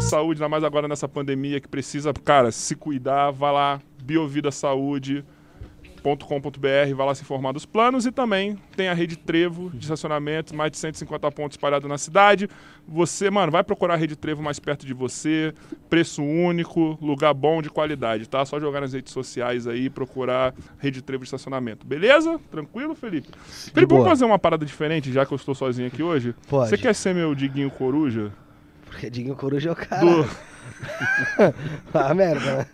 saúde, ainda mais agora nessa pandemia que precisa, cara, se cuidar, vai lá, Biovida Saúde .com.br, vai lá se informar dos planos e também tem a rede Trevo de estacionamentos, mais de 150 pontos espalhados na cidade. Você, mano, vai procurar a rede Trevo mais perto de você, preço único, lugar bom de qualidade, tá? Só jogar nas redes sociais aí, procurar rede Trevo de estacionamento. Beleza? Tranquilo, Felipe? Felipe, vamos fazer uma parada diferente, já que eu estou sozinho aqui hoje? Pode. Você quer ser meu Diguinho Coruja? Porque Diguinho Coruja é o cara. Do... ah, merda, né?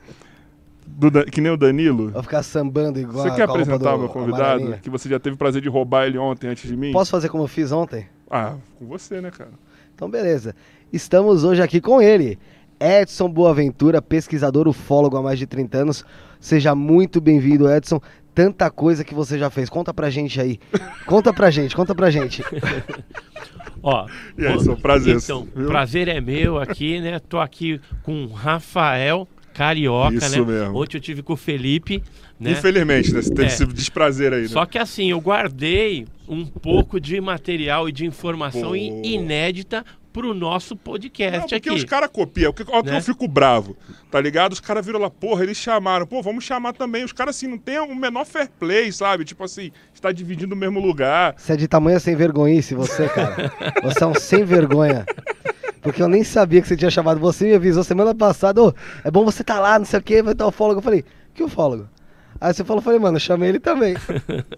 do, que nem o Danilo. Vai ficar sambando igual Você quer apresentar o meu convidado? Que você já teve o prazer de roubar ele ontem antes de mim? Posso fazer como eu fiz ontem? Ah, com você, né, cara? Então, beleza. Estamos hoje aqui com ele, Edson Boaventura, pesquisador ufólogo há mais de 30 anos. Seja muito bem-vindo, Edson. Tanta coisa que você já fez. Conta pra gente aí. Conta pra gente, conta pra gente. Ó, e aí, prazer. Então, viu? prazer é meu aqui, né? Tô aqui com o Rafael carioca, Isso né? Mesmo. Ontem eu tive com o Felipe. Né? Infelizmente, né? Você teve é. esse desprazer aí. Né? Só que assim, eu guardei um pouco de material e de informação Pô. inédita pro nosso podcast Não, porque aqui. os caras copiam. Olha né? que eu fico bravo, tá ligado? Os caras viram lá, porra, eles chamaram. Pô, vamos chamar também. Os caras, assim, não tem o menor fair play, sabe? Tipo assim, está dividindo o mesmo lugar. Você é de tamanho sem vergonhice, você, cara. você é um sem vergonha. Porque eu nem sabia que você tinha chamado. Você me avisou semana passada, oh, é bom você tá lá, não sei o que, vai estar o fólogo. Eu falei, que ufólogo? Aí você falou, eu falei, mano, eu chamei ele também.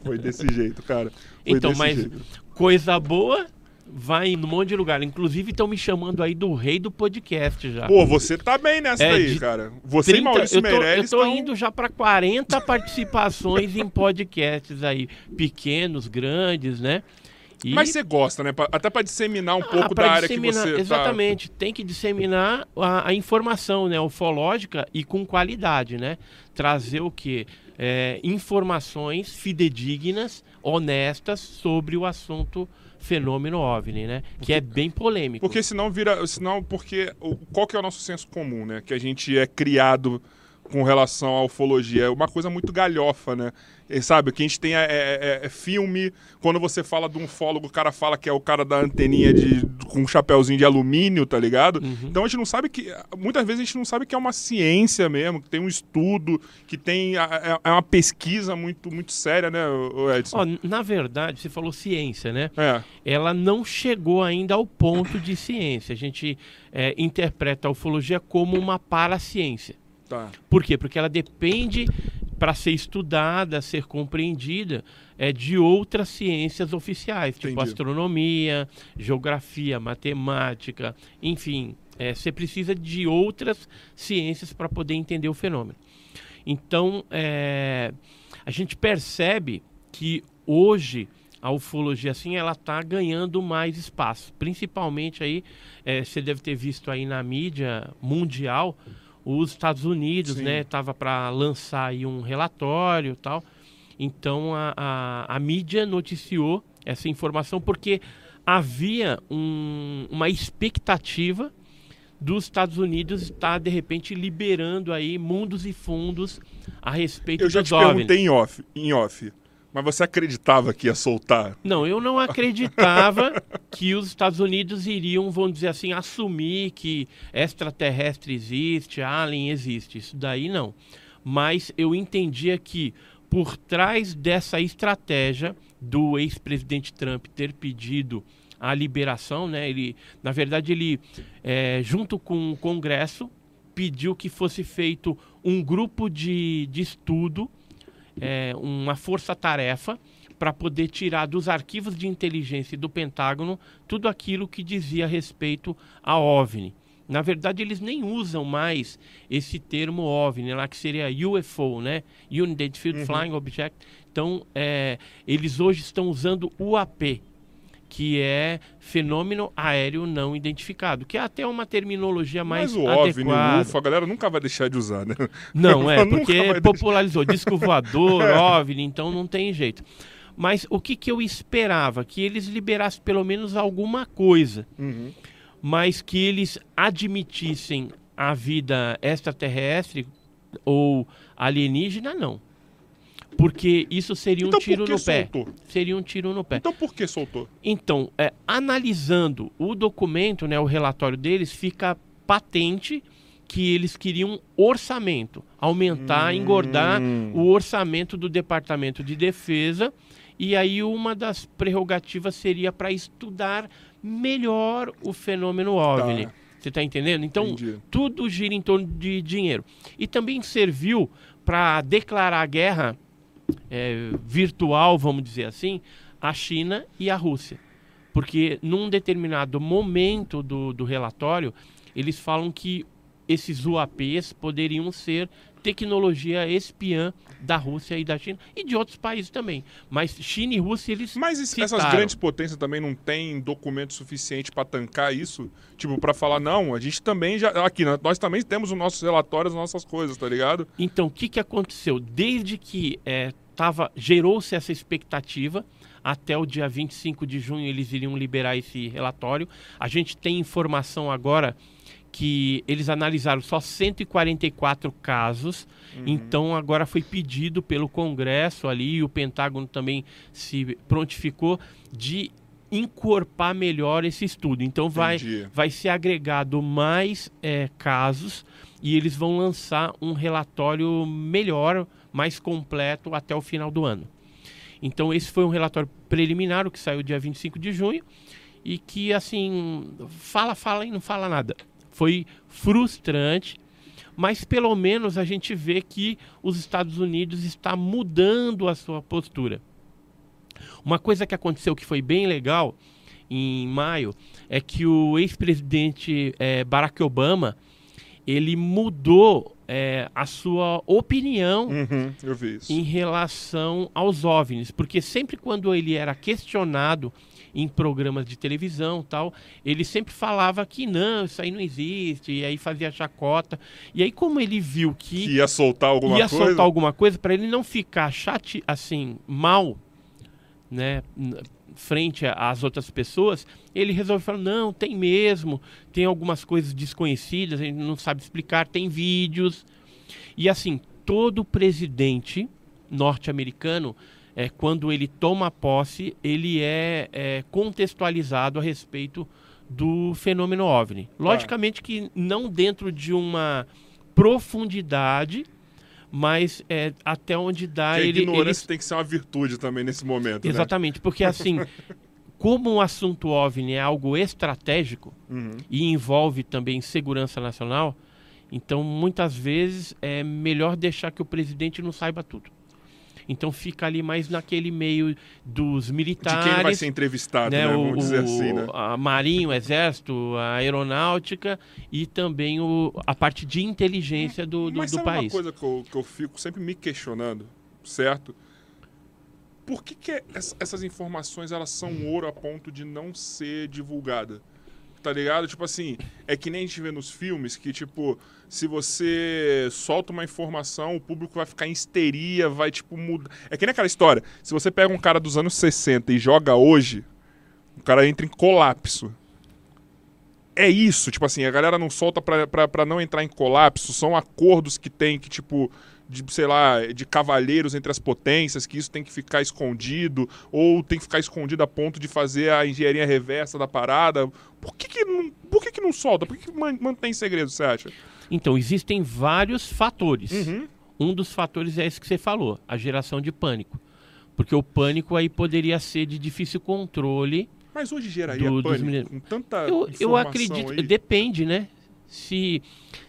Foi desse jeito, cara. Foi então, mas jeito. coisa boa vai em um monte de lugar. Inclusive estão me chamando aí do rei do podcast já. Pô, você tá bem nessa é, aí, cara. Você 30, e Maurício eu tô, Meirelles Eu tô tão... indo já para 40 participações em podcasts aí, pequenos, grandes, né? E... Mas você gosta, né? Até para disseminar um ah, pouco da área que você tá Exatamente. Tá... Tem que disseminar a, a, informação né, ufológica e com qualidade, né? Trazer o quê? É, informações fidedignas, honestas sobre o assunto fenômeno OVNI, né? Porque, que é bem polêmico. Porque senão vira... Senão, porque... Qual que é o nosso senso comum, né? Que a gente é criado com relação à ufologia. É uma coisa muito galhofa, né? E, sabe, o que a gente tem é, é, é, é, filme. Quando você fala de um ufólogo, o cara fala que é o cara da anteninha de, com um chapéuzinho de alumínio, tá ligado? Uhum. Então a gente não sabe que. Muitas vezes a gente não sabe que é uma ciência mesmo, que tem um estudo, que tem. É, é uma pesquisa muito, muito séria, né, Edson? Oh, na verdade, você falou ciência, né? É. Ela não chegou ainda ao ponto de ciência. A gente é, interpreta a ufologia como uma paraciência. Tá. Por quê? Porque ela depende para ser estudada, ser compreendida, é de outras ciências oficiais, tipo Entendi. astronomia, geografia, matemática, enfim, é, você precisa de outras ciências para poder entender o fenômeno. Então, é, a gente percebe que hoje a ufologia assim ela está ganhando mais espaço, principalmente aí é, você deve ter visto aí na mídia mundial os Estados Unidos, Sim. né, tava para lançar aí um relatório, tal. Então a, a, a, mídia noticiou essa informação porque havia um, uma expectativa dos Estados Unidos estar de repente liberando aí mundos e fundos a respeito Eu já te perguntei em off, em off. Mas você acreditava que ia soltar? Não, eu não acreditava que os Estados Unidos iriam, vamos dizer assim, assumir que extraterrestre existe, alien existe. Isso daí não. Mas eu entendia que por trás dessa estratégia do ex-presidente Trump ter pedido a liberação, né? Ele, na verdade, ele, é, junto com o Congresso, pediu que fosse feito um grupo de, de estudo é, uma força-tarefa para poder tirar dos arquivos de inteligência do Pentágono tudo aquilo que dizia respeito a OVNI. Na verdade, eles nem usam mais esse termo OVNI, lá que seria UFO, né? Unidentified uhum. Flying Object. Então, é, eles hoje estão usando UAP, que é fenômeno aéreo não identificado, que é até uma terminologia mais Mas o adequada. OVNI, UFO, a galera nunca vai deixar de usar, né? Não, é, porque popularizou. Disco voador, é. OVNI, então não tem jeito. Mas o que, que eu esperava? Que eles liberassem pelo menos alguma coisa. Uhum. Mas que eles admitissem a vida extraterrestre ou alienígena, não. Porque isso seria um então, tiro no soltou? pé. Seria um tiro no pé. Então por que soltou? Então, é, analisando o documento, né, o relatório deles, fica patente que eles queriam orçamento, aumentar, Hum. engordar o orçamento do Departamento de Defesa. E aí uma das prerrogativas seria para estudar melhor o fenômeno OVNI. Tá. Você está entendendo? Então, Entendi. tudo gira em torno de dinheiro. E também serviu para declarar guerra é, virtual, vamos dizer assim, à China e à Rússia. Porque num determinado momento do, do relatório, eles falam que esses UAPs poderiam ser tecnologia espiã da Rússia e da China e de outros países também. Mas China e Rússia, eles Mas es- essas grandes potências também não têm documento suficiente para tancar isso? Tipo, para falar, não, a gente também já. Aqui, né, nós também temos os nossos relatórios, as nossas coisas, tá ligado? Então, o que, que aconteceu? Desde que é, tava, gerou-se essa expectativa, até o dia 25 de junho eles iriam liberar esse relatório. A gente tem informação agora que eles analisaram só 144 casos, então agora foi pedido pelo Congresso ali, e o Pentágono também se prontificou de encorpar melhor esse estudo. Então vai, vai ser agregado mais é, casos e eles vão lançar um relatório melhor, mais completo até o final do ano. Então esse foi um relatório preliminar, o que saiu dia 25 de junho, e que assim, fala, fala e não fala nada. Foi frustrante, mas pelo menos a gente vê que os Estados Unidos está mudando a sua postura. Uma coisa que aconteceu que foi bem legal em maio é que o ex-presidente eh, Barack Obama ele mudou eh, a sua opinião Uhum, em relação aos OVNIs, porque sempre quando ele era questionado em programas de televisão tal, ele sempre falava que não, isso aí não existe, e aí fazia chacota. E aí como ele viu que Que ia soltar alguma ia coisa. soltar alguma coisa para ele não ficar chate assim mal, né, frente às outras pessoas, ele resolveu falar não, tem mesmo, tem algumas coisas desconhecidas, a gente não sabe explicar, tem vídeos e assim todo presidente norte-americano é, quando ele toma posse, ele é, é, contextualizado a respeito do fenômeno OVNI. Logicamente que não dentro de uma profundidade, mas é, até onde dá Que a ele, ignorância ele tem que ser uma virtude também nesse momento. né? Exatamente, porque assim, como o assunto OVNI é algo estratégico Uhum. e envolve também segurança nacional, então muitas vezes é melhor deixar que o presidente não saiba tudo. Então fica ali mais naquele meio dos De militares, quem vai ser entrevistado, né? né, Vamos o, dizer assim, né? a Marinha, o Exército, a Aeronáutica e também o, a parte de inteligência do, do, Mas do país. uma coisa que eu, que eu fico sempre me questionando, certo? Por que, que ess- essas informações elas são ouro a ponto de não ser divulgada? Tá ligado? Tipo assim, é que nem a gente vê nos filmes que, tipo, se você solta uma informação, o público vai ficar em histeria, vai, tipo, mudar. É que nem aquela história. Se você pega um cara dos anos 60 e joga hoje, o cara entra em colapso é isso, tipo assim, a galera não solta pra, pra, pra não entrar em colapso, são acordos que tem que, tipo, de, sei lá, de cavalheiros entre as potências, que isso tem que ficar escondido, ou tem que ficar escondido a ponto de fazer a engenharia reversa da parada. Por que que não, por que que não solta? Por que que man- mantém segredo, você acha? Então, existem vários fatores. Uhum. Um dos fatores é esse que você falou, a geração de pânico. Porque o pânico aí poderia ser de difícil controle. Mas hoje geraria Do- dos pânico, mineiros. com tanta Eu, eu acredito, aí. depende, né? Se,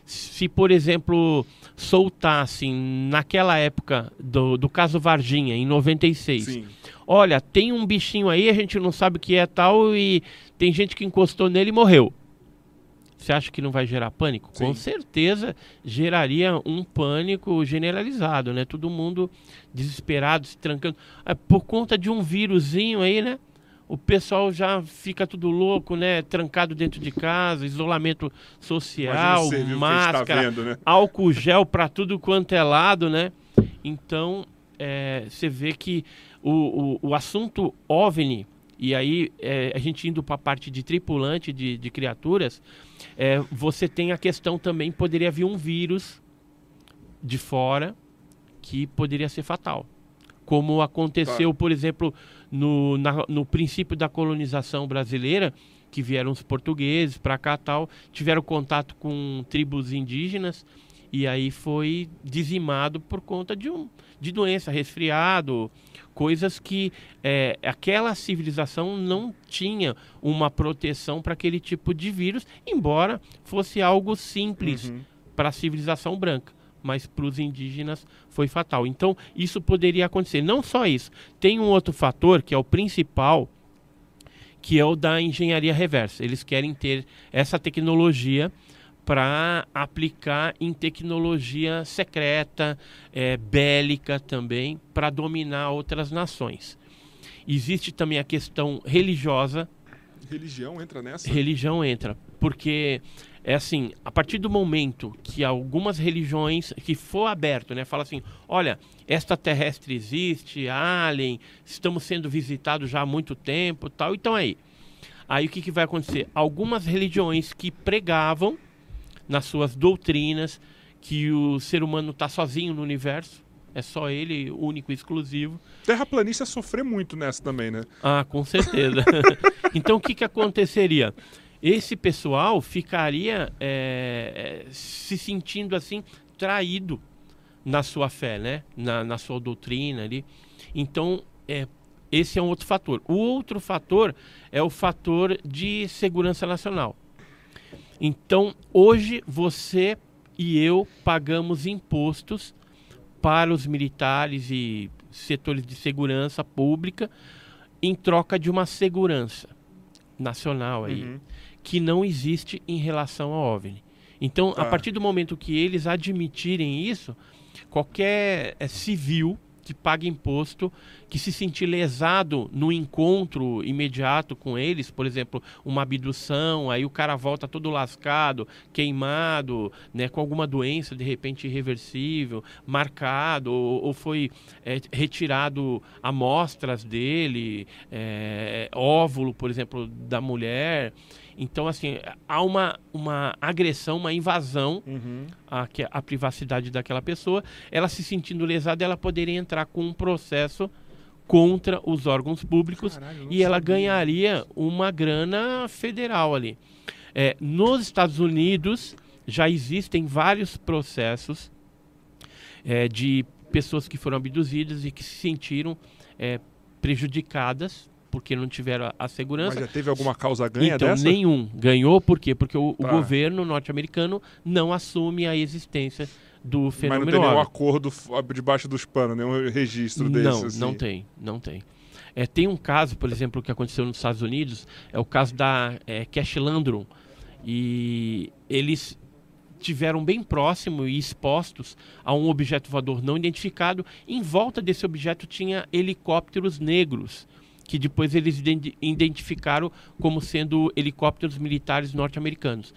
se, por exemplo, soltassem naquela época do, do caso Varginha, em 96. Sim. Olha, tem um bichinho aí, a gente não sabe o que é tal, e tem gente que encostou nele e morreu. Você acha que não vai gerar pânico? Com Sim. certeza geraria um pânico generalizado, né? Todo mundo desesperado, se trancando. Ah, Por conta de um vírusinho aí, né? O pessoal já fica tudo louco, né? Trancado dentro de casa, isolamento social, gente máscara, tá vendo, né? álcool gel para tudo quanto é lado, né? Então, é, você vê que o, o, o assunto OVNI, e aí é, a gente indo para a parte de tripulante, de, de criaturas, é, você tem a questão também, poderia vir um vírus de fora que poderia ser fatal. Como aconteceu, por exemplo, no, na- no princípio da colonização brasileira, que vieram os portugueses para cá tal, tiveram contato com tribos indígenas e aí foi dizimado por conta de, um, de doença, resfriado, coisas que é, aquela civilização não tinha uma proteção para aquele tipo de vírus, embora fosse algo simples Uhum. para a civilização branca. Mas para os indígenas foi fatal. Então, isso poderia acontecer. Não só isso. Tem um outro fator, que é o principal, que é o da engenharia reversa. Eles querem ter essa tecnologia para aplicar em tecnologia secreta, eh, bélica também, para dominar outras nações. Existe também a questão religiosa, Religião entra nessa? religião entra, porque é assim, a partir do momento que algumas religiões que for aberto, né, fala assim, olha, extraterrestre existe, alien, estamos sendo visitados já há muito tempo, tal, então aí, aí o que, que vai acontecer? Algumas religiões que pregavam nas suas doutrinas que o ser humano está sozinho no universo, é só ele, único e exclusivo, Terraplanista sofrer muito nessa também, né? ah, com certeza. então o que, que aconteceria? Esse pessoal ficaria é, é, se sentindo assim traído na sua fé, né? Na, na sua doutrina ali. Então é, esse é um outro fator. O outro fator é o fator de segurança nacional. Então hoje você e eu pagamos impostos para os militares e setores de segurança pública em troca de uma segurança nacional aí, Uhum. Que não existe em relação ao OVNI. Então, a Tá. partir do momento que eles admitirem isso, qualquer eh, civil que paga imposto, que se sentir lesado no encontro imediato com eles, por exemplo, uma abdução, aí o cara volta todo lascado, queimado, né, com alguma doença de repente irreversível, marcado, ou, ou foi eh, retirado amostras dele, eh, óvulo, por exemplo, da mulher. Então, assim, há uma, uma agressão, uma invasão Uhum. à, à privacidade daquela pessoa. Ela se sentindo lesada, ela poderia entrar com um processo contra os órgãos públicos Caralho, e ela sabia ganharia uma grana federal ali. É, nos Estados Unidos já existem vários processos é, de pessoas que foram abduzidas e que se sentiram é, prejudicadas porque não tiveram a, segurança. Mas já teve alguma causa ganha então, dessa? nenhum. Ganhou por quê? Porque o, o Tá. governo norte-americano não assume a existência do Mas não fenômeno tem nenhum acordo debaixo dos panos, nenhum registro desse. Não, assim. não tem, não tem. É, tem um caso, por exemplo, que aconteceu nos Estados Unidos, é o caso da é, Cash Landrum. E eles tiveram bem próximo e expostos a um objeto voador não identificado. Em volta desse objeto tinha helicópteros negros, que depois eles identi- identificaram como sendo helicópteros militares norte-americanos.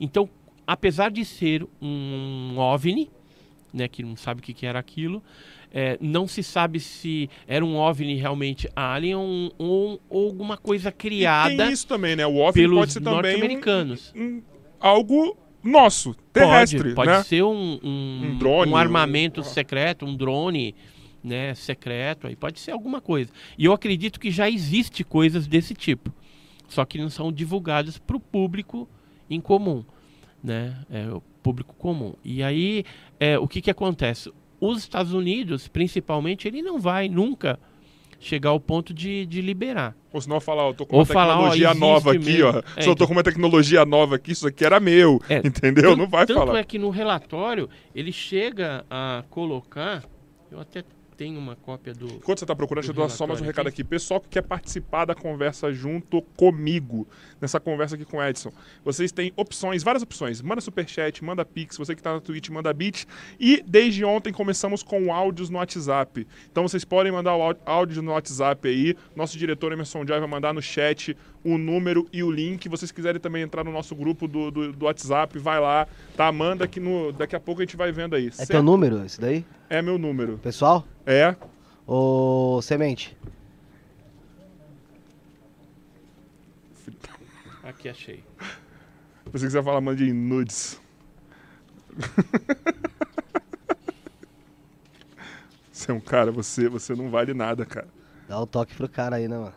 Então, apesar de ser um OVNI, né, que não sabe o que, que era aquilo, é, não se sabe se era um OVNI realmente alien ou, um- ou- ou alguma coisa E criada tem isso também, né? O OVNI pode ser também um, norte-americanos. um- algo nosso, terrestre, pode, pode né? ser um, um, Um drone, um armamento um- secreto, um drone né, secreto, aí pode ser alguma coisa. E eu acredito que já existe coisas desse tipo, só que não são divulgadas para o público em comum, né? É, o público comum. E aí, é, o que, que acontece? Os Estados Unidos, principalmente, ele não vai nunca chegar ao ponto de, de liberar. Ou senão falar, ó, tô com Ou uma falar, ó, tecnologia existe nova aqui, mesmo. ó. É, tô então- com uma tecnologia nova aqui, isso aqui era meu. É, entendeu? Tanto- não vai tanto falar. é que no relatório ele chega a colocar, eu até tenho uma cópia do. Enquanto você está procurando, deixa eu dar só mais um recado aqui. Pessoal que quer participar da conversa junto comigo, nessa conversa aqui com o Edson, vocês têm opções, várias opções. Manda superchat, manda pix, você que está na Twitch, manda bit. E desde ontem começamos com áudios no WhatsApp. Então vocês podem mandar o áudio- áudio no WhatsApp aí. Nosso diretor Emerson Joy vai mandar no chat o número e o link. Se vocês quiserem também entrar no nosso grupo do, do, do WhatsApp, vai lá, tá? Manda que no, daqui a pouco a gente vai vendo aí. É certo? teu número esse daí? É meu número. Pessoal? É. Ô, Semente. Aqui achei. Se você quiser falar, mande em nudes. Você é um cara, você, você não vale nada, cara. Dá o toque pro cara aí, né, mano?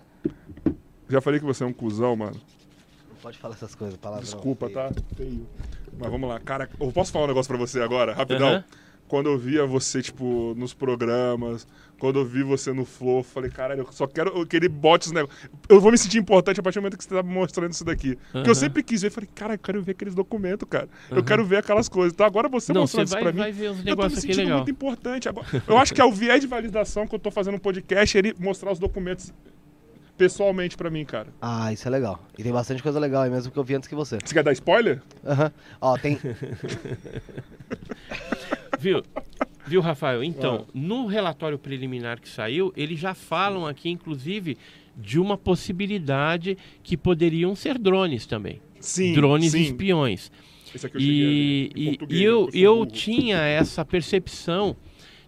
Já falei que você é um cuzão, mano. pode falar essas coisas, palavrão. Desculpa, feio. tá? Feio. Mas vamos lá. Cara, eu posso falar um negócio pra você agora, rapidão? Aham. Quando eu via você, tipo, nos programas, quando eu vi você no Flow, falei, caralho, eu só quero que ele bote os negócios. Eu vou me sentir importante a partir do momento que você tá mostrando isso daqui. Porque eu sempre quis ver, eu falei, cara, eu quero ver aqueles documentos, cara. Eu quero ver aquelas coisas. Então agora você Não, mostrando você isso vai- pra mim. vai ver uns eu tô me negócios aqui sentindo legal. muito importante. Agora, eu acho que é o viés de validação que eu tô fazendo um podcast, ele mostrar os documentos pessoalmente pra mim, cara. Ah, isso é legal. E tem bastante coisa legal aí mesmo que eu vi antes que você. Você quer dar spoiler? Aham. Ó, tem. Viu? Viu, Rafael? Então, Ah. no relatório preliminar que saiu, eles já falam aqui, inclusive, de uma possibilidade que poderiam ser drones também. Sim. drones sim. espiões. Esse aqui eu. E, e- e eu, né, sou eu tinha essa percepção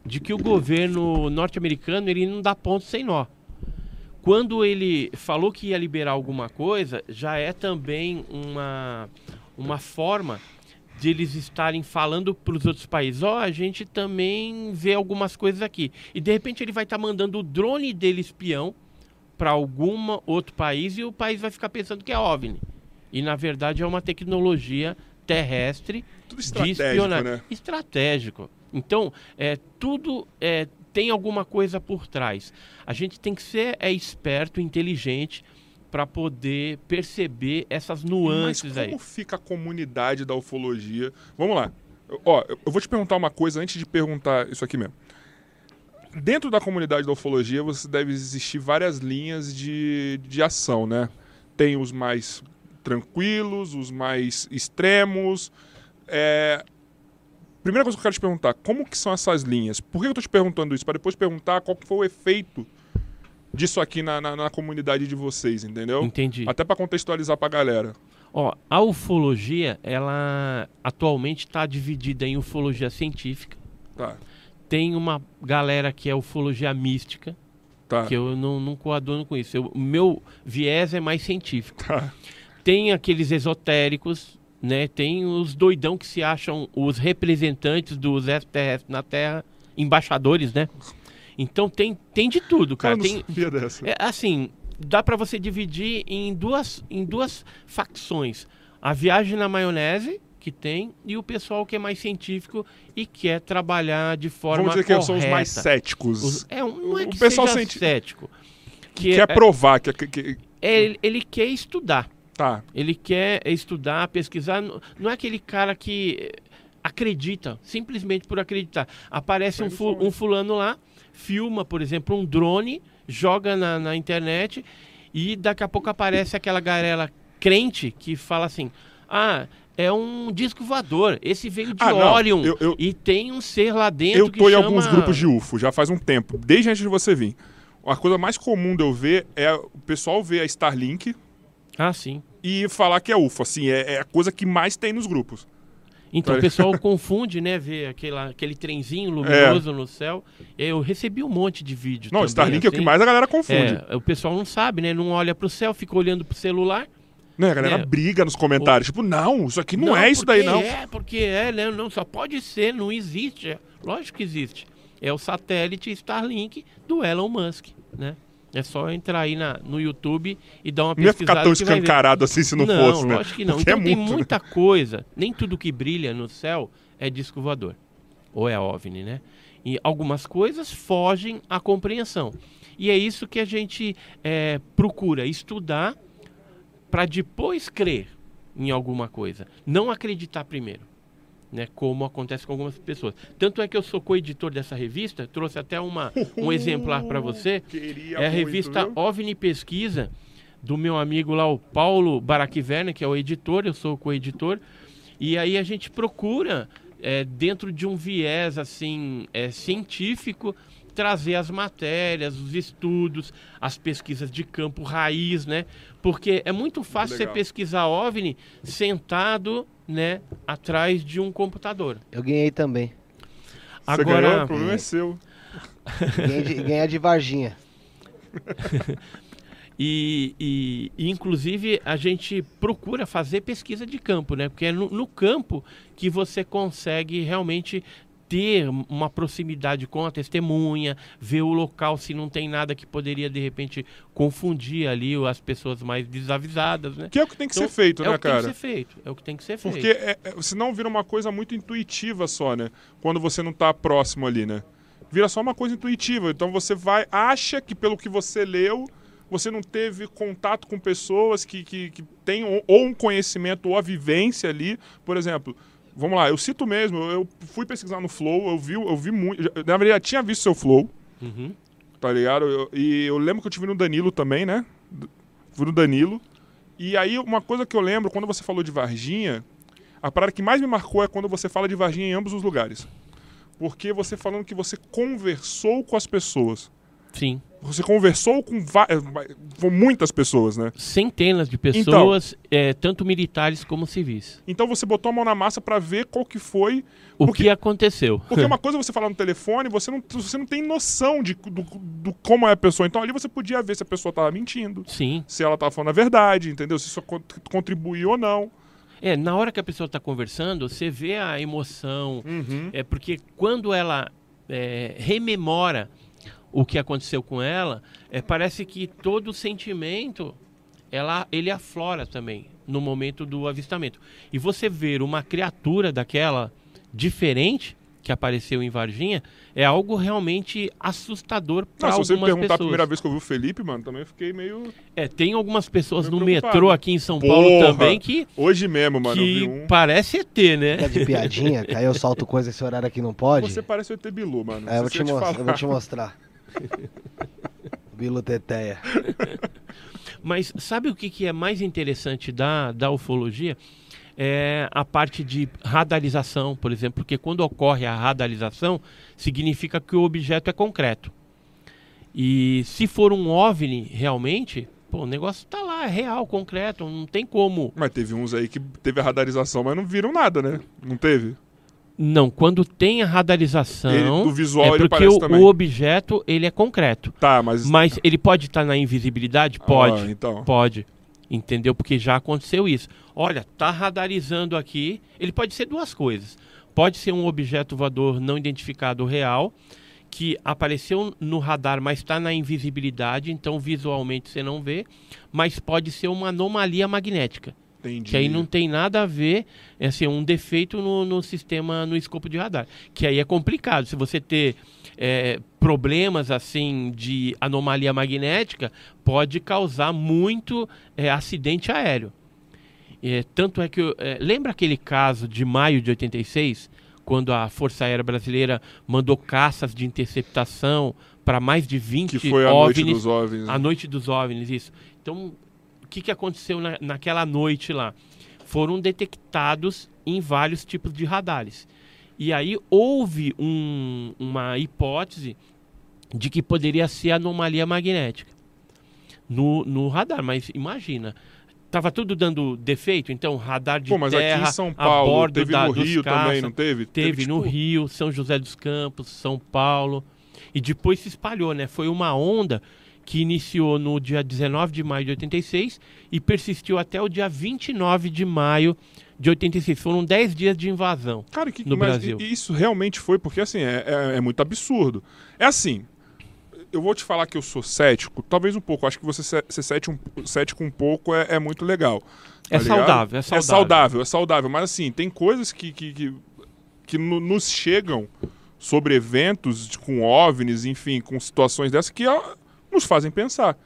de que o governo norte-americano ele não dá ponto sem nó. Quando ele falou que ia liberar alguma coisa, já é também uma, uma forma de eles estarem falando para os outros países, ó, a gente também vê algumas coisas aqui. E de repente ele vai estar mandando o drone dele espião para algum outro país e o país vai ficar pensando que é OVNI. E na verdade é uma tecnologia terrestre Tudo de estratégico, espionagem. né? Estratégico. Então, é, tudo é, tem alguma coisa por trás. A gente tem que ser é, esperto, inteligente, para poder perceber essas nuances Mas aí. como fica a comunidade da ufologia? Vamos lá. Eu- Ó, eu vou te perguntar uma coisa antes de perguntar isso aqui mesmo. Dentro da comunidade da ufologia, você deve existir várias linhas de, de ação, né? Tem os mais tranquilos, os mais extremos. É... Primeira coisa que eu quero te perguntar, como que são essas linhas? Por que eu tô te perguntando isso? Para depois perguntar qual que foi o efeito disso aqui na, na, na comunidade de vocês, entendeu? Entendi. Até para contextualizar pra galera. Ó, a ufologia, ela atualmente está dividida em ufologia científica. Tá, Tem uma galera que é ufologia mística, tá. que eu não, não coaduno com isso. O meu viés é mais científico. Tá. Tem aqueles esotéricos, né? Tem os doidão que se acham os representantes dos extraterrestres na Terra, embaixadores, né? Então tem, tem de tudo, cara. Tem, é, assim, dá pra você dividir em duas, em duas facções. A viagem na maionese, que tem, e o pessoal que é mais científico e quer trabalhar de forma Vamos dizer que são os correta. mais céticos. Os- é, não é O que pessoal seja cético. Que Quer é, provar que, que, que- é, ele, ele quer estudar. Tá. Ele quer estudar, pesquisar. Não é aquele cara que eh, acredita, simplesmente por acreditar. Aparece um, fu- um fulano lá, filma, por exemplo, um drone, joga na, na internet e daqui a pouco aparece aquela garela crente que fala assim: Ah, é um disco voador. Esse veio de Ah, Orion eu- eu- e tem um ser lá dentro Eu tô em chama... alguns grupos de UFO já faz um tempo, desde antes de você vir. A coisa mais comum de eu ver é o pessoal ver a Starlink Ah, sim. E falar que é UFO. Assim, é, é a coisa que mais tem nos grupos. Então o Olha. pessoal confunde, né? Ver aquela, aquele trenzinho luminoso no céu. Eu recebi um monte de vídeo. É. Não, também, Starlink é o que assim. mais a galera confunde. É, o pessoal não sabe, né? Não olha pro céu, fica olhando pro celular. Né, a galera É. briga nos comentários. Tipo, não, isso aqui não, é isso daí, não. É, porque é, né? Não, só pode ser, não existe. É, lógico que existe. É o satélite Starlink do Elon Musk, né? É só entrar aí na, no YouTube e dar uma Não ia pesquisada. ficar tão que vai ver. escancarado assim se não, não, fosse, né? lógico que não. Porque então é tem muito, né? muita coisa. Nem tudo que brilha no céu é disco voador. Ou é OVNI, né? E algumas coisas fogem à compreensão. E é isso que a gente é, procura estudar para depois crer em alguma coisa. Não acreditar primeiro. Né, como acontece com algumas pessoas. Tanto é que eu sou co-editor dessa revista, trouxe até uma, um exemplar para você. Queria É a muito, revista viu? OVNI Pesquisa, do meu amigo lá, o Paulo Baraquiverna, que é o editor, eu sou o co-editor. E aí a gente procura, é, dentro de um viés assim é, científico, trazer as matérias, os estudos, as pesquisas de campo raiz, né? Porque é muito fácil você Legal. pesquisar OVNI sentado, né, atrás de um computador. Eu ganhei também. Você Agora, ganhou, o problema é seu. Ganhei de, ganhei de Varginha. E, e- e, inclusive a gente procura fazer pesquisa de campo, né? Porque é no, no campo que você consegue realmente ter uma proximidade com a testemunha, ver o local se não tem nada que poderia de repente confundir ali as pessoas mais desavisadas, né? Que é o que tem que Então, ser feito, é né, o que cara? tem que ser feito. É o que tem que ser feito. Porque é, é, senão vira uma coisa muito intuitiva só, né? Quando você não tá próximo ali, né? Vira só uma coisa intuitiva. Então você vai, acha que pelo que você leu, você não teve contato com pessoas que, que, que têm ou um conhecimento ou a vivência ali. Por exemplo, vamos lá, eu cito mesmo, eu fui pesquisar no Flow, eu vi, eu vi muito. já- Na verdade, eu tinha visto seu Flow, Uhum. tá ligado? Eu- e eu lembro que eu tive no Danilo também, né? Fui no Danilo. E aí, uma coisa que eu lembro, quando você falou de Varginha, a parada que mais me marcou é quando você fala de Varginha em ambos os lugares. Porque você falando que você conversou com as pessoas. Sim. Você conversou com, eh, com muitas pessoas, né? Centenas de pessoas, é, tanto militares como civis. Então você botou a mão na massa pra ver qual que foi. O Porque- que aconteceu? Porque uma coisa é você falar no telefone, você não, você não tem noção de, do, do como é a pessoa. Então ali você podia ver se a pessoa tava mentindo. Sim. se ela tava falando a verdade, entendeu? Se isso con- contribuiu ou não. É, na hora que a pessoa está conversando, você vê a emoção. É porque quando ela é, rememora o que aconteceu com ela, é, parece que todo o sentimento ela, ele aflora também no momento do avistamento. E você ver uma criatura daquela diferente que apareceu em Varginha é algo realmente assustador para Não, se você me algumas perguntar a pessoas. primeira vez que eu vi o Felipe, mano, também eu fiquei meio. É, tem algumas pessoas no metrô aqui em São Paulo Porra! também que, Hoje mesmo, mano, eu que vi um. parece ET, né? Tá de piadinha, que aí eu solto coisa esse horário aqui não pode. Você parece o ET Bilu, mano. É, eu vou Se te, eu mostrar, eu falar. vou te mostrar. Bilo Teteia. Mas sabe o que, que é mais interessante da, da ufologia? É a parte de radarização, por exemplo, porque quando ocorre a radarização, significa que o objeto é concreto. E se for um OVNI realmente, pô, o negócio tá lá, é real, concreto, não tem como. Mas teve uns aí que teve a radarização, mas não viram nada, né? Não teve? Não, quando tem a radarização, Ele- do visual é porque o, o objeto ele é concreto. Tá, mas. Mas ele pode estar na invisibilidade? Pode. Ah, então. Pode. Entendeu? Porque já aconteceu isso. Olha, tá radarizando aqui. Ele pode ser duas coisas. Pode ser um objeto voador não identificado real, que apareceu no radar, mas está na invisibilidade, então visualmente você não vê. Mas pode ser uma anomalia magnética, Entendi. que aí não tem nada a ver, é assim, um defeito no, no sistema, no escopo de radar. Que aí é complicado. Se você ter é, problemas assim de anomalia magnética, pode causar muito é, acidente aéreo. É, tanto é que. eu- é, lembra aquele caso de maio de 86, quando a Força Aérea Brasileira mandou caças de interceptação para mais de 20 Que foi a noite OVNIs? dos OVNIs. A noite dos OVNIs, isso. Então, que, que aconteceu na, naquela noite lá? Foram detectados em vários tipos de radares. E aí houve um- uma hipótese de que poderia ser anomalia magnética no, no radar. Mas imagina, estava tudo dando defeito, então radar de Pô, mas terra aqui em São a Paulo, bordo teve da, no Rio também, caça. não teve? Teve no tipo, Rio, São José dos Campos, São Paulo. E depois se espalhou, né? Foi uma onda que iniciou no dia 19 de maio de 86 e persistiu até o dia 29 de maio de 86. Foram 10 dias de invasão. Cara, que, no mas Brasil. isso realmente foi, porque assim, é, é- é muito absurdo. É assim, eu vou te falar que eu sou cético, talvez um pouco, acho que você ser cético, um- cético um pouco é, é muito legal. É tá ligado? saudável, é saudável. É saudável, é saudável, mas assim, tem coisas que, que, que, que no- nos chegam sobre eventos com OVNIs, enfim, com situações dessas que nos fazem pensar.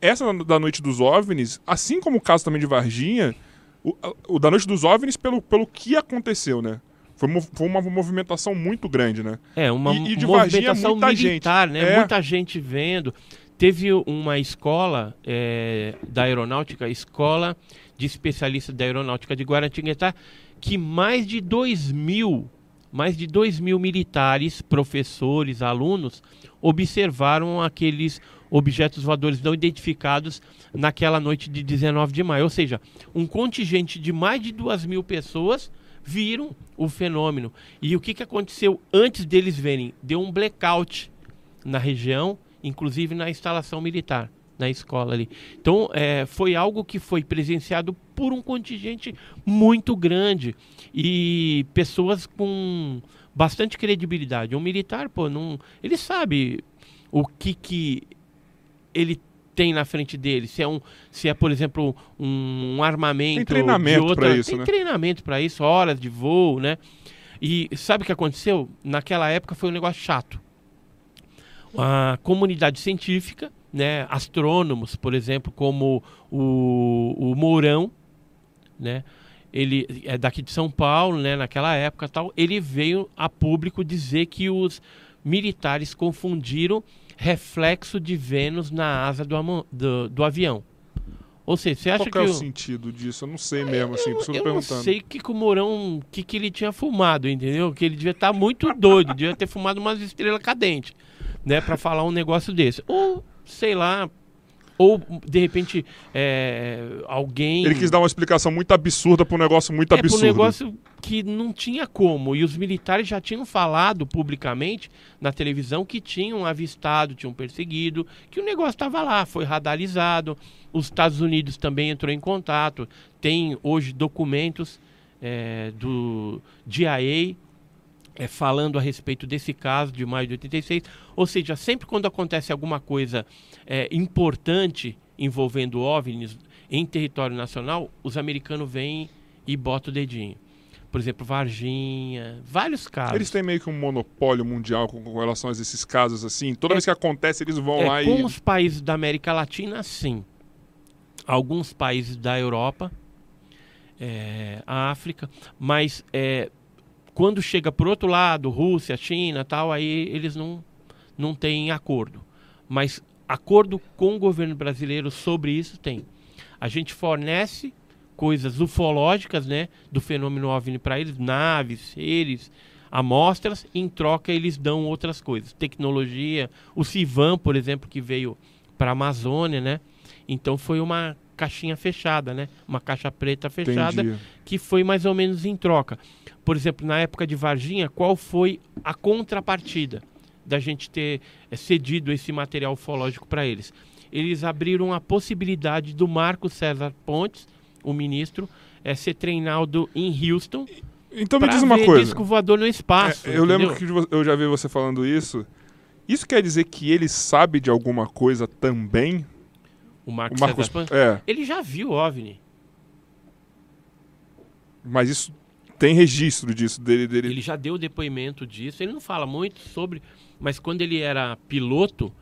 Essa da- Noite dos OVNIs, assim como o caso também de Varginha, o, o da Noite dos OVNIs pelo, pelo que aconteceu, né? Foi, foi uma movimentação muito grande, né? É, uma E- e de Varginha, movimentação muita gente. militar, né? É. Muita gente vendo. Teve uma escola é, da aeronáutica, escola de especialistas da aeronáutica de Guaratinguetá, que mais de 2 mil, mais de 2 mil militares, professores, alunos, observaram aqueles objetos voadores não identificados naquela noite de 19 de maio. Ou seja, um contingente de mais de 2 mil pessoas viram o fenômeno. E o que, que aconteceu antes deles verem? Deu um blackout na região, inclusive na instalação militar, na escola ali. Então, é, foi algo que foi presenciado por um contingente muito grande e pessoas com bastante credibilidade. Um militar, pô, não, ele sabe o que que ele tem na frente dele. Se é um, se é por exemplo um, um armamento tem treinamento para isso, tem né? treinamento para isso, horas de voo, né? E sabe o que aconteceu? Naquela época foi um negócio chato. A comunidade científica, né, astrônomos, por exemplo, como o, o Mourão, né, ele é daqui de São Paulo, né, naquela época tal, ele veio a público dizer que os militares confundiram reflexo de Vênus na asa do, do, do avião. Ou seja, você acha Qual que é que o sentido disso? Eu não sei mesmo, assim, isso que eu eu tô não perguntando. sei o que, que o Mourão, o que, que ele tinha fumado, entendeu? Que ele devia estar muito doido, devia ter fumado umas estrelas cadentes, né, Pra falar um negócio desse. Ou, sei lá, ou de repente é, alguém Ele quis dar uma explicação muito absurda pra um negócio muito é, para um absurdo. negócio que não tinha como. E os militares já tinham falado publicamente na televisão que tinham avistado, tinham perseguido, que o negócio estava lá, foi radarizado. Os Estados Unidos também entrou em contato. Tem hoje documentos é, do DIA é, falando a respeito desse caso de maio de 86. Ou seja, sempre quando acontece alguma coisa é, importante envolvendo OVNIs em território nacional, os americanos vêm e botam o dedinho. Por exemplo, Varginha, vários casos. Eles têm meio que um monopólio mundial com, com relação a esses casos assim. Toda É- vez que acontece, eles vão É, lá com e. os países da América Latina, sim. Alguns países da Europa, é, a África, mas é, quando chega por outro lado, Rússia, China, tal, aí eles não não têm acordo. Mas acordo com o governo brasileiro sobre isso tem. A gente fornece coisas ufológicas, né, do fenômeno OVNI para eles, naves, seres, amostras, em troca eles dão outras coisas, tecnologia, o Civan, por exemplo, que veio para a Amazônia, né? Então foi uma caixinha fechada, né? Uma caixa preta fechada Entendi. que foi mais ou menos em troca. Por exemplo, na época de Varginha, qual foi a contrapartida da gente ter eh, cedido esse material ufológico para eles? Eles abriram a possibilidade do Marco César Pontes, o ministro, eh, ser treinado em Houston Então me diz uma coisa. disco voador no espaço. É, eu lembro entendeu? que eu já vi você falando isso. Isso quer dizer que ele sabe de alguma coisa também? o Marco, O Marcos. César Pontes, É, ele já viu OVNI. mas isso tem registro disso dele. dele... Ele já deu depoimento disso. Ele não fala muito sobre, mas quando ele era piloto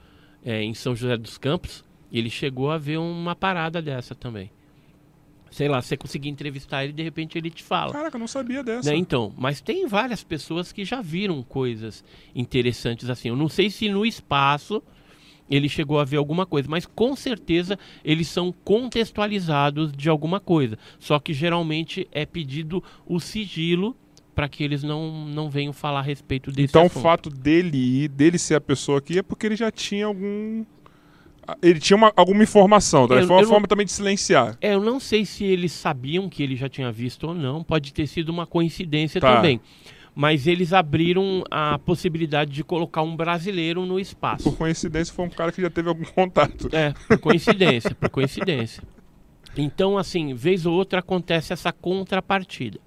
é, em São José dos Campos, ele chegou a ver uma parada dessa também. Sei lá, você conseguir entrevistar ele, de repente ele te fala. Caraca, eu não sabia dessa. Né? Então, mas tem várias pessoas que já viram coisas interessantes assim. Eu não sei se no espaço ele chegou a ver alguma coisa, mas com certeza eles são contextualizados de alguma coisa. Só que geralmente é pedido o sigilo para que eles não, não venham falar a respeito desse Então o assunto. fato dele ir, dele ser a pessoa aqui, é porque ele já tinha algum. Ele tinha uma- alguma informação, tá? Eu- Foi uma eu não- forma também de silenciar. É, eu não sei se eles sabiam que ele já tinha visto ou não, pode ter sido uma coincidência Tá. também. Mas eles abriram a possibilidade de colocar um brasileiro no espaço. Por coincidência, foi um cara que já teve algum contato. É, por coincidência, por coincidência. Então, assim, vez ou outra acontece essa contrapartida.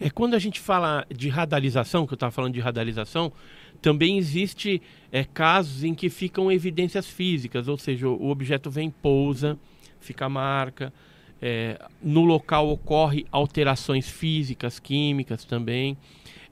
É quando a gente fala de radarização, que eu estava falando de radarização, também existe é, casos em que ficam evidências físicas, ou seja, o objeto vem, pousa, fica a marca. é, no local ocorre alterações físicas, químicas também.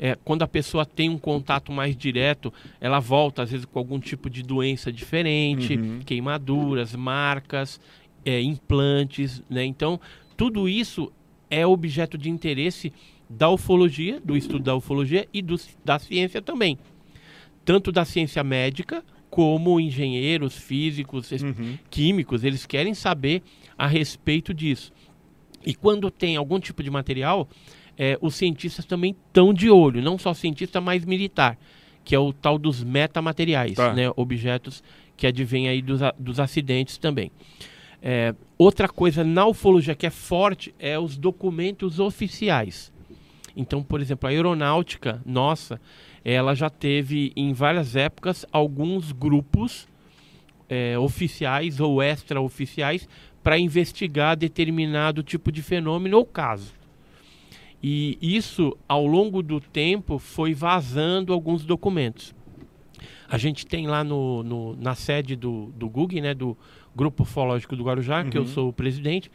É, quando a pessoa tem um contato mais direto, ela volta às vezes com algum tipo de doença diferente, Uhum. queimaduras, marcas, é, implantes, né? Então, tudo isso é objeto de interesse da ufologia, do estudo da ufologia e do, da ciência também. Tanto da ciência médica, como engenheiros, físicos, Uhum. químicos, eles querem saber a respeito disso. E quando tem algum tipo de material, é, os cientistas também estão de olho, não só cientista, mas militar, que é o tal dos metamateriais, Tá. né, objetos que advêm aí dos, dos acidentes também. É, outra coisa na ufologia que é forte é os documentos oficiais. Então, por exemplo, a aeronáutica nossa, ela já teve em várias épocas alguns grupos é, oficiais ou extraoficiais para investigar determinado tipo de fenômeno ou caso. E isso, ao longo do tempo, foi vazando alguns documentos. A gente tem lá no, no na sede do, do GUG, né, do Grupo Ufológico do Guarujá, uhum. que eu uhum. sou o presidente,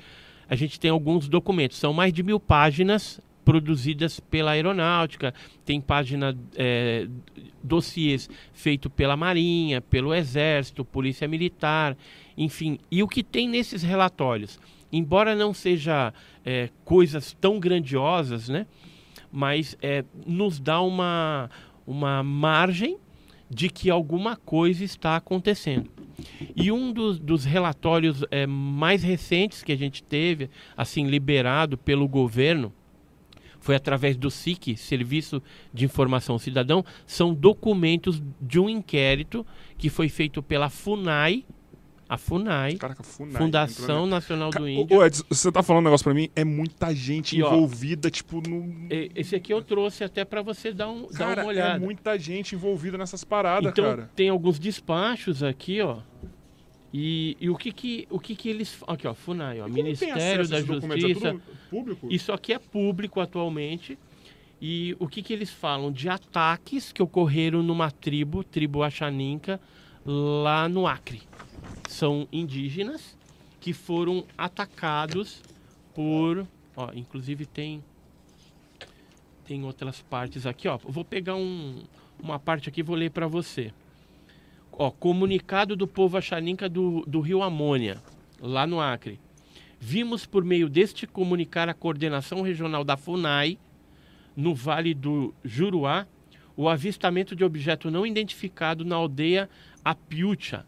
a gente tem alguns documentos. São mais de mil páginas produzidas pela aeronáutica, tem página, é, dossiês feito pela Marinha, pelo Exército, Polícia Militar, enfim. E o que tem nesses relatórios, embora não seja é, coisas tão grandiosas, né, mas é, nos dá uma, uma margem de que alguma coisa está acontecendo. E um dos, dos relatórios é, mais recentes que a gente teve, assim, liberado pelo governo, foi através do SIC, Serviço de Informação Cidadão, são documentos de um inquérito que foi feito pela FUNAI, a FUNAI, Caraca, FUNAI Fundação Nacional do Índio. Ô, Ed, você tá falando um negócio pra mim, é muita gente e, envolvida, ó, tipo, no... Esse aqui eu trouxe até para você dar, um, cara, dar uma olhada. é muita gente envolvida nessas paradas, então, cara. tem alguns despachos aqui, ó, e, e, o que que o que que eles aqui ó Funai ó Ministério da é Justiça. é público? Isso aqui é público atualmente. E o que que eles falam? De ataques que ocorreram numa tribo tribo Axaninca lá no Acre são indígenas que foram atacados por ó inclusive tem tem outras partes aqui ó vou pegar um, uma parte aqui vou ler para você Ó, comunicado do povo Axaninca do, do Rio Amônia, lá no Acre. Vimos por meio deste comunicar a coordenação regional da FUNAI, no Vale do Juruá, o avistamento de objeto não identificado na aldeia Apiúcha.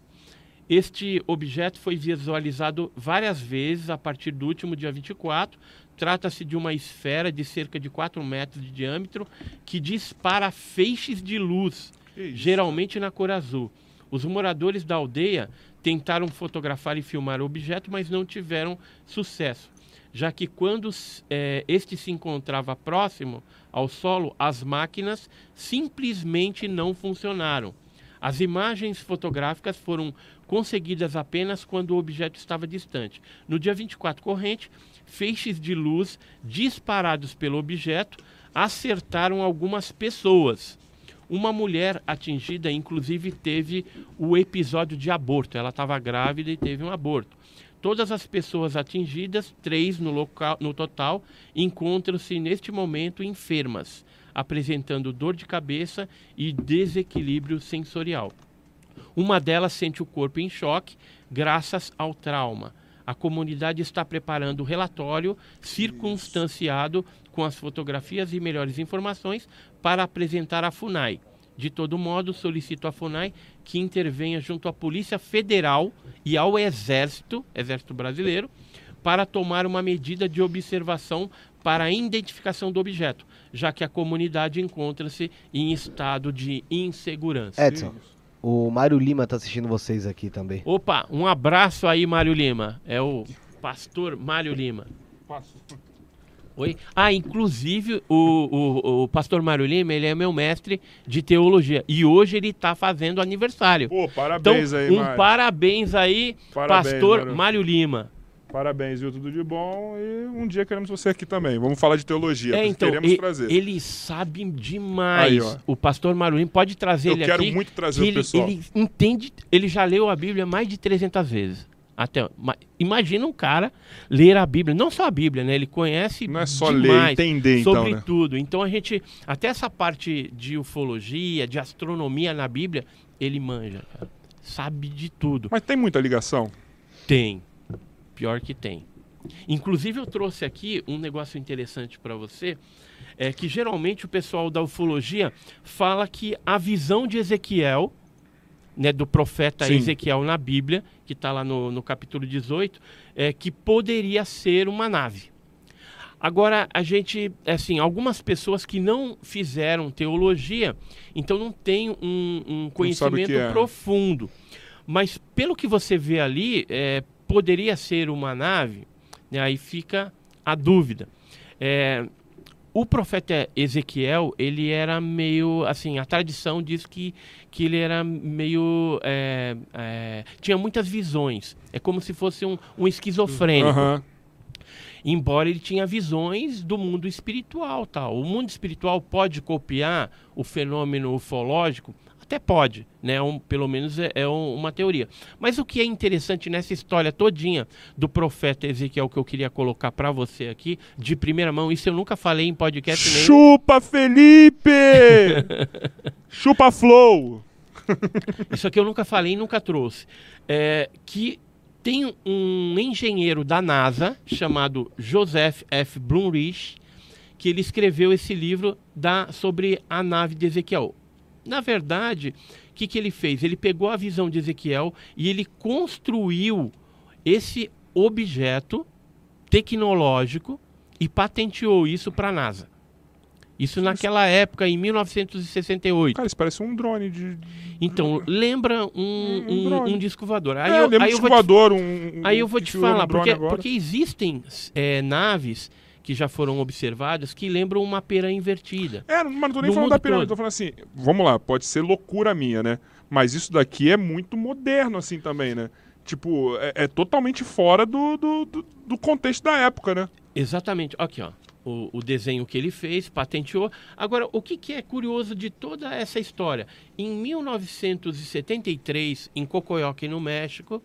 Este objeto foi visualizado várias vezes a partir do último dia 24. Trata-se de uma esfera de cerca de 4 metros de diâmetro que dispara feixes de luz, geralmente na cor azul. Os moradores da aldeia tentaram fotografar e filmar o objeto, mas não tiveram sucesso, já que quando é, este se encontrava próximo ao solo, as máquinas simplesmente não funcionaram. As imagens fotográficas foram conseguidas apenas quando o objeto estava distante. No dia 24 corrente, feixes de luz disparados pelo objeto acertaram algumas pessoas uma mulher atingida, inclusive, teve o episódio de aborto. Ela estava grávida e teve um aborto. Todas as pessoas atingidas, três no, local, no total, encontram-se neste momento enfermas, apresentando dor de cabeça e desequilíbrio sensorial. Uma delas sente o corpo em choque graças ao trauma. A comunidade está preparando o relatório circunstanciado com as fotografias e melhores informações para apresentar à FUNAI. De todo modo, solicito à FUNAI que intervenha junto à Polícia Federal e ao Exército, Exército Brasileiro, para tomar uma medida de observação para a identificação do objeto, já que a comunidade encontra-se em estado de insegurança. Edson, o Mário Lima está assistindo vocês aqui também. Opa, um abraço aí, Mário Lima. É o pastor Mário Lima. Pastor. Oi? Ah, inclusive o, o, o pastor Mário Lima, ele é meu mestre de teologia. E hoje ele está fazendo aniversário. Pô, parabéns então, aí, um Mário. parabéns aí, parabéns, pastor Mário. Mário Lima. Parabéns, viu? Tudo de bom. E um dia queremos você aqui também. Vamos falar de teologia. É, então, queremos e, trazer. Ele sabe demais. Aí, o pastor Maruim pode trazer Eu ele aqui. Eu quero muito trazer o ele, pessoal. Ele entende, ele já leu a Bíblia mais de 300 vezes. Até, imagina um cara ler a Bíblia, não só a Bíblia, né? Ele conhece Não é só ler, entender sobre então, né? tudo. Então a gente, até essa parte de ufologia, de astronomia na Bíblia, ele manja, cara. Sabe de tudo. Mas tem muita ligação? Tem. Pior que tem. Inclusive eu trouxe aqui um negócio interessante para você, é que geralmente o pessoal da ufologia fala que a visão de Ezequiel né, do profeta Sim. Ezequiel na Bíblia, que está lá no, no capítulo 18, é, que poderia ser uma nave. Agora, a gente, assim, algumas pessoas que não fizeram teologia, então não tem um, um conhecimento é. profundo. Mas pelo que você vê ali, é, poderia ser uma nave, né, aí fica a dúvida. É, o profeta Ezequiel, ele era meio, assim, a tradição diz que, que ele era meio, é, é, tinha muitas visões. É como se fosse um, um esquizofrênico. Uhum. embora ele tinha visões do mundo espiritual, tal. O mundo espiritual pode copiar o fenômeno ufológico? Até pode, né? Um, pelo menos é, é um, uma teoria. Mas o que é interessante nessa história todinha do profeta Ezequiel que eu queria colocar para você aqui, de primeira mão, isso eu nunca falei em podcast nenhum. Chupa, Felipe! Chupa Flow! Isso aqui eu nunca falei e nunca trouxe. É, que tem um engenheiro da NASA chamado Joseph F. Blumrich que ele escreveu esse livro da, sobre a nave de Ezequiel. Na verdade, o que, que ele fez? Ele pegou a visão de Ezequiel e ele construiu esse objeto tecnológico e patenteou isso para a NASA. Isso naquela época, em 1968. Cara, isso parece um drone de. Então, lembra um, Um um, um disco voador. Aí, é, eu, lembra aí, um eu vou te, voador, um. aí eu vou te falar, porque, porque existem é, naves que já foram observadas que lembram uma pera invertida. É, mas não tô nem falando da pirâmide, todo. tô falando assim, vamos lá, pode ser loucura minha, né? Mas isso daqui é muito moderno, assim, também, né? Tipo, é, é totalmente fora do, do, do, do contexto da época, né? Exatamente. Aqui, ó. O, o desenho que ele fez, patenteou. Agora, o que, que é curioso de toda essa história? Em 1973, em Cocoyoque, no México,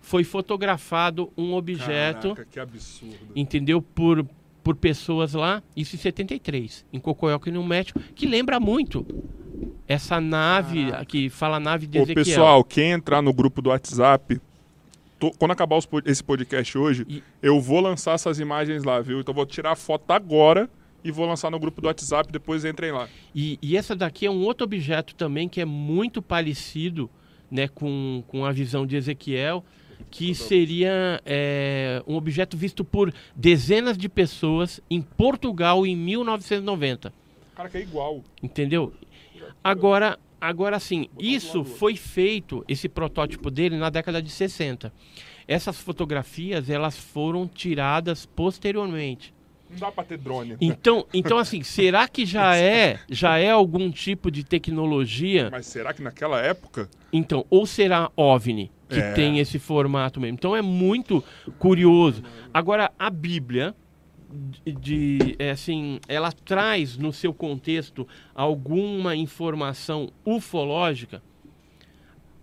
foi fotografado um objeto, Caraca, que absurdo. entendeu? Por, por pessoas lá, isso em 73, em Cocoyoque, no México, que lembra muito essa nave, que fala nave de Ô, Ezequiel. pessoal, quem entrar no grupo do WhatsApp, tô- quando acabar os esse podcast hoje, E- eu vou lançar essas imagens lá, viu? Então vou tirar a foto agora e vou lançar no grupo do WhatsApp, depois entrem lá. E, e essa daqui é um outro objeto também que é muito parecido né, com, com a visão de Ezequiel, que seria é, um objeto visto por dezenas de pessoas em Portugal em 1990. Cara, que é igual. Entendeu? Agora, agora sim, isso foi feito, esse protótipo dele, na década de 60. Essas fotografias, elas foram tiradas posteriormente. Não dá pra ter drone. Então, então assim, será que já é, já é algum tipo de tecnologia? Mas será que naquela época... Então, ou será OVNI que É. tem esse formato mesmo? Então é muito curioso. Agora a Bíblia de, é assim, ela traz no seu contexto alguma informação ufológica?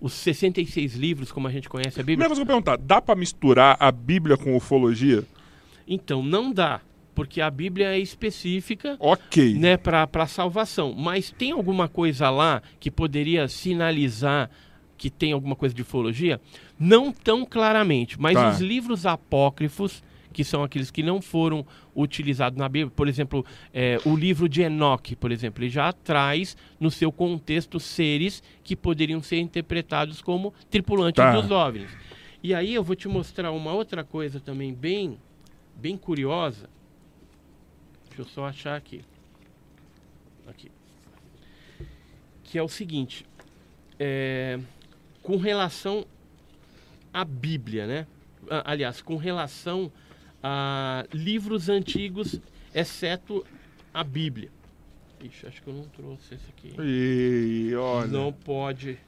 Os 66 livros, como a gente conhece a Bíblia? Que eu vou perguntar, dá pra misturar a Bíblia com ufologia? Então, não dá, porque a Bíblia é específica Ok. né, para salvação. Mas tem alguma coisa lá que poderia sinalizar que tem alguma coisa de ufologia? Não tão claramente, mas Tá. os livros apócrifos, que são aqueles que não foram utilizados na Bíblia, por exemplo, é, o livro de Enoque, por exemplo, ele já traz no seu contexto seres que poderiam ser interpretados como tripulantes Tá. dos OVNIs. E aí eu vou te mostrar uma outra coisa também bem, bem curiosa. Deixa eu só achar aqui. Aqui. Que é o seguinte. é, com relação à Bíblia, né? Ah, Aliás, com relação a livros antigos, exceto a Bíblia. Ixi, acho que eu não trouxe esse aqui. E olha. Não pode.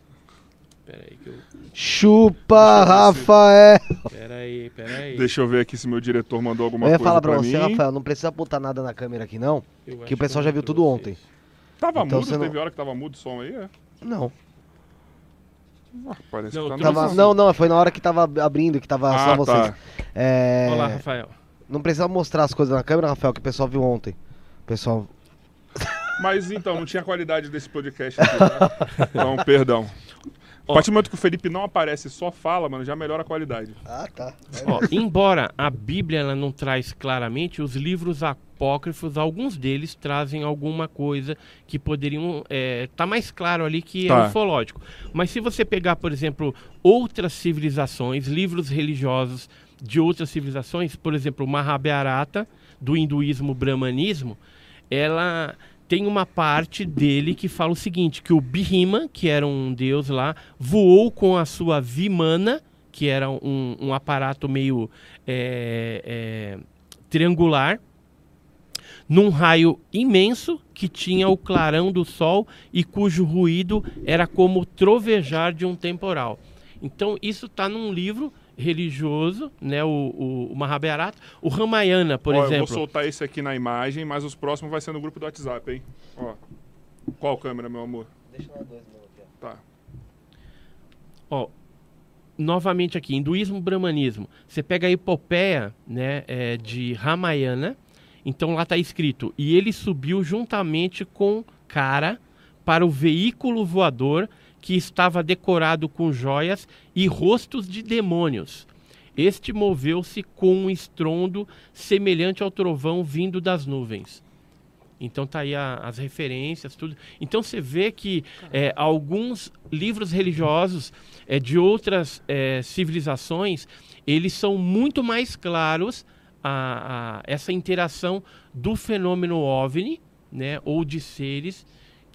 Pera aí, que eu. Chupa, Rafael! Pera aí, pera aí. Deixa eu ver aqui se meu diretor mandou alguma Eu ia coisa falar pra pra você, mim. Rafael, não precisa botar nada na câmera aqui, não. Eu que o pessoal eu já viu tudo ontem. esse. Tava Então mudo, você não- teve hora que tava mudo o som aí, é? Não. Ah, parece Não, que tá Tava, não, não, foi na hora que tava abrindo, que tava só Ah, vocês. tá. É, Olá, Rafael. não precisa mostrar as coisas na câmera, Rafael, que o pessoal viu ontem. O pessoal. Mas então, não tinha qualidade desse podcast aqui, tá? Então, perdão. A Ó. partir do momento que o Felipe não aparece e só fala, mano, já melhora a qualidade. Ah, tá. Ó, embora a Bíblia ela não traz claramente, os livros apócrifos, alguns deles trazem alguma coisa que poderiam estar mais claro ali que Tá. é ufológico. Mas se você pegar, por exemplo, outras civilizações, livros religiosos de outras civilizações, por exemplo, o Mahabharata, do hinduísmo brahmanismo, ela tem uma parte dele que fala o seguinte, que o Bhima, que era um deus lá, voou com a sua Vimana, que era um, um aparato meio é, é, triangular, num raio imenso que tinha o clarão do sol e cujo ruído era como trovejar de um temporal. Então isso está num livro religioso, né, o, o, o Mahabharata. O Ramayana, por Ó, Eu exemplo. vou soltar esse aqui na imagem, mas os próximos vai ser no grupo do WhatsApp, hein? Ó. Qual câmera, meu amor? Deixa eu dar dois minutos aqui. Tá. Ó, novamente aqui, hinduísmo, brahmanismo. Você pega a epopeia né, é, de Ramayana, então lá está escrito, e ele subiu juntamente com Kara para o veículo voador que estava decorado com joias e rostos de demônios. Este moveu-se com um estrondo semelhante ao trovão vindo das nuvens. Então tá aí a- as referências, tudo. Então você vê que é, alguns livros religiosos é, de outras é, civilizações, eles são muito mais claros a, a essa interação do fenômeno OVNI, né, ou de seres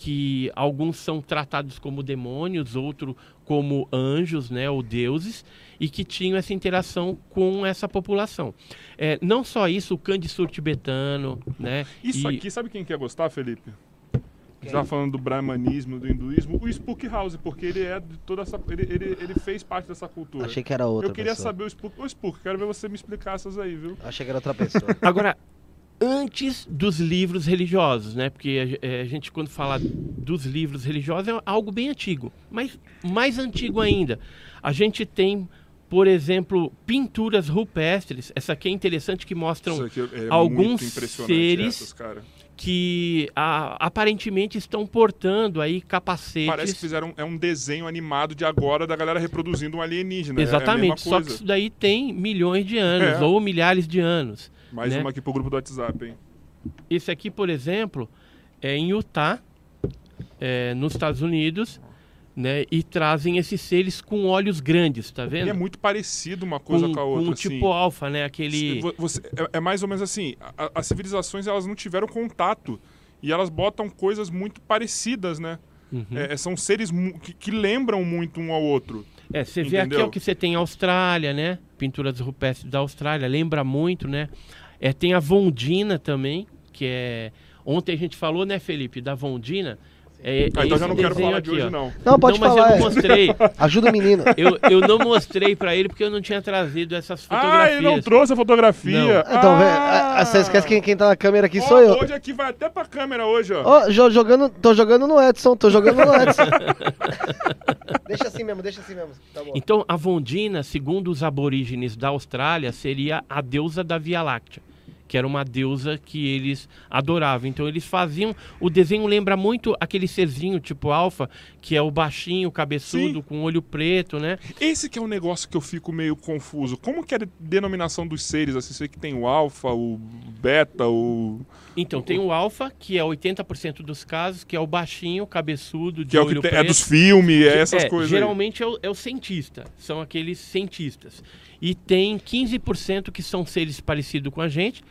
que alguns são tratados como demônios, outros como anjos, né, ou deuses, e que tinham essa interação com essa população. É, não só isso, o Candissur tibetano, né? Isso e- aqui, sabe quem quer gostar, Felipe? Você tava falando do brahmanismo, do hinduísmo, o Spook House, porque ele é de toda essa. Ele, ele, ele fez parte dessa cultura. Achei que era outra Eu queria pessoa. saber o Spook. Ô, Spook, quero ver você me explicar essas aí, viu? Achei que era outra pessoa. Agora, antes dos livros religiosos, né? Porque a, eh, a gente, quando fala dos livros religiosos, é algo bem antigo. Mas mais antigo ainda, a gente tem, por exemplo, pinturas rupestres. Essa aqui é interessante que mostram é alguns seres essas, que a- aparentemente estão portando aí capacetes. Parece que fizeram é um desenho animado de agora da galera reproduzindo um alienígena. é a Exatamente, mesma só que isso daí tem milhões de anos É. ou milhares de anos. Mais né? uma aqui pro grupo do WhatsApp, hein? Esse aqui, por exemplo, é em Utah, é, nos Estados Unidos, né? E trazem esses seres com olhos grandes, tá vendo? Ele é muito parecido uma coisa com, a outra. com assim. tipo alfa, né? Aquele. Vo- você- é, é mais ou menos assim, a- as civilizações elas não tiveram contato e elas botam coisas muito parecidas, né? Uhum. É, são seres que, que lembram muito um ao outro. É, você vê aqui o que você tem em Austrália, né? Pinturas rupestres da Austrália, lembra muito, né? É, tem a Vondina também, que é. Ontem a gente falou, né, Felipe, da Vondina. É, Ah, é então já não quero falar de aqui, hoje, ó. não. Não, pode não, mas falar. eu é. não mostrei. Ajuda o menino. eu, eu não mostrei pra ele porque eu não tinha trazido essas Ah, fotografias. ele não trouxe a fotografia. Então, vê, ah, a- a- você esquece que quem tá na câmera aqui Ó, sou eu. Hoje aqui vai até pra câmera hoje, ó. Ó, jo- jogando, tô jogando no Edson, tô jogando no Edson. deixa assim mesmo, deixa assim mesmo. Tá bom. Então, a Vondina, segundo os aborígenes da Austrália, seria a deusa da Via Láctea, que era uma deusa que eles adoravam. Então, eles faziam. O desenho lembra muito aquele serzinho tipo alfa, que é o baixinho, cabeçudo, Sim. com olho preto, né? Esse que é um negócio que eu fico meio confuso. Como que é a denominação dos seres? Assim, sei que tem o alfa, o beta, o... Então, tem o alfa, que é 80% dos casos, que é o baixinho, cabeçudo, de Que é o olho que preto. é dos filmes, é essas É, coisas. Geralmente é o, é o cientista, são aqueles cientistas. E tem 15% que são seres parecidos com a gente,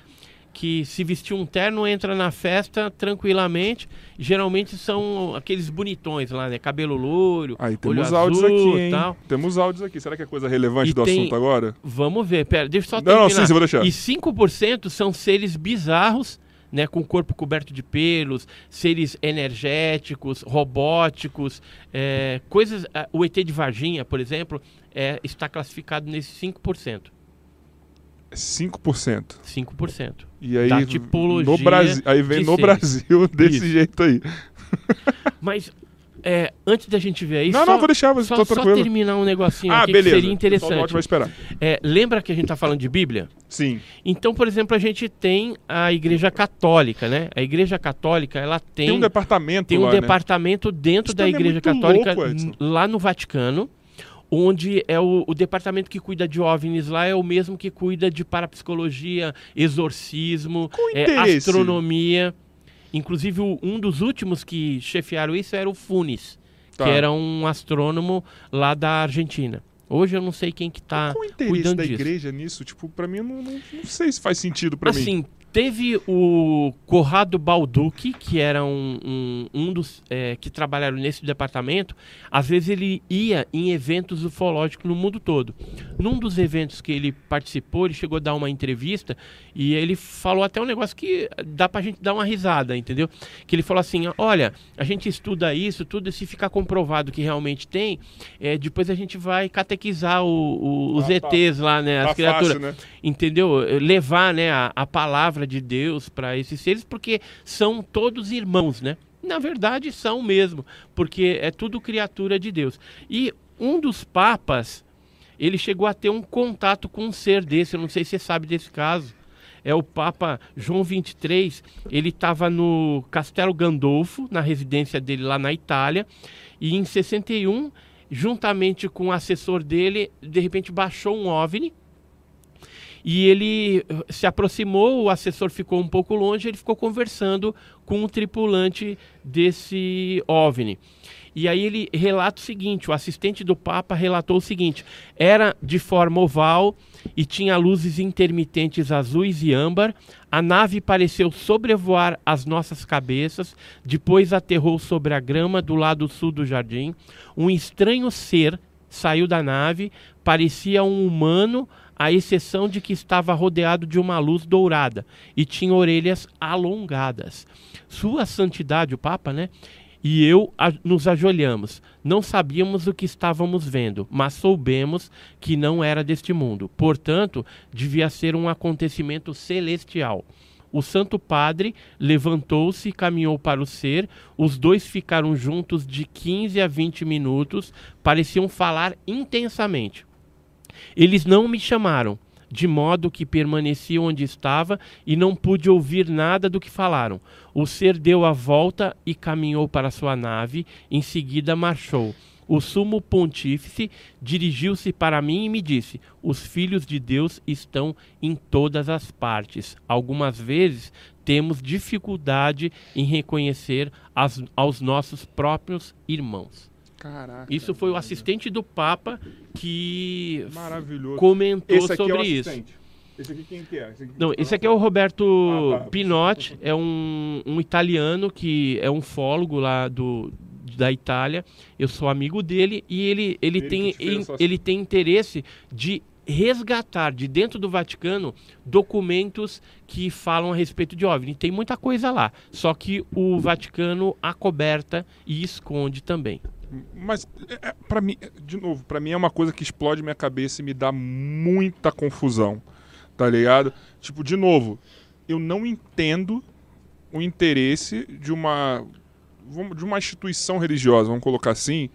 que se vestir um terno entra na festa tranquilamente. Geralmente são aqueles bonitões lá, né? Cabelo louro, Aí temos áudios aqui, hein? tal. Temos áudios aqui. Será que é coisa relevante E do tem- assunto agora? Vamos ver, pera, deixa eu só Não, terminar. não, sim, você vai deixar. E 5% são seres bizarros, né, com o corpo coberto de pelos, seres energéticos, robóticos, é, coisas. O ET de Varginha, por exemplo, é, está classificado nesse 5%. 5%. 5%. E aí, Da tipologia no Brasil, aí vem no seres. Brasil desse Isso. jeito aí. Mas é, antes da gente ver aí, não, só, não, vou deixar, mas só, só terminar um negocinho ah, aqui beleza. que seria O pessoal do interessante. vai esperar. É, lembra que a gente está falando de Bíblia? Sim. Então, por exemplo, a gente tem a Igreja Católica, né? A Igreja Católica, ela tem, Tem, um departamento tem um lá, né? departamento dentro Isso da é Igreja muito Católica, louco, lá no Vaticano, onde é o, o departamento que cuida de OVNIs lá é o mesmo que cuida de parapsicologia, exorcismo, é, astronomia. Inclusive, um dos últimos que chefiaram isso era o Funes, Tá. que era um astrônomo lá da Argentina. Hoje eu não sei quem que tá Qual o interesse cuidando da disso. igreja nisso? Tipo, pra mim, eu não, não, não sei se faz sentido pra mim. assim, teve o Corrado Balducci, que era um, um, um dos é, que trabalharam nesse departamento. Às vezes ele ia em eventos ufológicos no mundo todo. num dos eventos que ele participou, ele chegou a dar uma entrevista e ele falou até um negócio que dá pra gente dar uma risada, entendeu? Que ele falou assim: olha, a gente estuda isso, tudo, e se ficar comprovado que realmente tem, é, depois a gente vai catequizar o, o, os Ah, tá. ETs lá, né? As Tá criaturas. fácil, né? Entendeu? Levar né, a, a palavra de Deus para esses seres, porque são todos irmãos, né? Na verdade, são mesmo, porque é tudo criatura de Deus. E um dos papas, ele chegou a ter um contato com um ser desse, eu não sei se você sabe desse caso. É o Papa João 23, ele estava no Castelo Gandolfo, na residência dele lá na Itália, e em 61, juntamente com o assessor dele, de repente baixou um OVNI, e ele eh, se aproximou, o assessor ficou um pouco longe, ele ficou conversando com o tripulante desse OVNI. E aí ele relata o seguinte, o assistente do Papa relatou o seguinte, era de forma oval e tinha luzes intermitentes azuis e âmbar, a nave pareceu sobrevoar as nossas cabeças, depois aterrou sobre a grama do lado sul do jardim, um estranho ser saiu da nave, parecia um humano, à exceção de que estava rodeado de uma luz dourada e tinha orelhas alongadas. Sua Santidade, o Papa, né? E eu a- nos ajoelhamos. Não sabíamos o que estávamos vendo, mas soubemos que não era deste mundo. Portanto, devia ser um acontecimento celestial. O Santo Padre levantou-se e caminhou para o ser. Os dois ficaram juntos de 15 a 20 minutos, pareciam falar intensamente. Eles não me chamaram, de modo que permaneci onde estava e não pude ouvir nada do que falaram. O ser deu a volta e caminhou para sua nave, em seguida marchou. O sumo pontífice dirigiu-se para mim e me disse: Os filhos de Deus estão em todas as partes. Algumas vezes temos dificuldade em reconhecer as- aos nossos próprios irmãos. Caraca. Isso foi o assistente do Papa que comentou é sobre isso. assistente. Esse aqui quem que é? Esse aqui Não, esse tá aqui é o Roberto Ah, tá. Pinotti, é um, um italiano que é um fólogo lá do, da Itália. Eu sou amigo dele e ele, ele, Ele tem, essa- ele tem interesse de resgatar de dentro do Vaticano documentos que falam a respeito de OVNI. Tem muita coisa lá, só que o Vaticano acoberta e esconde também. Mas, é, é, pra mim, é, de novo, pra mim é uma coisa que explode minha cabeça e me dá muita confusão. Tá ligado? Tipo, de novo, eu não entendo o interesse de uma. de uma instituição religiosa, vamos colocar assim,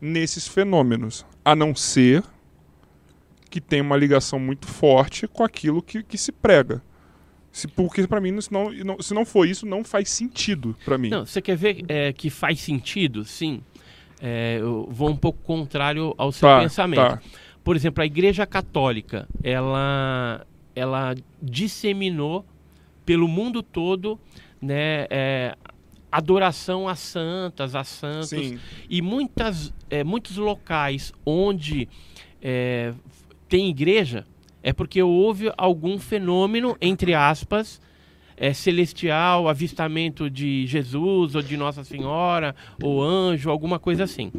nesses fenômenos. A não ser que tem uma ligação muito forte com aquilo que, que se prega. Se, porque pra mim, se não, se não for isso, não faz sentido pra mim. Não, você quer ver é, que faz sentido? Sim. É, eu vou um pouco contrário ao seu Tá, pensamento. tá. Por exemplo, a Igreja Católica, ela, ela disseminou pelo mundo todo né, é, adoração a santas, a santos. Sim. E muitas, é, muitos locais onde é, tem igreja é porque houve algum fenômeno, entre aspas, é, celestial, avistamento de Jesus ou de Nossa Senhora ou anjo, alguma coisa assim.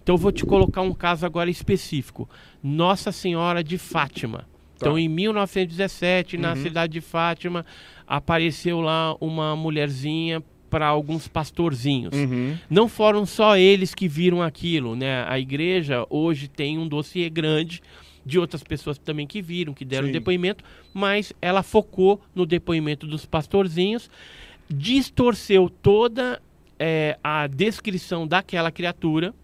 Então eu vou te colocar um caso agora específico. Nossa Senhora de Fátima. Então em 1917, na Uhum. cidade de Fátima, apareceu lá uma mulherzinha para alguns pastorzinhos. Uhum. Não foram só eles que viram aquilo, né? A igreja hoje tem um dossiê grande de outras pessoas também que viram, que deram Sim. depoimento, mas ela focou no depoimento dos pastorzinhos, distorceu toda eh, a descrição daquela criatura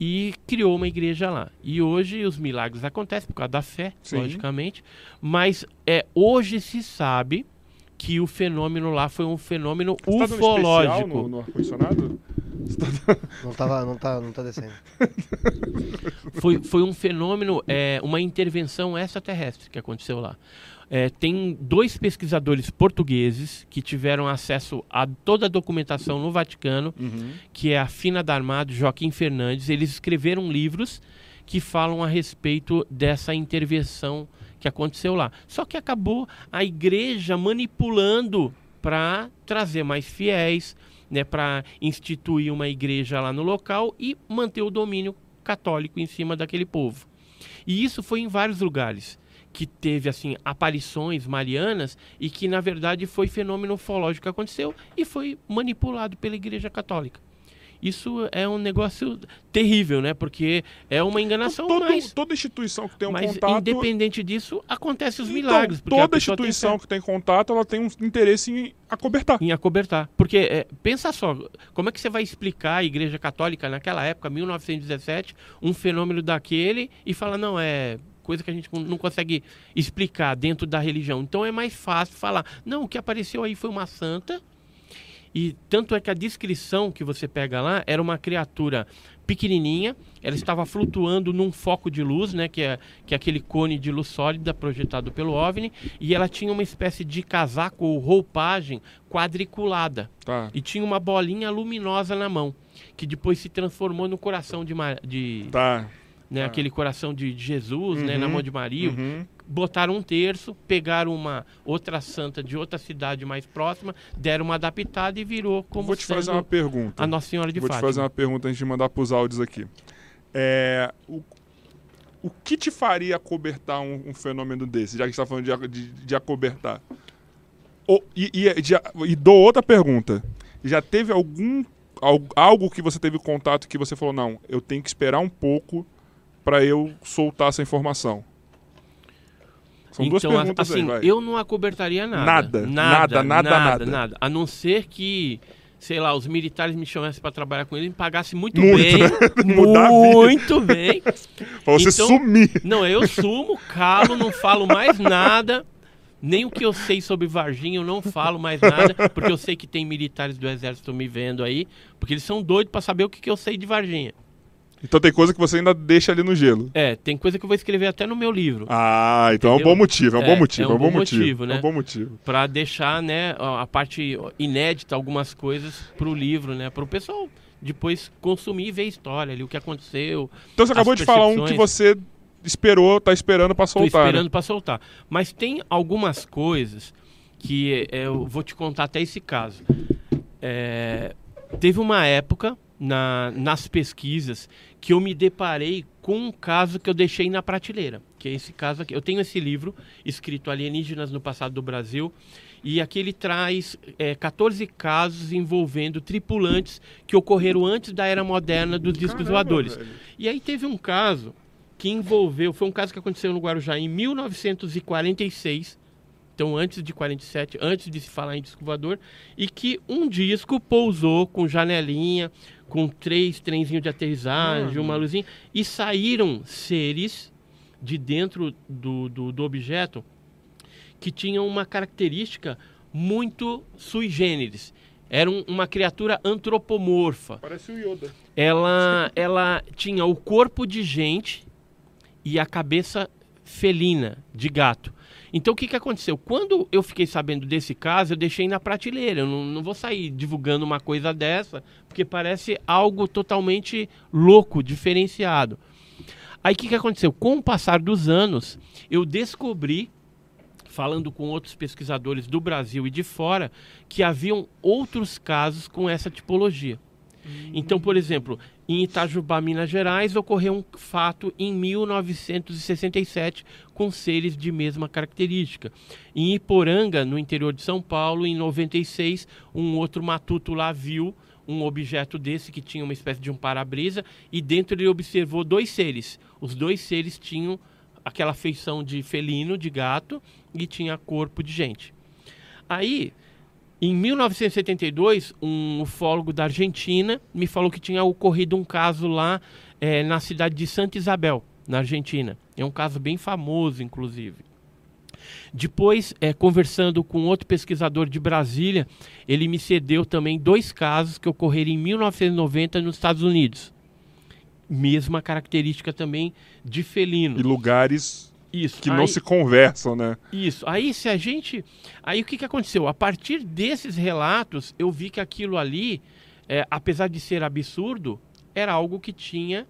e criou uma igreja lá. E hoje os milagres acontecem por causa da fé, Sim. logicamente, mas é, hoje se sabe que o fenômeno lá foi um fenômeno Você tá dando ufológico. especial no, no ar-condicionado? Não, tava, não, tá, não tá descendo. foi, foi um fenômeno, é, uma intervenção extraterrestre que aconteceu lá. É, tem dois pesquisadores portugueses que tiveram acesso a toda a documentação no Vaticano, Uhum. que é a Fina Darmado, Joaquim Fernandes. Eles escreveram livros que falam a respeito dessa intervenção que aconteceu lá. Só que acabou a igreja manipulando para trazer mais fiéis, né, para instituir uma igreja lá no local e manter o domínio católico em cima daquele povo. E isso foi em vários lugares que teve assim aparições marianas e que na verdade foi fenômeno ufológico que aconteceu e foi manipulado pela Igreja Católica. Isso é um negócio terrível, né? Porque é uma enganação, Todo- mas, toda instituição que tem um mas contato. independente disso, acontece os Então, milagres. toda tem instituição fé que tem contato, ela tem um interesse em acobertar. em acobertar. Porque, é, pensa só, como é que você vai explicar a Igreja Católica naquela época, 1917, um fenômeno daquele e falar, não, é coisa que a gente não consegue explicar dentro da religião. Então é mais fácil falar, não, o que apareceu aí foi uma santa. E tanto é que a descrição que você pega lá era uma criatura pequenininha, ela estava flutuando num foco de luz, né, que é, que é aquele cone de luz sólida projetado pelo OVNI, e ela tinha uma espécie de casaco ou roupagem quadriculada Tá. e tinha uma bolinha luminosa na mão, que depois se transformou no coração de, Ma- de Tá. Né, Ah. aquele coração de de Jesus, né, na Uhum, mão de Maria. Uhum. Botaram um terço, pegaram uma outra santa de outra cidade mais próxima, deram uma adaptada e virou como Vou te fazer uma pergunta. a Nossa Senhora de Vou te Fátima. fazer uma pergunta antes de mandar pros áudios aqui. É, o, o que te faria acobertar um, um fenômeno desse, já que a gente tá falando de, de, de acobertar? E, e, de- e dou outra pergunta. Já teve algum al- algo que você teve contato que você falou, não, eu tenho que esperar um pouco para eu soltar essa informação? São duas então, a- perguntas assim, aí, eu não acobertaria nada. Nada, Nada, nada, nada, nada, nada. A não ser que, sei lá, os militares me chamassem para trabalhar com eles e me pagassem muito, Muito, bem. né? Muito bem. Pra você então- sumir. Não, eu sumo, calo, não falo mais nada. Nem o que eu sei sobre Varginha, eu não falo mais nada, porque eu sei que tem militares do exército me vendo aí, porque eles são doidos para saber o que, que eu sei de Varginha. Então tem coisa que você ainda deixa ali no gelo. É, tem coisa que eu vou escrever até no meu livro. Ah, então é um Entendeu? bom motivo, é um É, bom motivo, é é um um bom bom motivo. motivo, É né? um bom motivo. Pra deixar, né, a parte inédita, algumas coisas pro livro, né, pro pessoal depois consumir e ver a história ali, o que aconteceu. Então você acabou de falar um que você esperou, tá esperando pra Tô soltar. esperando né? pra soltar. Mas tem algumas coisas que é, eu vou te contar até esse caso. É, teve uma época na- nas pesquisas que eu me deparei com um caso que eu deixei na prateleira, que é esse caso aqui. Eu tenho esse livro escrito Alienígenas no Passado do Brasil e aqui ele traz é, 14 casos envolvendo tripulantes que ocorreram antes da era moderna dos discos Caramba, voadores. velho. E aí teve um caso que envolveu, foi um caso que aconteceu no Guarujá em 1946, então antes de 47, antes de se falar em disco voador, e que um disco pousou com janelinha, com três trenzinhos de aterrissagem, Mano. uma luzinha, e saíram seres de dentro do, do, do objeto que tinham uma característica muito sui generis. Era um- uma criatura antropomorfa Parece o Yoda. ela, ela tinha o corpo de gente e a cabeça felina, de gato. Então o que, que aconteceu? Quando eu fiquei sabendo desse caso, eu deixei na prateleira. Eu não, não vou sair divulgando uma coisa dessa, porque parece algo totalmente louco, diferenciado. Aí o que, que aconteceu? Com o passar dos anos, eu descobri falando com outros pesquisadores do Brasil e de fora, que haviam outros casos com essa tipologia. Então, por exemplo, em Itajubá, Minas Gerais, ocorreu um fato em 1967 com seres de mesma característica. Em Iporanga, no interior de São Paulo, em 96, um outro matuto lá viu um objeto desse que tinha uma espécie de um para-brisa e dentro ele observou dois seres. Os dois seres tinham aquela feição de felino, de gato, e tinha corpo de gente. Aí, em 1972, um ufólogo da Argentina me falou que tinha ocorrido um caso lá eh, na cidade de Santa Isabel, na Argentina. É um caso bem famoso, inclusive. Depois, eh, conversando com outro pesquisador de Brasília, ele me cedeu também dois casos que ocorreram em 1990 nos Estados Unidos. Mesma característica também de felino. E lugares Isso. que não Aí- se conversam, né? isso. Aí se a gente. Aí o que, que aconteceu? A partir desses relatos, eu vi que aquilo ali, é, apesar de ser absurdo, era algo que tinha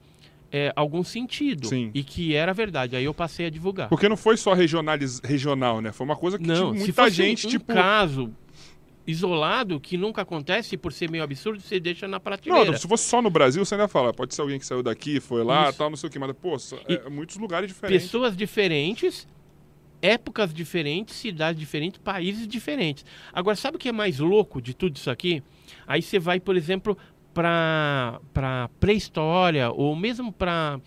é, algum sentido. Sim. E que era verdade. Aí eu passei a divulgar. Porque não foi só regionaliz... regional, né? Foi uma coisa que Não, muita gente, um tipo. caso isolado que nunca acontece por ser meio absurdo, você deixa na prateleira. Não, se fosse só no Brasil, você ainda fala, pode ser alguém que saiu daqui, foi lá, Isso. tal, não sei o que, mas, pô, é, muitos lugares diferentes. Pessoas diferentes, épocas diferentes, cidades diferentes, países diferentes. Agora, sabe o que é mais louco de tudo isso aqui? Aí você vai, por exemplo, para para pré-história ou mesmo para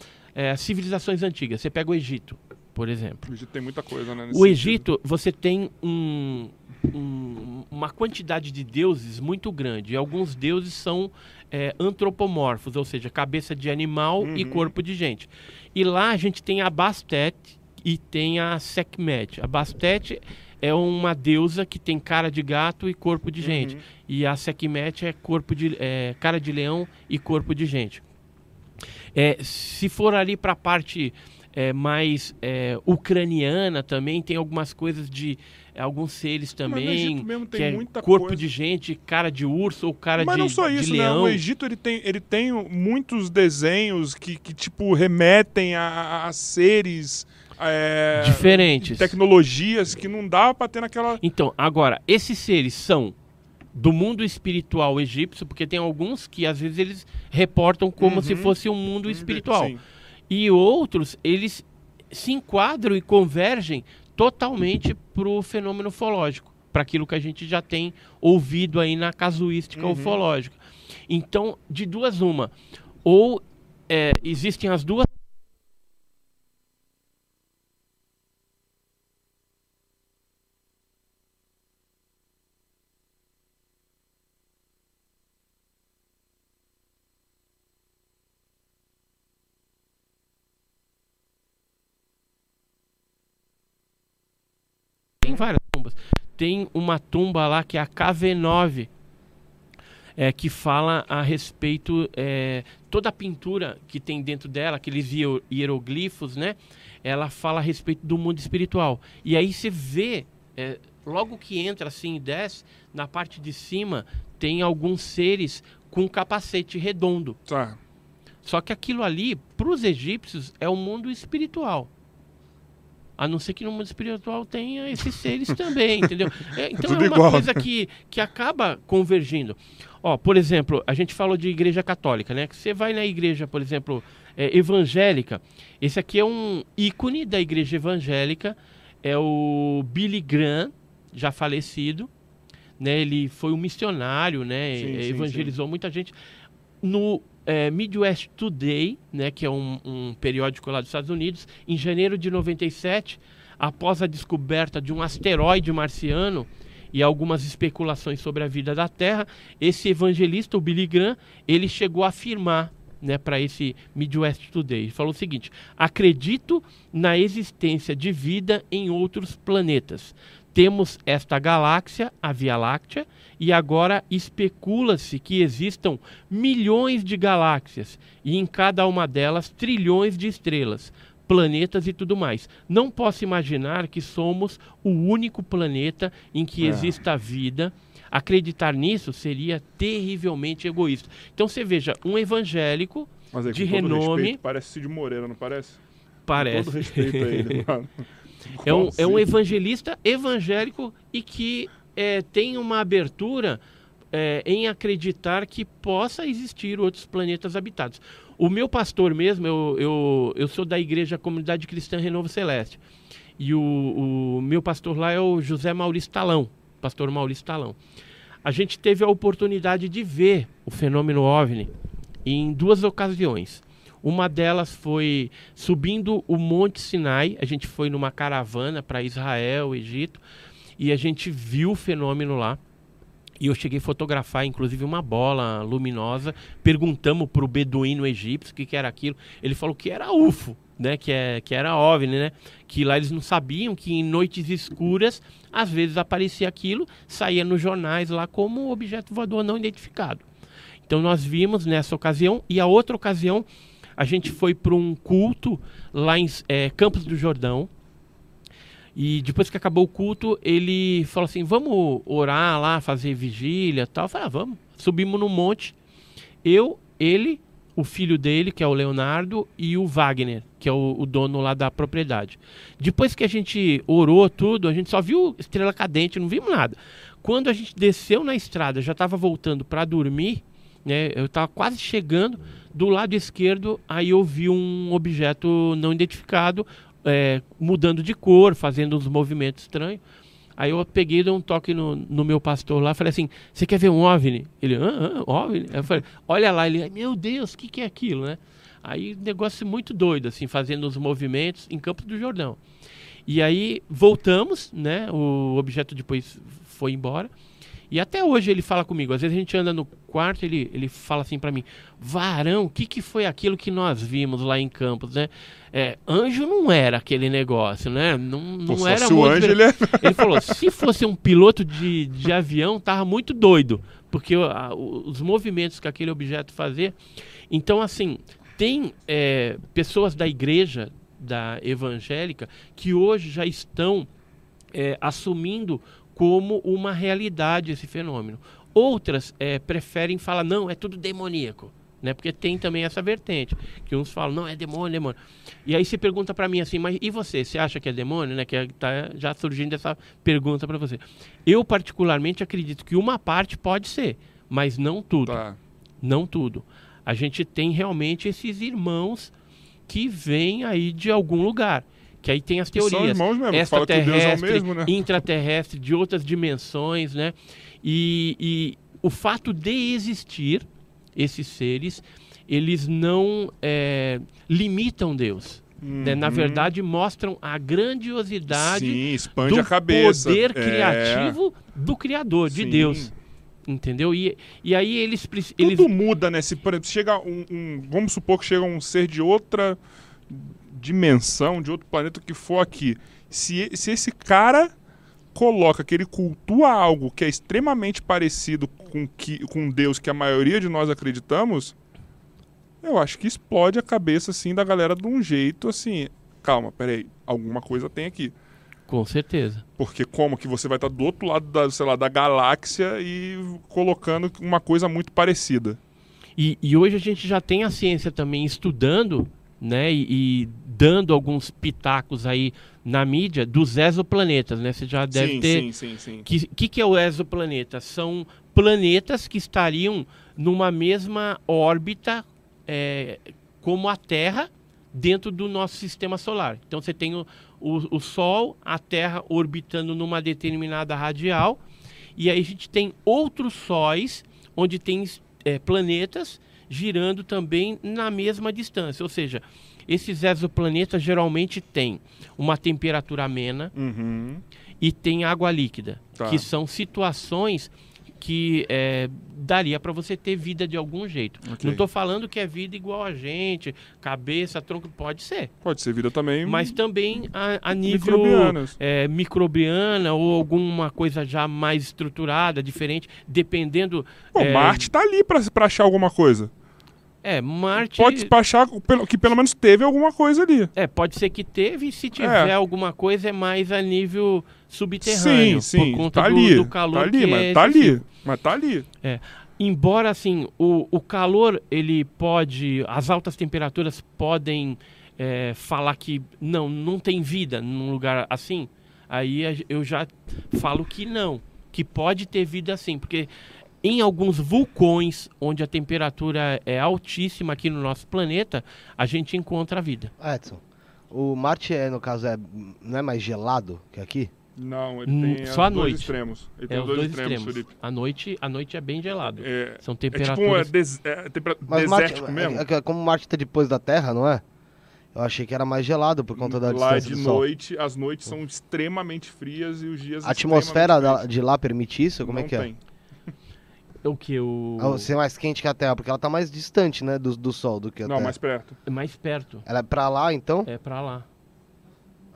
civilizações antigas. Você pega o Egito, por exemplo. O Egito tem muita coisa, né? O sentido. Egito, você tem um- um- uma quantidade de deuses muito grande. E alguns deuses são é, antropomorfos, ou seja, cabeça de animal e Uhum. corpo de gente. E lá a gente tem a Bastet e tem a Sekhmet. A Bastet é uma deusa que tem cara de gato e corpo de gente. Uhum. E a Sekhmet é, corpo de, é, cara de leão e corpo de gente. É, se for ali para a parte é, mais é, ucraniana também, tem algumas coisas de alguns seres Mas também, Egito mesmo tem que é corpo coisa. de gente, cara de urso ou cara Mas de, não só isso, né? leão. O Egito ele tem, ele tem muitos desenhos que, que tipo, remetem a, a seres. é, Diferentes. Tecnologias que não dava pra ter naquela. Então, agora, esses seres são do mundo espiritual egípcio, porque tem alguns que às vezes eles reportam como Uhum. se fosse um mundo espiritual. Sim. E outros, eles se enquadram e convergem totalmente para o fenômeno ufológico, para aquilo que a gente já tem ouvido aí na casuística Uhum. ufológica. Então, de duas uma, ou é, existem as duas Tem várias tumbas. Tem uma tumba lá que é a KV9, é, que fala a respeito. é, toda a pintura que tem dentro dela, aqueles hiero- hieroglifos, né? Ela fala a respeito do mundo espiritual. E aí você vê, é, logo que entra assim e desce, na parte de cima tem alguns seres com capacete redondo. Tá. Só que aquilo ali, para os egípcios, é o mundo espiritual. A não ser que no mundo espiritual tenha esses seres também, entendeu? É, então Tudo é uma igual. coisa que, que acaba convergindo. Ó, por exemplo, a gente falou de igreja católica, né? Que Você vai na igreja, por exemplo, é, evangélica. Esse aqui é um ícone da igreja evangélica. É o Billy Graham, já falecido. Né? Ele foi um missionário, né? Sim, É, sim, evangelizou muita gente. No é, Midwest Today, né, que é um, um periódico lá dos Estados Unidos, em janeiro de 97, após a descoberta de um asteroide marciano e algumas especulações sobre a vida da Terra, esse evangelista, o Billy Graham, ele chegou a afirmar né, para esse Midwest Today. Ele falou o seguinte: acredito na existência de vida em outros planetas. Temos esta galáxia, a Via Láctea, e agora especula-se que existam milhões de galáxias e em cada uma delas trilhões de estrelas, planetas e tudo mais. Não posso imaginar que somos o único planeta em que É. exista vida. Acreditar nisso seria terrivelmente egoísta. Então você veja, um evangélico Mas aí, De com todo renome. respeito, parece Cid Moreira, não parece? Com parece todo respeito a ele, mano. é um, é um evangelista evangélico e que é, tem uma abertura é, em acreditar que possa existir outros planetas habitados. O meu pastor mesmo, eu, eu, eu sou da igreja Comunidade Cristã Renovo Celeste. E o, o meu pastor lá é o José Maurício Talão, pastor Maurício Talão. A gente teve a oportunidade de ver o fenômeno OVNI em duas ocasiões. Uma delas foi subindo o Monte Sinai, a gente foi numa caravana para Israel, Egito, e a gente viu o fenômeno lá. E eu cheguei a fotografar, inclusive, uma bola luminosa. Perguntamos para o beduíno egípcio o que, que era aquilo. Ele falou que era UFO, né? Que, é, que era OVNI, né? Que lá eles não sabiam que em noites escuras, às vezes aparecia aquilo, saía nos jornais lá como objeto voador não identificado. Então nós vimos nessa ocasião. E a outra ocasião, a gente foi para um culto lá em eh, Campos do Jordão. E depois que acabou o culto, ele falou assim: vamos orar lá, fazer vigília tal. Eu falei: ah, vamos. Subimos no monte. Eu, ele, o filho dele, que é o Leonardo, e o Wagner, que é o, o, dono lá da propriedade. Depois que a gente orou tudo, a gente só viu estrela cadente, não vimos nada. Quando a gente desceu na estrada, já estava voltando para dormir, né? Eu estava quase chegando do lado esquerdo, aí eu vi um objeto não identificado é, mudando de cor, fazendo uns movimentos estranhos. Aí eu peguei, dei um toque no, no meu pastor lá, falei assim, você quer ver um OVNI? Ele, ah, ah, OVNI? Eu falei, olha lá, ele, meu Deus, o que, que é aquilo, né? Aí negócio muito doido, assim, fazendo os movimentos em Campos do Jordão. E aí voltamos, né? O objeto depois foi embora. E até hoje ele fala comigo. Às vezes a gente anda no quarto, ele, ele fala assim para mim: Varão, o que, que foi aquilo que nós vimos lá em Campos, né? É, anjo não era aquele negócio, né? Não, não Pô, era muito. Anjo, ele, é... ele falou: se fosse um piloto de, de avião, tava muito doido, porque a, os movimentos que aquele objeto fazia. Então, assim, tem é, pessoas da igreja, da evangélica, que hoje já estão é, assumindo como uma realidade esse fenômeno. Outras é, preferem falar, não, é tudo demoníaco. Né? Porque tem também essa vertente, que uns falam, não, é demônio, demônio. E aí você pergunta para mim assim, mas e você? Você acha que é demônio? Né? Que está já surgindo essa pergunta para você. Eu, particularmente, acredito que uma parte pode ser, mas não tudo. Tá. Não tudo. A gente tem realmente esses irmãos que vêm aí de algum lugar. Que aí tem as teorias. São mesmo, extraterrestre, é mesmo, né? intraterrestre, de outras dimensões, né? E, e, o fato de existir esses seres, eles não é, limitam Deus. Uhum. Né? Na uhum. verdade, mostram a grandiosidade Sim, expande do a cabeça. poder é. criativo do Criador, de Sim. Deus. Entendeu? E, e aí eles... Tudo eles... muda, né? Se, por exemplo, chega um, um... Vamos supor que chega um ser de outra dimensão, de outro planeta que for aqui, se, se esse cara coloca que ele cultua algo que é extremamente parecido com, que, com Deus que a maioria de nós acreditamos, eu acho que explode a cabeça assim da galera de um jeito assim. Calma, peraí, alguma coisa tem aqui. Com certeza. Porque como que você vai estar do outro lado da, sei lá, da galáxia e colocando uma coisa muito parecida? E, e hoje a gente já tem a ciência também estudando né, e, e, dando alguns pitacos aí na mídia dos exoplanetas, né? Você já deve sim, ter. Sim, sim, sim. Que, que que é o exoplaneta? São planetas que estariam numa mesma órbita é, como a Terra dentro do nosso sistema solar. Então você tem o, o, o Sol, a Terra orbitando numa determinada radial, e aí a gente tem outros sóis onde tem é, planetas girando também na mesma distância. Ou seja, esses exoplanetas geralmente têm uma temperatura amena uhum. e tem água líquida, tá. que são situações que é, daria para você ter vida de algum jeito. Okay. Não estou falando que é vida igual a gente, cabeça, tronco, pode ser. Pode ser vida também. Mas também a, a nível é, microbiana ou alguma coisa já mais estruturada, diferente, dependendo. Pô, é... Marte está ali para achar alguma coisa. É, Marte. Pode achar que pelo menos teve alguma coisa ali. É, pode ser que teve, e se tiver é. alguma coisa é mais a nível subterrâneo. Sim, sim. Por conta tá do, ali, do calor tá ali, mas é tá ali. Mas tá ali. É. Embora assim, o, o calor, ele pode. As altas temperaturas podem é, falar que não, não tem vida num lugar assim. Aí eu já falo que não. Que pode ter vida assim, porque em alguns vulcões, onde a temperatura é altíssima aqui no nosso planeta, a gente encontra a vida. Edson, o Marte, é, no caso, é, não é mais gelado que aqui? Não, ele tem Só a noite. extremos. Ele é, tem os dois, dois extremos, extremos. Felipe. A noite, a noite é bem gelado. É, São temperaturas... É tipo um des, é, tempera Mas desértico Marte, mesmo. É, é, como Marte está depois da Terra, não é? Eu achei que era mais gelado por conta da lá distância de do noite, as noites são extremamente frias e os dias A atmosfera da, de lá permite isso? Como não é que é? O que? O... Ah, ser mais quente que a Terra, porque ela tá mais distante, né, do, do Sol do que a não, Terra. mais perto. É mais perto. Ela é pra lá, então? É pra lá.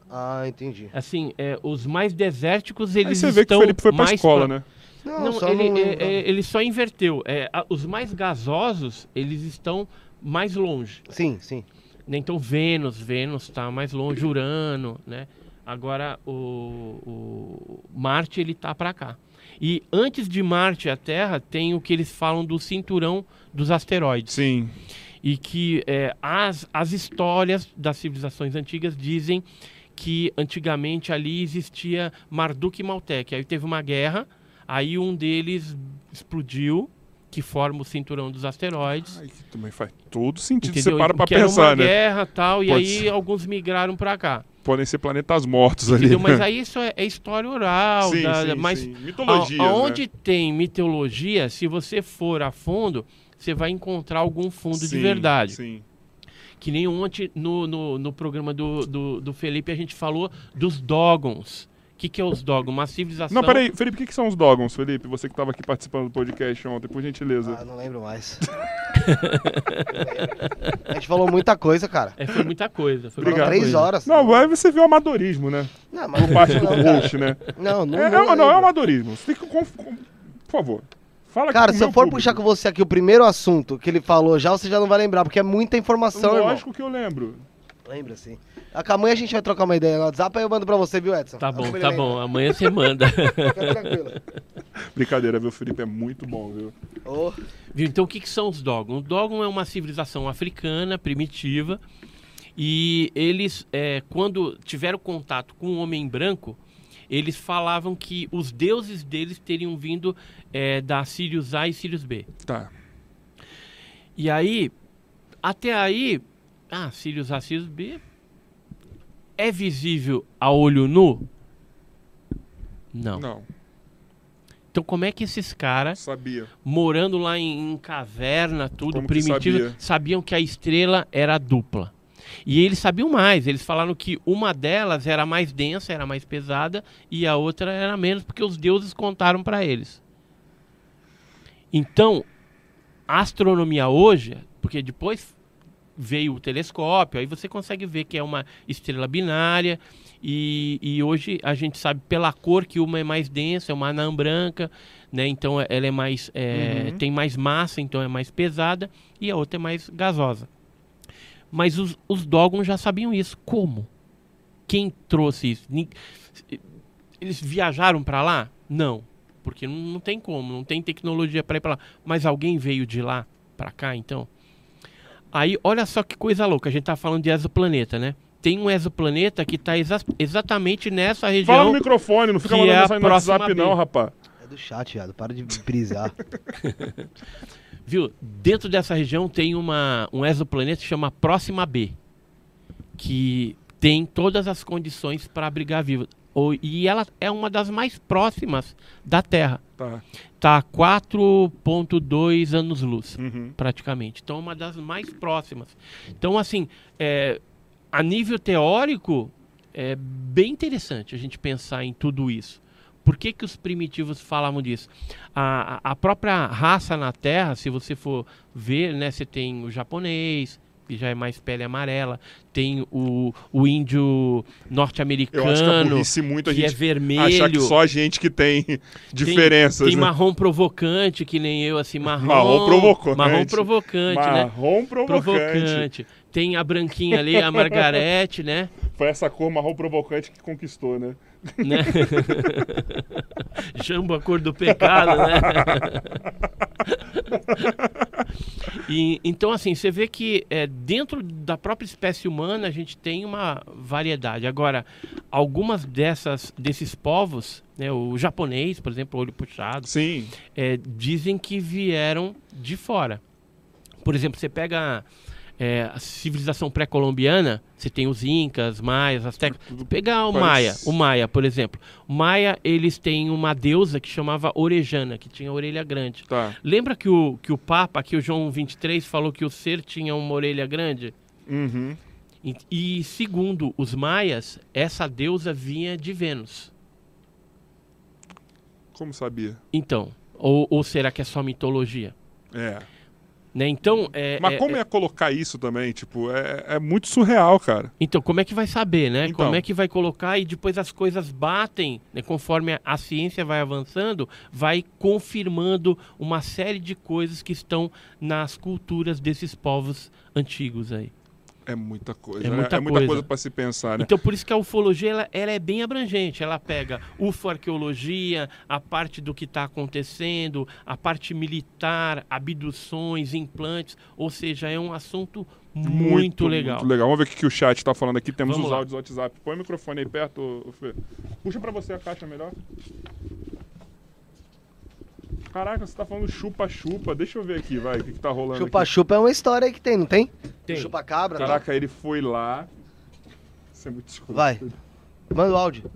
Ah, entendi. Assim, é, os mais desérticos, eles Aí você vê que o Felipe foi pra mais escola, pra... né? Não, Não, só ele, não- é- é- ele só inverteu. É, a- os mais gasosos, eles estão mais longe. Sim, sim. né? Então, Vênus, Vênus está mais longe, Urano, né? Agora, o, o Marte, ele tá para cá. E antes de Marte e a Terra, tem o que eles falam do cinturão dos asteroides. Sim. e que é, as, as histórias das civilizações antigas dizem que antigamente ali existia Marduk e Maltec. Aí teve uma guerra, aí um deles explodiu, que forma o cinturão dos asteroides. Ai, que também faz todo sentido. Entendeu? Você para pra que era uma pensar, né? guerra tal, e Pode aí ser. alguns migraram para cá. Podem ser planetas mortos ali. Entendeu? Mas aí isso é, é história oral. sim, da- sim, mas sim. Mitologia. a- aonde tem mitologia, se você for a fundo, você vai encontrar algum fundo de verdade. Sim. Que nem ontem no, no, no programa do, do, do Felipe a gente falou dos Dogons. O que, que é os Dogons? Uma civilização. Não, peraí, Felipe, o que, que são os Dogons, Felipe? Você que estava aqui participando do podcast ontem, por gentileza. Ah, não lembro mais. a gente falou muita coisa, cara. É, foi muita coisa. Foi Obrigado. Três coisa. horas. Não, aí você vê o amadorismo, né? Não, mas Por parte do não, host, né? Não, não, É, não é, não, é lembro. amadorismo. Você fica com, com- Por favor. Fala aqui Cara, se eu for público. puxar com você aqui o primeiro assunto que ele falou já, você já não vai lembrar, porque é muita informação, irmão. Lógico que eu lembro. Lembra sim. A amanhã a gente vai trocar uma ideia no WhatsApp, aí eu mando pra você, viu, Edson? Tá bom, tá lembra. bom. Amanhã você manda. Fica tranquilo. Brincadeira, viu, Felipe? É muito bom, viu? Ô, Viu? Então, o que, que são os Dogon? O Dogon é uma civilização africana primitiva e eles, é, quando tiveram contato com o homem branco, eles falavam que os deuses deles teriam vindo é, da Sirius A e Sirius B. Tá. E aí, até aí, ah, Sirius A, Sirius B é visível a olho nu? Não. Não, Então, como é que esses caras sabia. morando lá em, em caverna, tudo Como que primitivo, sabia? sabiam que a estrela era dupla. E eles sabiam mais, eles falaram que uma delas era mais densa, era mais pesada, e a outra era menos, porque os deuses contaram para eles. Então, a astronomia hoje, porque depois veio o telescópio, aí você consegue ver que é uma estrela binária, e, e hoje a gente sabe pela cor que uma é mais densa, é uma anã branca, né? Então ela é mais é, Uhum. tem mais massa, então é mais pesada, e a outra é mais gasosa. Mas os, os já sabiam isso. Como? Quem trouxe isso? Eles viajaram para lá? Não, porque não, não tem como, não tem tecnologia para ir para lá. Mas alguém veio de lá para cá, então? Aí, olha só que coisa louca. A gente tá falando de exoplaneta, né? Tem um exoplaneta que tá exa- exatamente nessa Fala região. no microfone, não fica mandando é mensagem no WhatsApp, B. não, rapaz. é do chat, viado. Para de brisar. Viu? Dentro dessa região tem uma, um exoplaneta que chama Próxima B, que tem todas as condições para abrigar vida. Ou- E ela é uma das mais próximas da Terra. Tá. Tá a 4.2 anos-luz, Uhum. praticamente. Então é uma das mais próximas. Então, assim, é, a nível teórico, é bem interessante a gente pensar em tudo isso. Por que, que os primitivos falavam disso? A, a- a própria raça na Terra, se você for ver, né, você tem o japonês, que já é mais pele amarela, tem o, o índio que norte-americano, a que é gente vermelho. achar que só a gente que tem diferenças, Tem né? marrom provocante, que nem eu, assim, marrom. Marrom provocante. Marrom provocante, né? Marrom provocante. Tem a branquinha ali, a Margarete, né? Foi essa cor marrom provocante que conquistou, né? Né? Jambo a cor do pecado, né? E, então, assim, você vê que é, dentro da própria espécie humana a gente tem uma variedade. Agora, algumas dessas desses povos, né, o japonês, por exemplo, olho puxado, Sim. é, dizem que vieram de fora. Por exemplo, você pega é, a civilização pré-colombiana, você tem os incas, maias, astecas. Pegar o parece- maia, o maia, por exemplo. O maia, eles têm uma deusa que chamava Orejana, que tinha orelha grande. Tá. Lembra que o, que o Papa, que o João 23, falou que o ser tinha uma orelha grande? Uhum. E, e segundo os maias, essa deusa vinha de Vênus. Como sabia? Então, ou, ou será que é só mitologia? É. Né? Então, é, Mas é- como ia colocar isso também? Tipo, é, é muito surreal, cara. Então, como é que vai saber, né? Então. Como é que vai colocar e depois as coisas batem, né? conforme a, a ciência vai avançando, vai confirmando uma série de coisas que estão nas culturas desses povos antigos aí. É muita coisa, É né? muita é muita coisa. para se pensar, né? Então, por isso que a ufologia ela, ela é bem abrangente. Ela pega ufoarqueologia, a parte do que está acontecendo, a parte militar, abduções, implantes. Ou seja, é um assunto muito, legal. Muito legal. Vamos ver o que, o chat tá falando aqui. Temos Vamos os lá. áudios do WhatsApp. Põe o microfone aí perto, Fê. Puxa pra você a caixa melhor. Caraca, você tá falando chupa-chupa. Deixa eu ver aqui, vai, o que, que tá rolando aqui. Chupa-chupa é uma história aí que tem, não tem? Tem. Chupa-cabra. tá? Caraca, ele foi lá. Isso é muito escuro. Vai. Manda o áudio.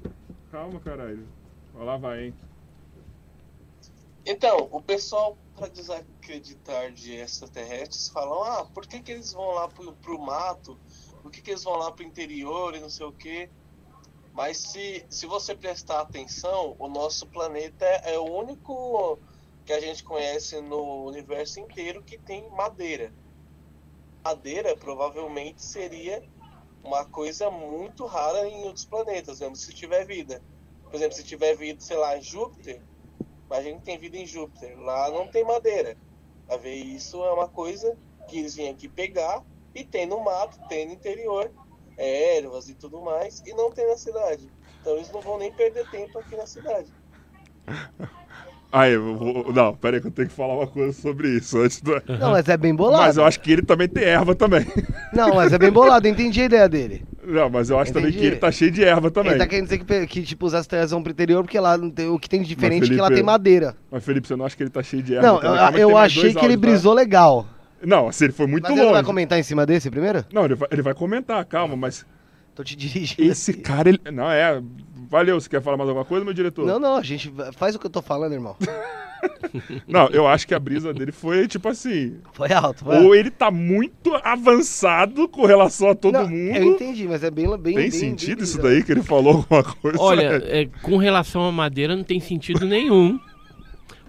Calma, caralho. Olha lá, vai, hein. Então, o pessoal, para desacreditar de extraterrestres, falam: ah, por que, que eles vão lá pro, pro mato? Por que, que eles vão lá pro interior e não sei o quê? Mas se, se você prestar atenção, o nosso planeta é o único que a gente conhece no universo inteiro que tem madeira. Madeira provavelmente seria uma coisa muito rara em outros planetas, mesmo se tiver vida. Por exemplo, se tiver vida, sei lá, em Júpiter, Imagina que tem vida em Júpiter. Lá não tem madeira. A ver, isso é uma coisa que eles vêm aqui pegar e tem no mato, tem no interior, ervas e tudo mais, e não tem na cidade. Então eles não vão nem perder tempo aqui na cidade. Aí, eu vou... Não, pera aí que eu tenho que falar uma coisa sobre isso antes do... Não, mas é bem bolado. Mas eu acho que ele também tem erva também. Não, mas é bem bolado, eu entendi a ideia dele. Não, mas eu acho também Entendi. que ele tá cheio de erva também. Ele tá querendo dizer que, que tipo, os astros vão pro interior porque lá não tem- o que tem de diferente é que lá Felipe, tem madeira. Mas, Felipe, você não acha que ele tá cheio de erva? Não, também? eu, que eu achei que ele áudios, tá? brisou legal. Não, assim, ele foi muito Mas ele não vai longe. comentar em cima desse primeiro? Não, ele vai, ele vai comentar, calma, mas Tô te dirigindo. esse aqui. cara, ele... Não, é... Valeu, você quer falar mais alguma coisa, meu diretor? Não, não, a gente faz o que eu tô falando, irmão. Não, eu acho que a brisa dele foi, tipo assim... Foi alto, foi alto. Ou ele tá muito avançado com relação a todo Não, mundo... Eu entendi, mas é bem, bem Tem bem- sentido bem isso daí que ele falou alguma coisa? Olha, é, com relação à madeira não tem sentido nenhum.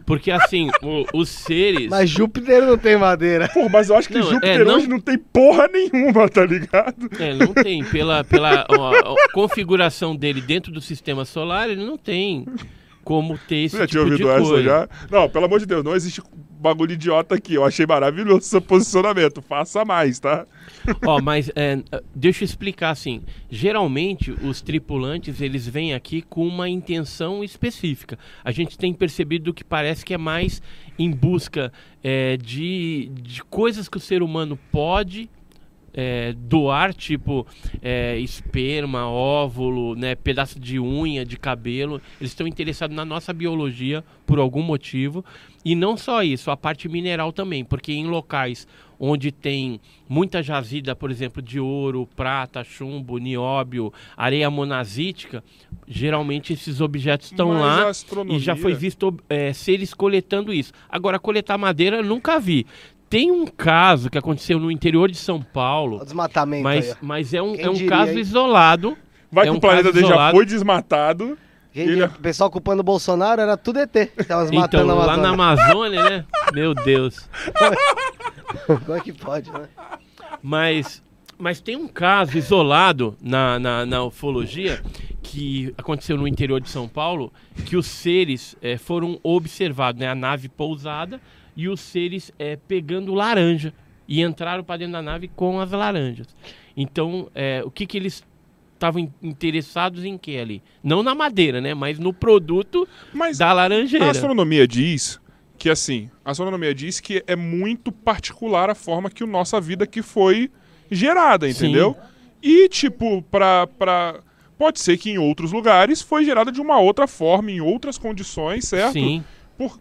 Porque assim, o- os seres. Mas Júpiter não tem madeira. Pô, mas eu acho que Não, Júpiter é, não- hoje não tem porra nenhuma, tá ligado? É, não tem. Pela, pela ó, ó, configuração dele dentro do sistema solar, ele não tem como ter esse Você já tinha tipo de ouvido essa coisa. já? Não, pelo amor de Deus, não existe bagulho idiota aqui. Eu achei maravilhoso seu posicionamento. Faça mais, tá? Ó, mas é, deixa eu explicar assim. Geralmente os tripulantes eles vêm aqui com uma intenção específica. A gente tem percebido que parece que é mais em busca é, de, de coisas que o ser humano pode é, doar, tipo é, esperma, óvulo, né, pedaço de unha, de cabelo. Eles estão interessados na nossa biologia por algum motivo. E não só isso, a parte mineral também, porque em locais onde tem muita jazida, por exemplo, de ouro, prata, chumbo, nióbio, areia monazítica, geralmente esses objetos estão Mas lá astronomia- e já foi visto é, seres coletando isso. Agora, coletar madeira eu nunca vi. Tem um caso que aconteceu no interior de São Paulo, O desmatamento mas, aí, mas é um, Quem é um diria, caso hein? isolado. Vai É que um o planeta dele já isolado. foi desmatado. Gente, ele- O pessoal culpando o Bolsonaro era tudo ET. Tava Então, matando a lá na Amazônia. Amazônia, né? Meu Deus. Como é que pode, né? Mas, mas tem um caso isolado na, na, na ufologia que aconteceu no interior de São Paulo, que os seres eh, foram observados, né? A nave pousada e os seres eh, pegando laranja e entraram para dentro da nave com as laranjas. Então, eh, o que que eles estavam in- interessados em que ali? Não na madeira, né? Mas no produto Mas da a laranjeira. astronomia diz que, assim, a astronomia diz que é muito particular a forma que a nossa vida aqui foi gerada, Sim. entendeu? E, tipo, pra, pra... Pode ser que em outros lugares foi gerada de uma outra forma, em outras condições, certo? Sim. Por-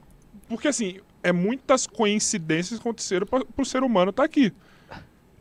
porque, assim, é muitas coincidências que aconteceram para o ser humano estar aqui.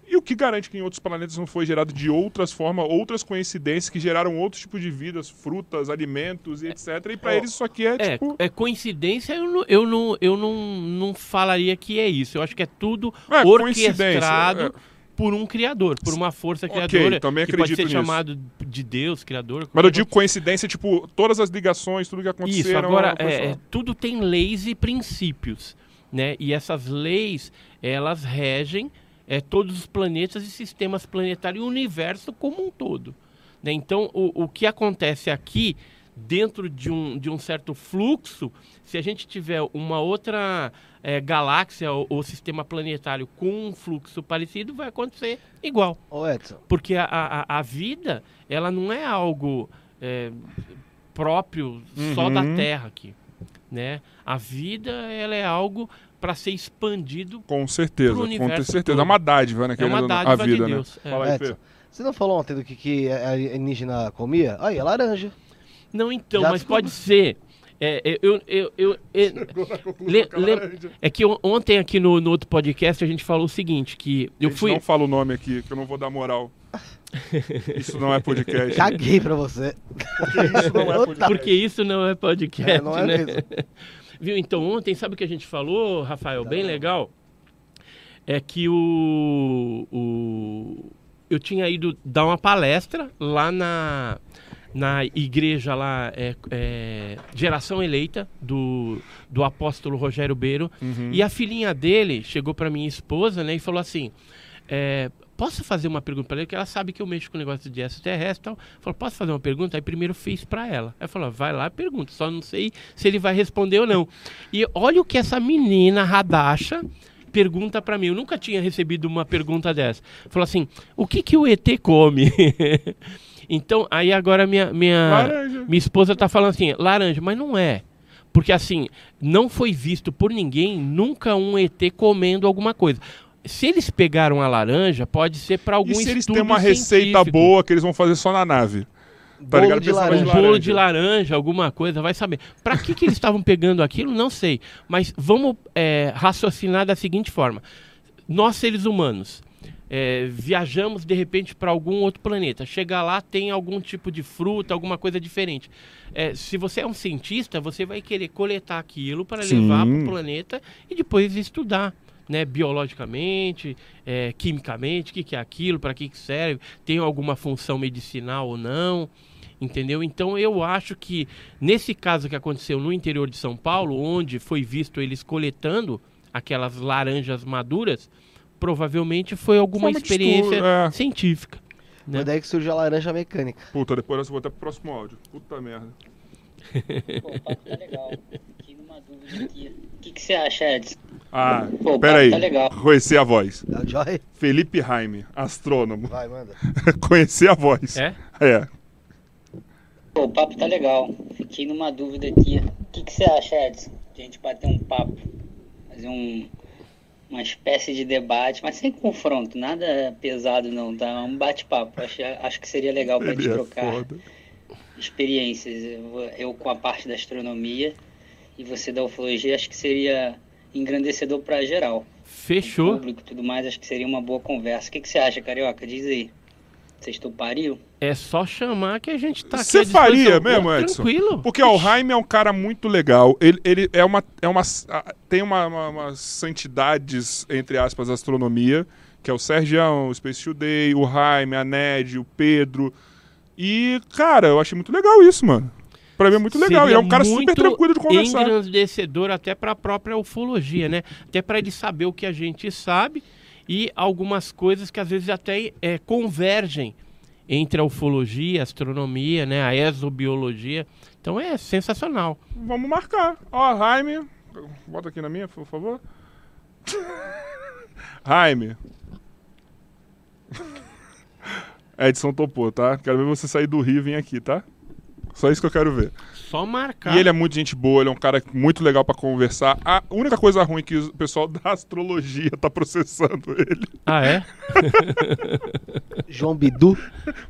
E o que garante que em outros planetas não foi gerado de outras formas, outras coincidências que geraram outros tipos de vidas, frutas, alimentos e etc. E para Ó, eles isso aqui é, É, tipo. é coincidência, eu, não, eu, não, eu não, não falaria que é isso. Eu acho que é tudo É, orquestrado coincidência, por um criador, por uma força Ok, criadora. também que pode acredito ser nisso. chamado de Deus, criador. Mas eu digo coincidência, tipo, todas as ligações, tudo que Isso, aconteceram. agora, é, é, tudo tem leis e princípios, né? E essas leis, elas regem é, todos os planetas e sistemas planetários e o universo como um todo. né? Então, o, o que acontece aqui dentro de um, de um certo fluxo, se a gente tiver uma outra é, galáxia ou, ou, sistema planetário com um fluxo parecido, vai acontecer igual. Ô Edson. Porque a, a, a vida, ela não é algo é, próprio uhum. só da Uhum. Terra aqui. Né? A vida, ela é algo para ser expandido. Com certeza, com certeza. todo. É uma dádiva, né? É uma dádiva a vida, de né? Deus. é. Fala aí, Edson, você não falou ontem do que, que a alienígena comia? Aí, é laranja. Não, então, Já mas pode ser. É, é, eu, eu, eu, é, le- le- é que on- ontem aqui no, no outro podcast a gente falou o seguinte, que eu Gente, fui... Não fala o nome aqui, que eu não vou dar moral. Isso não é podcast. Caguei pra você. Isso não é podcast. Porque isso não é podcast, É, não é né? mesmo. Viu? Então, ontem, sabe o que a gente falou, Rafael? Bem legal. É que o, o. Eu tinha ido dar uma palestra lá na, na igreja lá, é, é, Geração Eleita, do, do apóstolo Rogério Beiro. Uhum. E a filhinha dele chegou para minha esposa né, e falou assim: é, Posso fazer uma pergunta para ele? Que ela sabe que eu mexo com negócio de extraterrestre e tal. Falou: Posso fazer uma pergunta? Aí primeiro fez para ela. Aí falou: Vai lá, pergunta. Só não sei se ele vai responder ou não. E olha o que essa menina radacha pergunta para mim. Eu nunca tinha recebido uma pergunta dessa. Falou assim: O que, que o ET come? então, aí agora minha, minha, Laranja. minha esposa tá falando assim: Laranja, mas não é. Porque assim, não foi visto por ninguém nunca um ET comendo alguma coisa. Se eles pegaram a laranja, pode ser para algum E se eles estudo têm uma receita científico. boa que eles vão fazer só na nave? Tá Bolo ligado? de laranja. Um bolo de laranja, alguma coisa, vai saber. Para que, que eles estavam pegando aquilo, não sei. Mas vamos é, raciocinar da seguinte forma: nós, seres humanos, é, viajamos de repente para algum outro planeta. Chegar lá, tem algum tipo de fruta, alguma coisa diferente. É, se você é um cientista, você vai querer coletar aquilo para levar para o planeta e depois estudar. Né, biologicamente, é, quimicamente, o que, que é aquilo, para que, que serve, tem alguma função medicinal ou não, entendeu? Então eu acho que nesse caso que aconteceu no interior de São Paulo, onde foi visto eles coletando aquelas laranjas maduras, provavelmente foi alguma Forma experiência estudo, é. científica. Né? Foi daí que surgiu a laranja mecânica. Puta, depois eu vou até pro próximo áudio. Puta merda. Pô, o papo tá legal. Fiquei numa dúvida aqui. O que, que você acha, Edson? Ah, Pô, o pera papo aí. tá. Conhecer a voz. É o Joy? Felipe Jaime, astrônomo. Vai, manda. Conhecer a voz. É? É. Pô, o papo tá legal. Fiquei numa dúvida aqui. O que, que você acha, Edson? De a gente bater um papo. Fazer um, uma espécie de debate, mas sem confronto. Nada pesado, não, tá? Um bate-papo. Acho, acho que seria legal pra gente é trocar foda. experiências. Eu, eu com a parte da astronomia e você da ufologia. Acho que seria engrandecedor pra geral. Fechou. público e tudo mais, acho que seria uma boa conversa. O que, que você acha, Carioca? Diz aí. Vocês topariam? É só chamar que a gente tá aqui. Você à disposição. faria mesmo, Edson? Tranquilo. Porque ó, o Jaime é um cara muito legal. Ele, ele é uma. É uma tem uma, uma, umas santidades, entre aspas, astronomia, que é o Sergião, o Space Today, o Jaime, a Ned, o Pedro. E, cara, eu achei muito legal isso, mano. Pra mim é muito legal. Seria E é um cara super tranquilo de conversar. engrandecedor até para a própria ufologia, né? Até para ele saber o que a gente sabe e algumas coisas que às vezes até é, convergem entre a ufologia, a astronomia, né? A exobiologia. Então é sensacional. Vamos marcar. Ó, Jaime. Bota aqui na minha, por favor. Jaime. Edson topou, tá? Quero ver você sair do Rio e vir aqui, tá? Só isso que eu quero ver. Só marcar. E ele é muito gente boa, ele é um cara muito legal pra conversar. A única coisa ruim é que o pessoal da astrologia tá processando ele. Ah, é? João Bidu.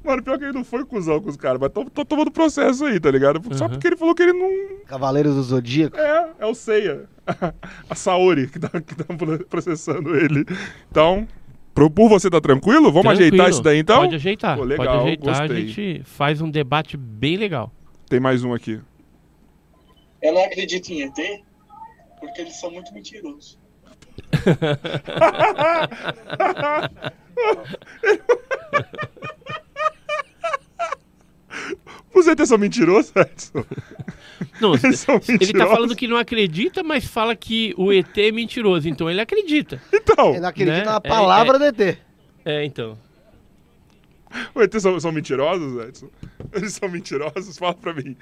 Mano, pior que ele não foi cuzão com os caras, mas tô, tô tomando processo aí, tá ligado? Só Uhum. porque ele falou que ele não. Cavaleiros do Zodíaco. É, é o Seiya. A Saori que tá, que tá processando ele. Então, pro- por você tá tranquilo? Vamos Tranquilo. ajeitar isso daí então? Pode ajeitar. Pô, legal, Pode ajeitar. A gostei. gente faz um debate bem legal. Tem mais um aqui. Eu não acredito em ET porque eles são muito mentirosos. Os ET são mentirosos, Edson? Não, Eles são ele tá falando que não acredita, mas fala que o ET é mentiroso. Então ele acredita. Então, Ele acredita Né? na É, palavra do ET. É, então. Os ET são, são mentirosos, Edson? Eles são mentirosos? Fala pra mim.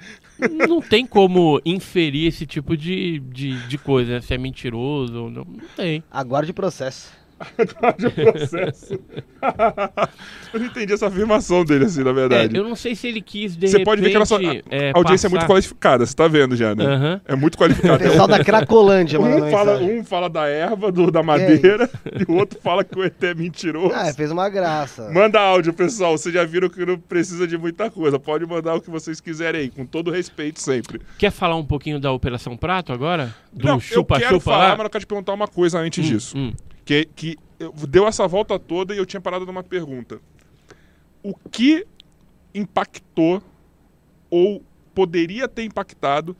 Não tem como inferir esse tipo de, de, de coisa, né? se é mentiroso ou não. Não tem. Aguarde processo. de processo. eu não entendi essa afirmação dele, assim, na É, verdade. eu não sei se ele quis de Você repente. pode ver que a nossa é, audiência é muito passar- qualificada, você tá vendo já, né? É muito O qualificada. pessoal da Cracolândia mandando Um fala, um fala da erva, do, da madeira, e o outro fala que o ET é mentiroso. Ah, fez uma graça. Manda áudio, pessoal. Vocês já viram que não precisa de muita coisa. Pode mandar o que vocês quiserem aí, com todo respeito sempre. Quer falar um pouquinho da Operação Prato agora? Do não, eu chupa-chupa quero falar, lá? mas eu quero te perguntar uma coisa antes Hum, disso. hum. Que, que eu- deu essa volta toda e eu tinha parado numa pergunta. O que impactou ou poderia ter impactado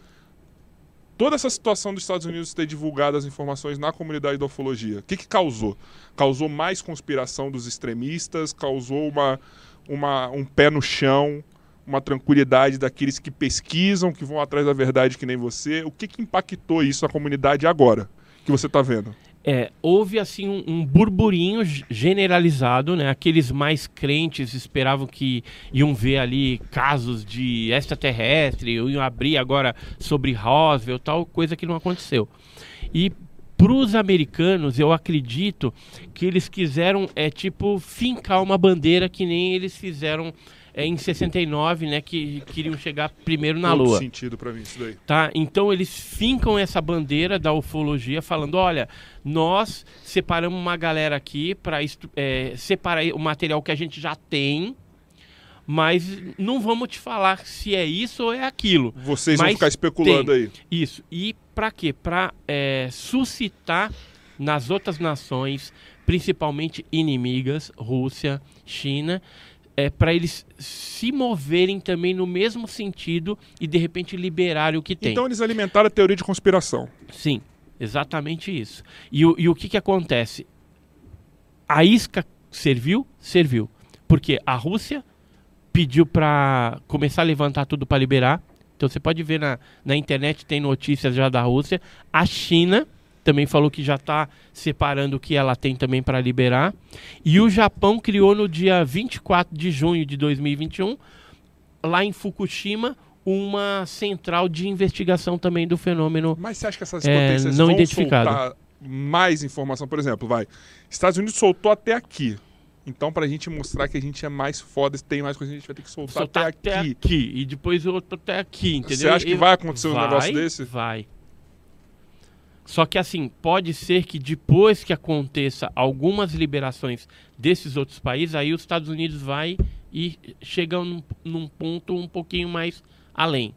toda essa situação dos Estados Unidos ter divulgado as informações na comunidade da ufologia? O que, que causou? Causou mais conspiração dos extremistas? Causou uma, uma, um pé no chão? Uma tranquilidade daqueles que pesquisam, que vão atrás da verdade que nem você? O que, que impactou isso na comunidade agora? Que você está vendo? É, houve assim um, um burburinho generalizado, né? Aqueles mais crentes esperavam que iam ver ali casos de extraterrestre, iam abrir agora sobre Roswell, tal coisa que não aconteceu. E para os americanos, eu acredito que eles quiseram é tipo fincar uma bandeira que nem eles fizeram é, em 69, né? Que queriam chegar primeiro na Lua sentido pra mim isso daí. tá? Então eles fincam essa bandeira da ufologia, falando: olha, nós separamos uma galera aqui para separar o material que a gente já tem, mas não vamos te falar se é isso ou é aquilo. Vocês vão Mas ficar especulando aí. Isso. E para quê? Para suscitar nas outras nações, principalmente inimigas, Rússia, China, é, para eles se moverem também no mesmo sentido e de repente liberarem o que tem. Então eles alimentaram a teoria de conspiração. Sim, exatamente isso. E, o- e o que, que acontece? A isca serviu? Serviu. Porque a Rússia pediu para começar a levantar tudo para liberar. Então você pode ver na, na internet, tem notícias já da Rússia. A China também falou que já está separando o que ela tem também para liberar. E o Japão criou no dia 24 de junho de 2021, lá em Fukushima, uma central de investigação também do fenômeno Mas você acha que essas É, potências não identificado. mais informação? Por exemplo, vai. Estados Unidos soltou até aqui. Então, pra gente mostrar que a gente é mais foda, tem mais coisa, a gente vai ter que soltar, soltar até aqui. E depois outro até aqui, entendeu? Você acha que vai acontecer um vai, negócio desse? Vai. Só que assim, pode ser que depois que aconteça algumas liberações desses outros países, aí os Estados Unidos vai e chega num, num ponto um pouquinho mais além.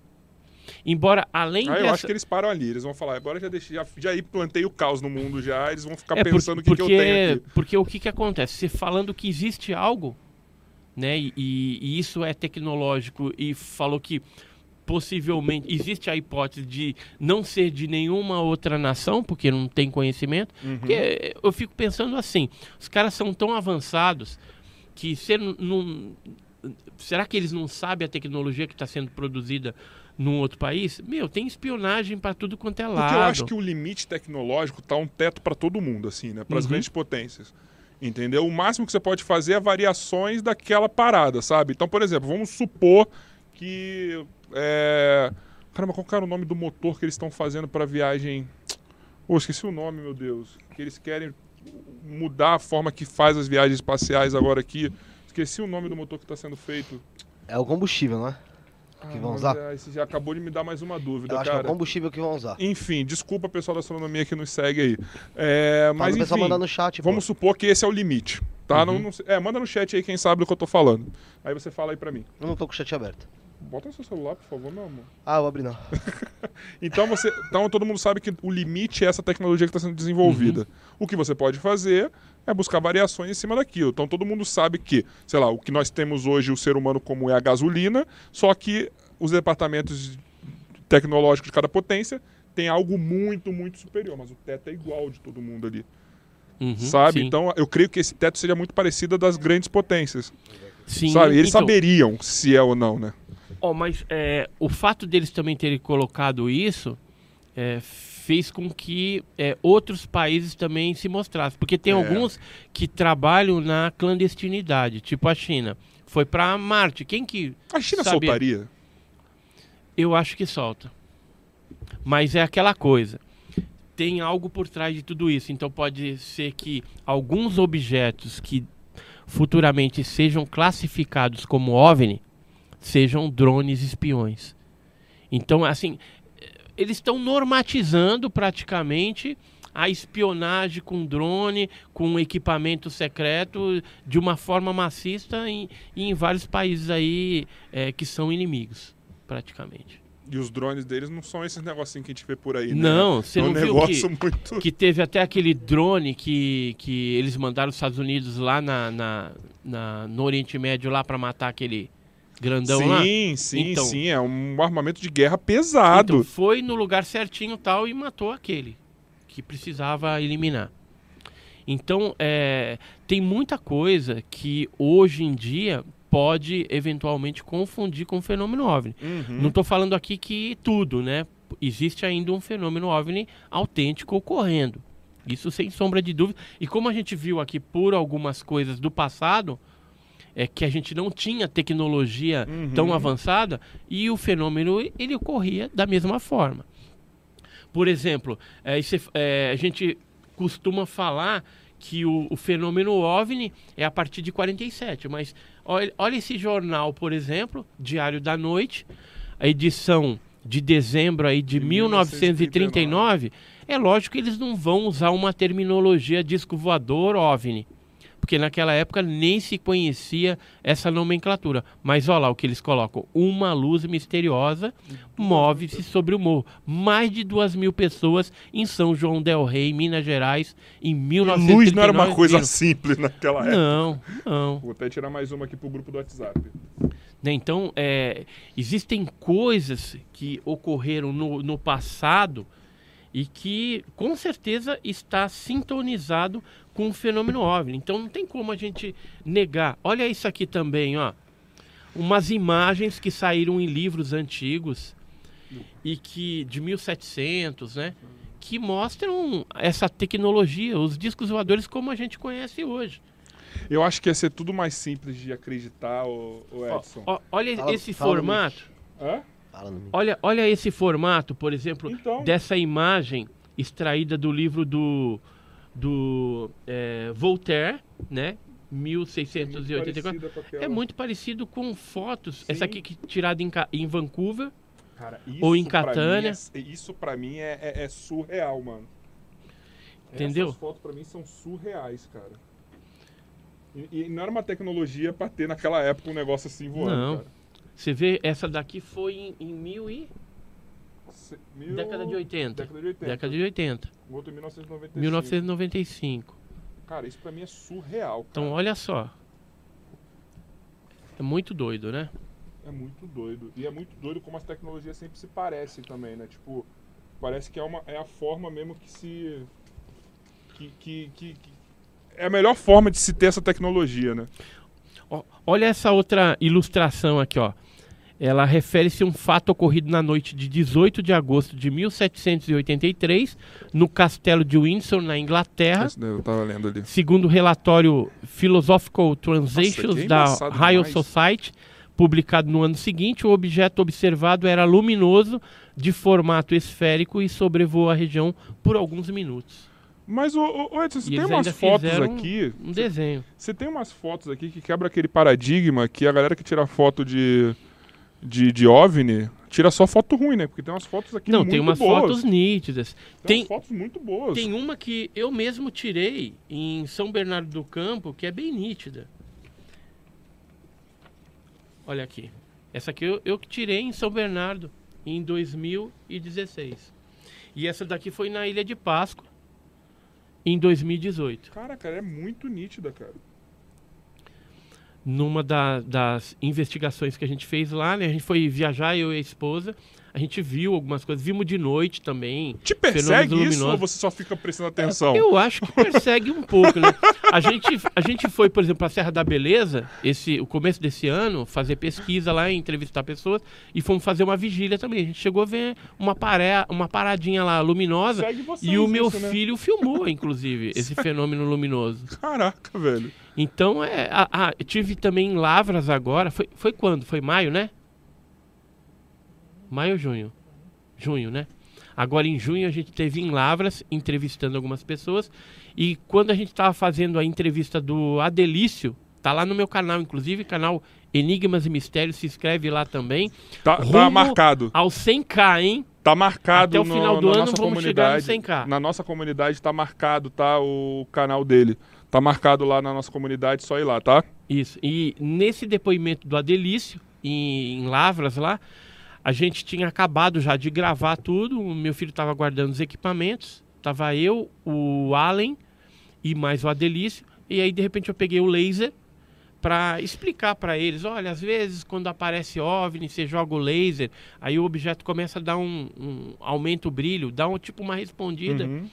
Embora além Ah, eu dessa... acho que eles param ali. Eles vão falar, agora já deixei, já, já plantei o caos no mundo já, eles vão ficar É, por- pensando o que, que eu tenho aqui. Porque o que, que acontece? Você falando que existe algo, né? E, e isso é tecnológico e falou que possivelmente existe a hipótese de não ser de nenhuma outra nação, porque não tem conhecimento. Uhum. Porque eu fico pensando assim, os caras são tão avançados que você não, será que eles não sabem a tecnologia que está sendo produzida num outro país? Meu, tem espionagem para tudo quanto é lado. Porque eu acho que o limite tecnológico tá um teto para todo mundo, assim, né? Para as Uhum. grandes potências. Entendeu? O máximo que você pode fazer é variações daquela parada, sabe? Então, por exemplo, vamos supor que. É... Caramba, qual era o nome do motor que eles estão fazendo para viagem? Oh, esqueci o nome, meu Deus. Que eles querem mudar a forma que faz as viagens espaciais agora aqui. Esqueci o nome do motor que está sendo feito. É o combustível, não é? Que vão Ah, usar? mas, é, Você já acabou de me dar mais uma dúvida, Eu acho que é o cara. combustível que vão usar. Enfim, desculpa pessoal da astronomia que nos segue aí. É, Mas o pessoal enfim, mandar no chat, pô. vamos supor que esse é o limite. Tá? Uhum. Não, não é, manda no chat aí quem sabe do que eu tô falando. Aí você fala aí pra mim. Eu não tô com o chat aberto. Bota no seu celular, por favor, meu amor. Ah, vou abrir não. Então você, então todo mundo sabe que o limite é essa tecnologia que está sendo desenvolvida. O que você pode fazer é buscar variações em cima daquilo. Então todo mundo sabe que, sei lá, o que nós temos hoje o ser humano como é a gasolina, só que os departamentos tecnológicos de cada potência têm algo muito, muito superior, mas o teto é igual de todo mundo ali, Uhum, sabe? sim. Então eu creio que esse teto seja muito parecido ao das grandes potências, Sim, sabe? Eles então, saberiam se é ou não, né? Ó, mas é, o fato deles também terem colocado isso é, fez com que é, outros países também se mostrassem. Porque tem É. alguns que trabalham na clandestinidade, tipo a China. Foi para Marte. Quem que A China Sabe- soltaria? Eu acho que solta. Mas é aquela coisa. Tem algo por trás de tudo isso. Então pode ser que alguns objetos que futuramente sejam classificados como OVNI sejam drones espiões. Então, assim, eles estão normatizando praticamente a espionagem com drone, com equipamento secreto, de uma forma maciça em, em vários países aí eh, que são inimigos, praticamente. E os drones deles não são esses negocinhos que a gente vê por aí, né? Não, você é um não negócio que, muito... que teve até aquele drone que, que eles mandaram os Estados Unidos lá na, na- na- no Oriente Médio lá para matar aquele grandão lá? sim, sim, Então. sim. É um armamento de guerra pesado. Então, foi no lugar certinho tal e matou aquele que precisava eliminar. Então, é, tem muita coisa que hoje em dia pode eventualmente confundir com o fenômeno OVNI. Uhum. Não estou falando aqui que tudo, né? Existe ainda um fenômeno OVNI autêntico ocorrendo. Isso sem sombra de dúvida. E como a gente viu aqui por algumas coisas do passado, é que a gente não tinha tecnologia Uhum. tão avançada e o fenômeno ele ocorria da mesma forma. Por exemplo, é, é- a gente costuma falar que o, o fenômeno OVNI é a partir de 47, mas olha, olha esse jornal, por exemplo, Diário da Noite, a edição de dezembro aí de De 1939, é lógico que eles não vão usar uma terminologia disco voador OVNI, porque naquela época nem se conhecia essa nomenclatura. Mas olha lá o que eles colocam: uma luz misteriosa move-se sobre o morro. Mais de duas mil pessoas em São João del Rei, Minas Gerais, em 1939. Luz não era uma coisa simples naquela época. Não, não. Vou até tirar mais uma aqui pro grupo do WhatsApp. Né, Então, é, existem coisas que ocorreram no, no passado e que com certeza está sintonizado com o fenômeno OVNI. Então não tem como a gente negar. Olha isso aqui também, ó. Umas imagens que saíram em livros antigos e que de 1700, né? Que mostram essa tecnologia, os discos voadores como a gente conhece hoje. Eu acho que ia ser tudo mais simples de acreditar, ô, ô Ó, Edson. ó, olha Fala- esse fala formato. Hã? Fala no Olha, olha esse formato, por exemplo, Então. dessa imagem extraída do livro do, do é, Voltaire, né? 1684. parecida com aquela- É muito parecido com fotos. Sim. Essa aqui que tirada em, em Vancouver. Cara, ou em pra Catânia. é- isso pra mim é, é- é surreal, mano. Entendeu? Essas fotos pra mim são surreais, cara. E, e não era uma tecnologia pra ter naquela época um negócio assim voando, Não. cara. Você vê, essa daqui foi em, em mil e... Se- mil- década de 80. Década de 80. Década de 80. O outro em 1995. 1995. Cara, isso pra mim é surreal, cara. Então, olha só. É muito doido, né? É muito doido. E é muito doido como as tecnologias sempre se parecem também, né? Tipo, parece que é, uma, é a forma mesmo que se. Que, que, que- que- É a melhor forma de se ter essa tecnologia, né? Olha essa outra ilustração aqui, ó. Ela refere-se a um fato ocorrido na noite de 18 de agosto de 1783, no castelo de Windsor, na Inglaterra. Eu tava lendo ali. Segundo o relatório Philosophical Translations Nossa, da Royal demais. Society, publicado no ano seguinte, o objeto observado era luminoso, de formato esférico e sobrevoou a região por alguns minutos. Mas, ô, ô, Edson, você E tem umas fotos aqui. Um desenho. Você tem umas fotos aqui que quebra aquele paradigma que a galera que tira foto de, de, de OVNI tira só foto ruim, né? Porque tem umas fotos aqui Não, muito tem umas boas. fotos nítidas. Tem, Tem, umas fotos muito boas. Tem uma que eu mesmo tirei em São Bernardo do Campo, que é bem nítida. Olha aqui. Essa aqui eu, eu que tirei em São Bernardo em 2016. E essa daqui foi na Ilha de Páscoa em 2018. Cara, cara, é muito nítida, cara. Numa da- das investigações que a gente fez lá, né? A gente foi viajar, eu e a esposa. A gente viu algumas coisas, vimos de noite também. Te persegue isso ou luminosos. você só fica prestando atenção? Eu acho que persegue um pouco, né? A gente, a gente foi, por exemplo, para a Serra da Beleza, esse, o começo desse ano, fazer pesquisa lá, entrevistar pessoas, e fomos fazer uma vigília também. A gente chegou a ver uma, paré, uma paradinha lá luminosa, e o meu isso, né? filho filmou, inclusive, esse fenômeno luminoso. Caraca, velho. Então, é, a- a- eu tive também em Lavras agora, foi, foi quando? Foi maio, né? Maio ou junho? Junho, né? Agora em junho a gente teve em Lavras entrevistando algumas pessoas e quando a gente estava fazendo a entrevista do Adelício, tá lá no meu canal, inclusive, canal Enigmas e Mistérios, se inscreve lá também. Tá, tá marcado. Ao 100k, hein? Tá marcado Até o no- final do na ano nossa vamos chegar no comunidade. 100K. Na nossa comunidade tá marcado, tá? O canal dele. Tá marcado lá na nossa comunidade, só ir lá, tá? Isso. E nesse depoimento do Adelício, em, em Lavras lá, a gente tinha acabado já de gravar tudo. O meu filho estava guardando os equipamentos. Tava eu, o Allen e mais o Adelício. E aí, de repente, eu peguei o laser para explicar para eles. Olha, às vezes, quando aparece OVNI, você joga o laser, aí o objeto começa a dar um, um aumenta o brilho, dá um tipo uma respondida. Uhum.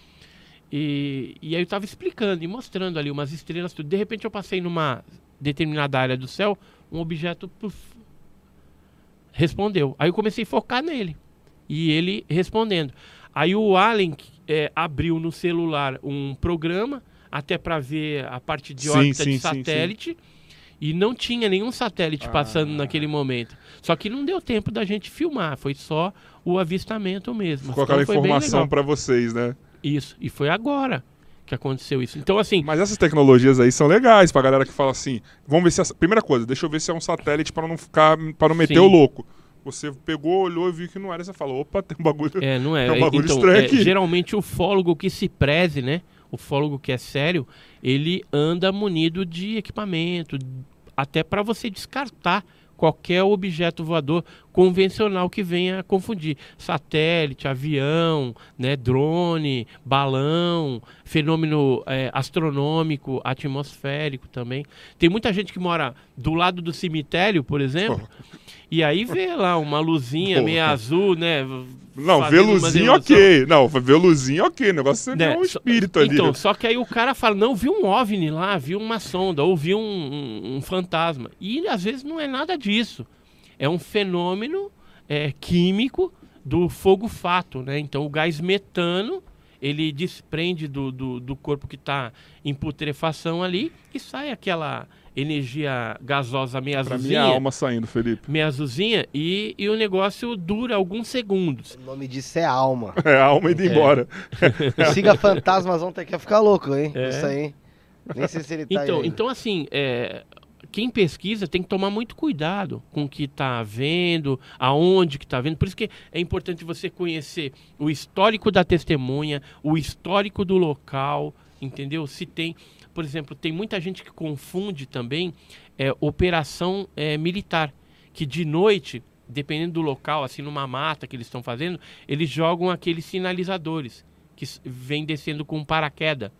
E, e aí eu tava explicando e mostrando ali umas estrelas, tudo. De repente eu passei numa determinada área do céu, um objeto puf, respondeu. Aí eu comecei a focar nele. E ele respondendo. Aí o Allen eh, abriu no celular um programa, até para ver a parte de Sim, órbita sim, de sim, satélite. E não tinha nenhum satélite passando Ah. naquele momento. Só que não deu tempo da gente filmar, foi só o avistamento mesmo. Ficou aquela Então bem informação pra vocês, né? Isso, e foi agora que aconteceu isso. Então, assim, Mas essas tecnologias aí são legais pra galera que fala assim. Vamos ver se. Essa... Primeira coisa, deixa eu ver se é um satélite pra não ficar. para não meter Sim. o louco. Você pegou, olhou e viu que não era. Você falou, opa, tem um bagulho. é, não é. É um bagulho então, estranho é, aqui. geralmente o fólogo que se preze, né? O fólogo que é sério, ele anda munido de equipamento, até para você descartar qualquer objeto voador convencional que venha a confundir. Satélite, avião, né, drone, balão, fenômeno é, astronômico, atmosférico também. Tem muita gente que mora do lado do cemitério, por exemplo, e aí vê lá uma luzinha meio azul, né? Não, luzinho evolução. ok. Não, ver luzinho ok. O negócio é Né, um espírito ali. Então, só que aí o cara fala, não, viu um OVNI lá, viu uma sonda, ou viu um, um- um fantasma. E às vezes não é nada disso. É um fenômeno é, químico do fogo-fato, né? Então o gás metano, ele desprende do, do, do corpo que está em putrefação ali e sai aquela energia gasosa meio pra azulzinha, minha alma saindo, Felipe. meio azulzinha e, e o negócio dura alguns segundos. O nome disso é alma. É, alma indo embora. Siga fantasmas, vão ter que ficar louco, hein? É. Isso aí. Nem sei se ele tá Então, aí. então assim, é, quem pesquisa tem que tomar muito cuidado com o que está vendo, aonde que está vendo. Por isso que é importante você conhecer o histórico da testemunha, o histórico do local, entendeu? Se tem, por exemplo, tem muita gente que confunde também é, operação é, militar, que de noite, dependendo do local, assim numa mata que eles estão fazendo, eles jogam aqueles sinalizadores que vem descendo com paraquedas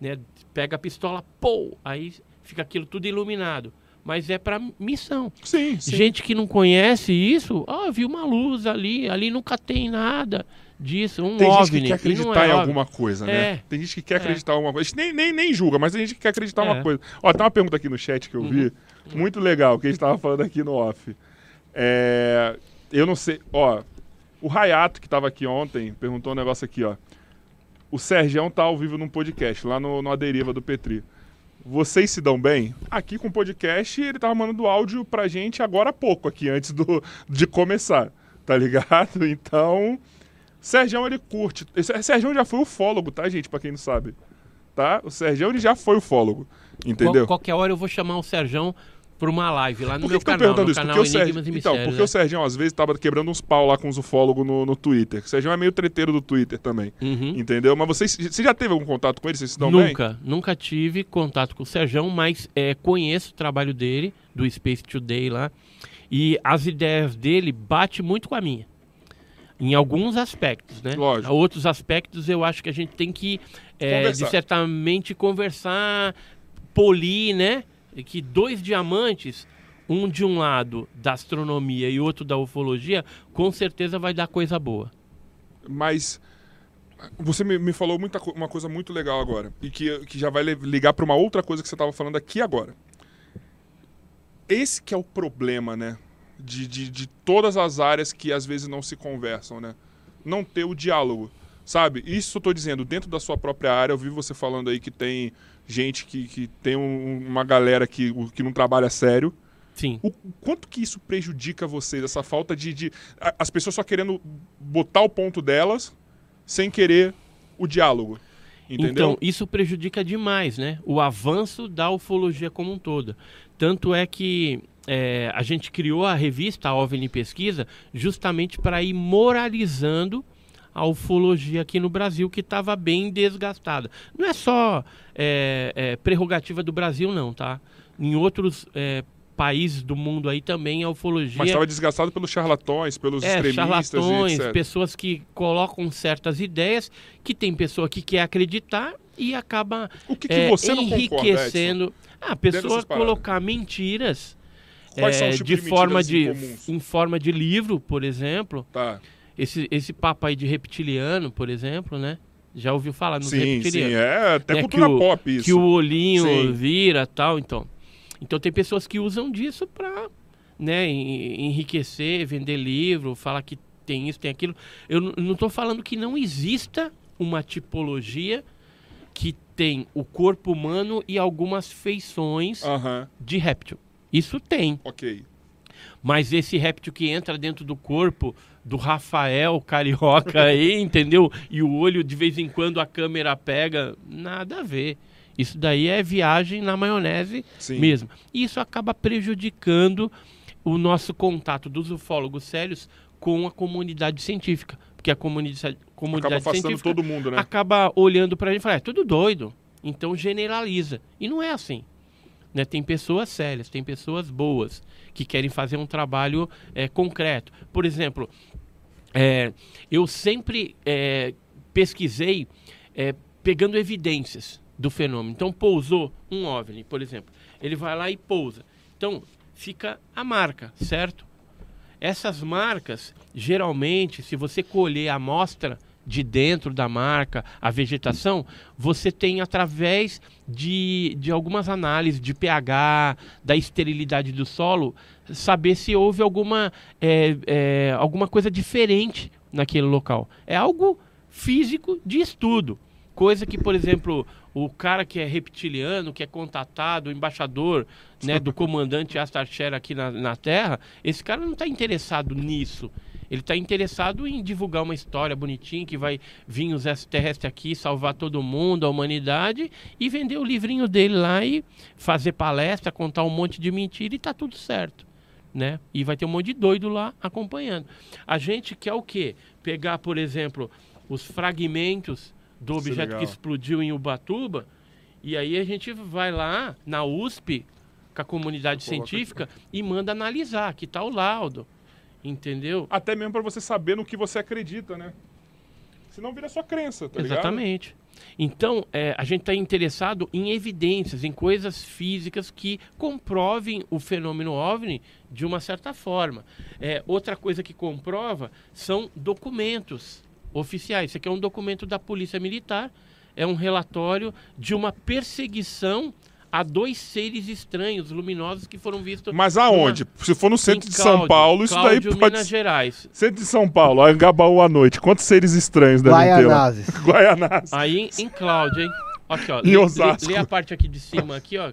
né? Pega a pistola, pô, aí fica aquilo tudo iluminado. Mas é para missão. Sim, sim. Gente que não conhece isso, ó, viu uma luz ali, ali nunca tem nada disso, um Tem gente que quer não acreditar é em alguma coisa, né? É. Tem gente que quer acreditar em alguma coisa. A gente nem, nem, nem julga, mas tem gente que quer acreditar em É. uma coisa. Ó, tem uma pergunta aqui no chat que eu vi, muito legal, que a gente tava falando aqui no off. É, eu não sei, ó, o Rayato, que tava aqui ontem, perguntou um negócio aqui, ó. O Sergião tá ao vivo num podcast, lá no, no A Deriva do Petri. Vocês se dão bem? Aqui com o podcast, ele tava mandando áudio pra gente agora há pouco, aqui, antes do, de começar, tá ligado? Então, Sergião, ele curte. Sergião já foi ufólogo, tá, gente? Pra quem não sabe. Tá? O Sergião, ele já foi ufólogo. Entendeu? Qual- qualquer hora eu vou chamar o Serjão para uma live lá no meu canal, perguntando no isso? canal Porque Enigmas Sergião, e então, Mistérios. porque o Sergião, às vezes, tava quebrando uns pau lá com os ufólogos no, no Twitter. O Sergião é meio treteiro do Twitter também. né? Uhum. Entendeu? Mas vocês, você já teve algum contato com ele? Vocês se dão bem? Nunca, nunca tive contato com o Serjão, mas é, conheço o trabalho dele, do Space Today lá, e as ideias dele batem muito com a minha. Em alguns aspectos, né? Lógico. Outros aspectos eu acho que a gente tem que, é, Conversar. de certamente, conversar, polir, né? Que dois diamantes, um de um lado da astronomia e outro da ufologia, com certeza vai dar coisa boa. Mas você me, me falou muita, uma coisa muito legal agora. E que, que já vai ligar para uma outra coisa que você estava falando aqui agora. Esse que é o problema, né? De, de, de todas as áreas que às vezes não se conversam, né? Não ter o diálogo. Sabe? Isso eu tô dizendo, dentro da sua própria área, eu vi você falando aí que tem gente que, que tem um- uma galera que, que não trabalha sério. Sim. O quanto que isso prejudica vocês, essa falta de, de- as pessoas só querendo botar o ponto delas sem querer o diálogo. Entendeu? Então, isso prejudica demais, né? O avanço da ufologia como um todo. Tanto é que é, a gente criou a revista a OVNI Pesquisa justamente para ir moralizando a ufologia aqui no Brasil, que estava bem desgastada. Não é só é, é, prerrogativa do Brasil, não, tá? Em outros é, países do mundo aí também a ufologia Mas estava desgastado pelos charlatões, pelos é, extremistas charlatões, pessoas que colocam certas ideias, que tem pessoa que quer acreditar e acaba O que, que é, você não concorda, enriquecendo. a pessoa colocar mentiras é, de, de forma de incomuns? em forma de livro, por exemplo. Tá. Esse, esse papo aí de reptiliano, por exemplo, né? Já ouviu falar nos Sim, sim, reptilianos? é até Né, cultura o- pop isso. Que o olhinho Sim. vira tal, então. Então tem pessoas que usam disso para né, en- enriquecer, vender livro, falar que tem isso, tem aquilo. Eu não estou falando que não exista uma tipologia que tem o corpo humano e algumas feições de réptil. Isso tem. ok. Mas esse réptil que entra dentro do corpo do Rafael Carioca aí, entendeu? E o olho de vez em quando a câmera pega, nada a ver. Isso daí é viagem na maionese Sim. mesmo. E isso acaba prejudicando o nosso contato dos ufólogos sérios com a comunidade científica. Porque a comunidade, Acaba comunidade afastando científica todo mundo, né? acaba olhando pra gente e fala, é tudo doido. Então generaliza. E não é assim. Né? Tem pessoas sérias, tem pessoas boas que querem fazer um trabalho é, concreto. Por exemplo, é, eu sempre é, pesquisei é, pegando evidências do fenômeno. Então pousou um OVNI, por exemplo. Ele vai lá e pousa. Então fica a marca, certo? Essas marcas, geralmente, se você colher a amostra de dentro da marca, a vegetação, você tem através de, de algumas análises de pH, da esterilidade do solo, saber se houve alguma, é, é, alguma coisa diferente naquele local. É algo físico de estudo. Coisa que, por exemplo, o cara que é reptiliano, que é contatado, o embaixador né, do comandante Astarcher aqui na, na Terra, esse cara não está interessado nisso. Ele está interessado em divulgar uma história bonitinha que vai vir os extraterrestres aqui, salvar todo mundo, a humanidade, e vender o livrinho dele lá e fazer palestra, contar um monte de mentira e tá tudo certo. Né? E vai ter um monte de doido lá acompanhando. A gente quer o quê? Pegar, por exemplo, os fragmentos do Isso é objeto legal. que explodiu em Ubatuba, e aí a gente vai lá na USP com a comunidade Coloca científica e manda analisar, que tá o laudo. Entendeu? Até mesmo pra você saber no que você acredita, né? Senão vira sua crença, tá ligado? Exatamente. Então, é, a gente está interessado em evidências, em coisas físicas que comprovem o fenômeno OVNI de uma certa forma. É, outra coisa que comprova são documentos oficiais. Isso aqui é um documento da Polícia Militar, é um relatório de uma perseguição a dois seres estranhos, luminosos, que foram vistos Mas aonde? Se for no centro em de São Cláudio, Paulo, isso daí Cláudio, pode Minas. Gerais. Centro de São Paulo, Angabaú à noite. Quantos seres estranhos devem ter lá? Guaianazes. Guaianazes. Aí em Cláudio, hein? Aqui, ó. Em lê- Osasco. Lê, lê a parte aqui de cima, aqui, ó.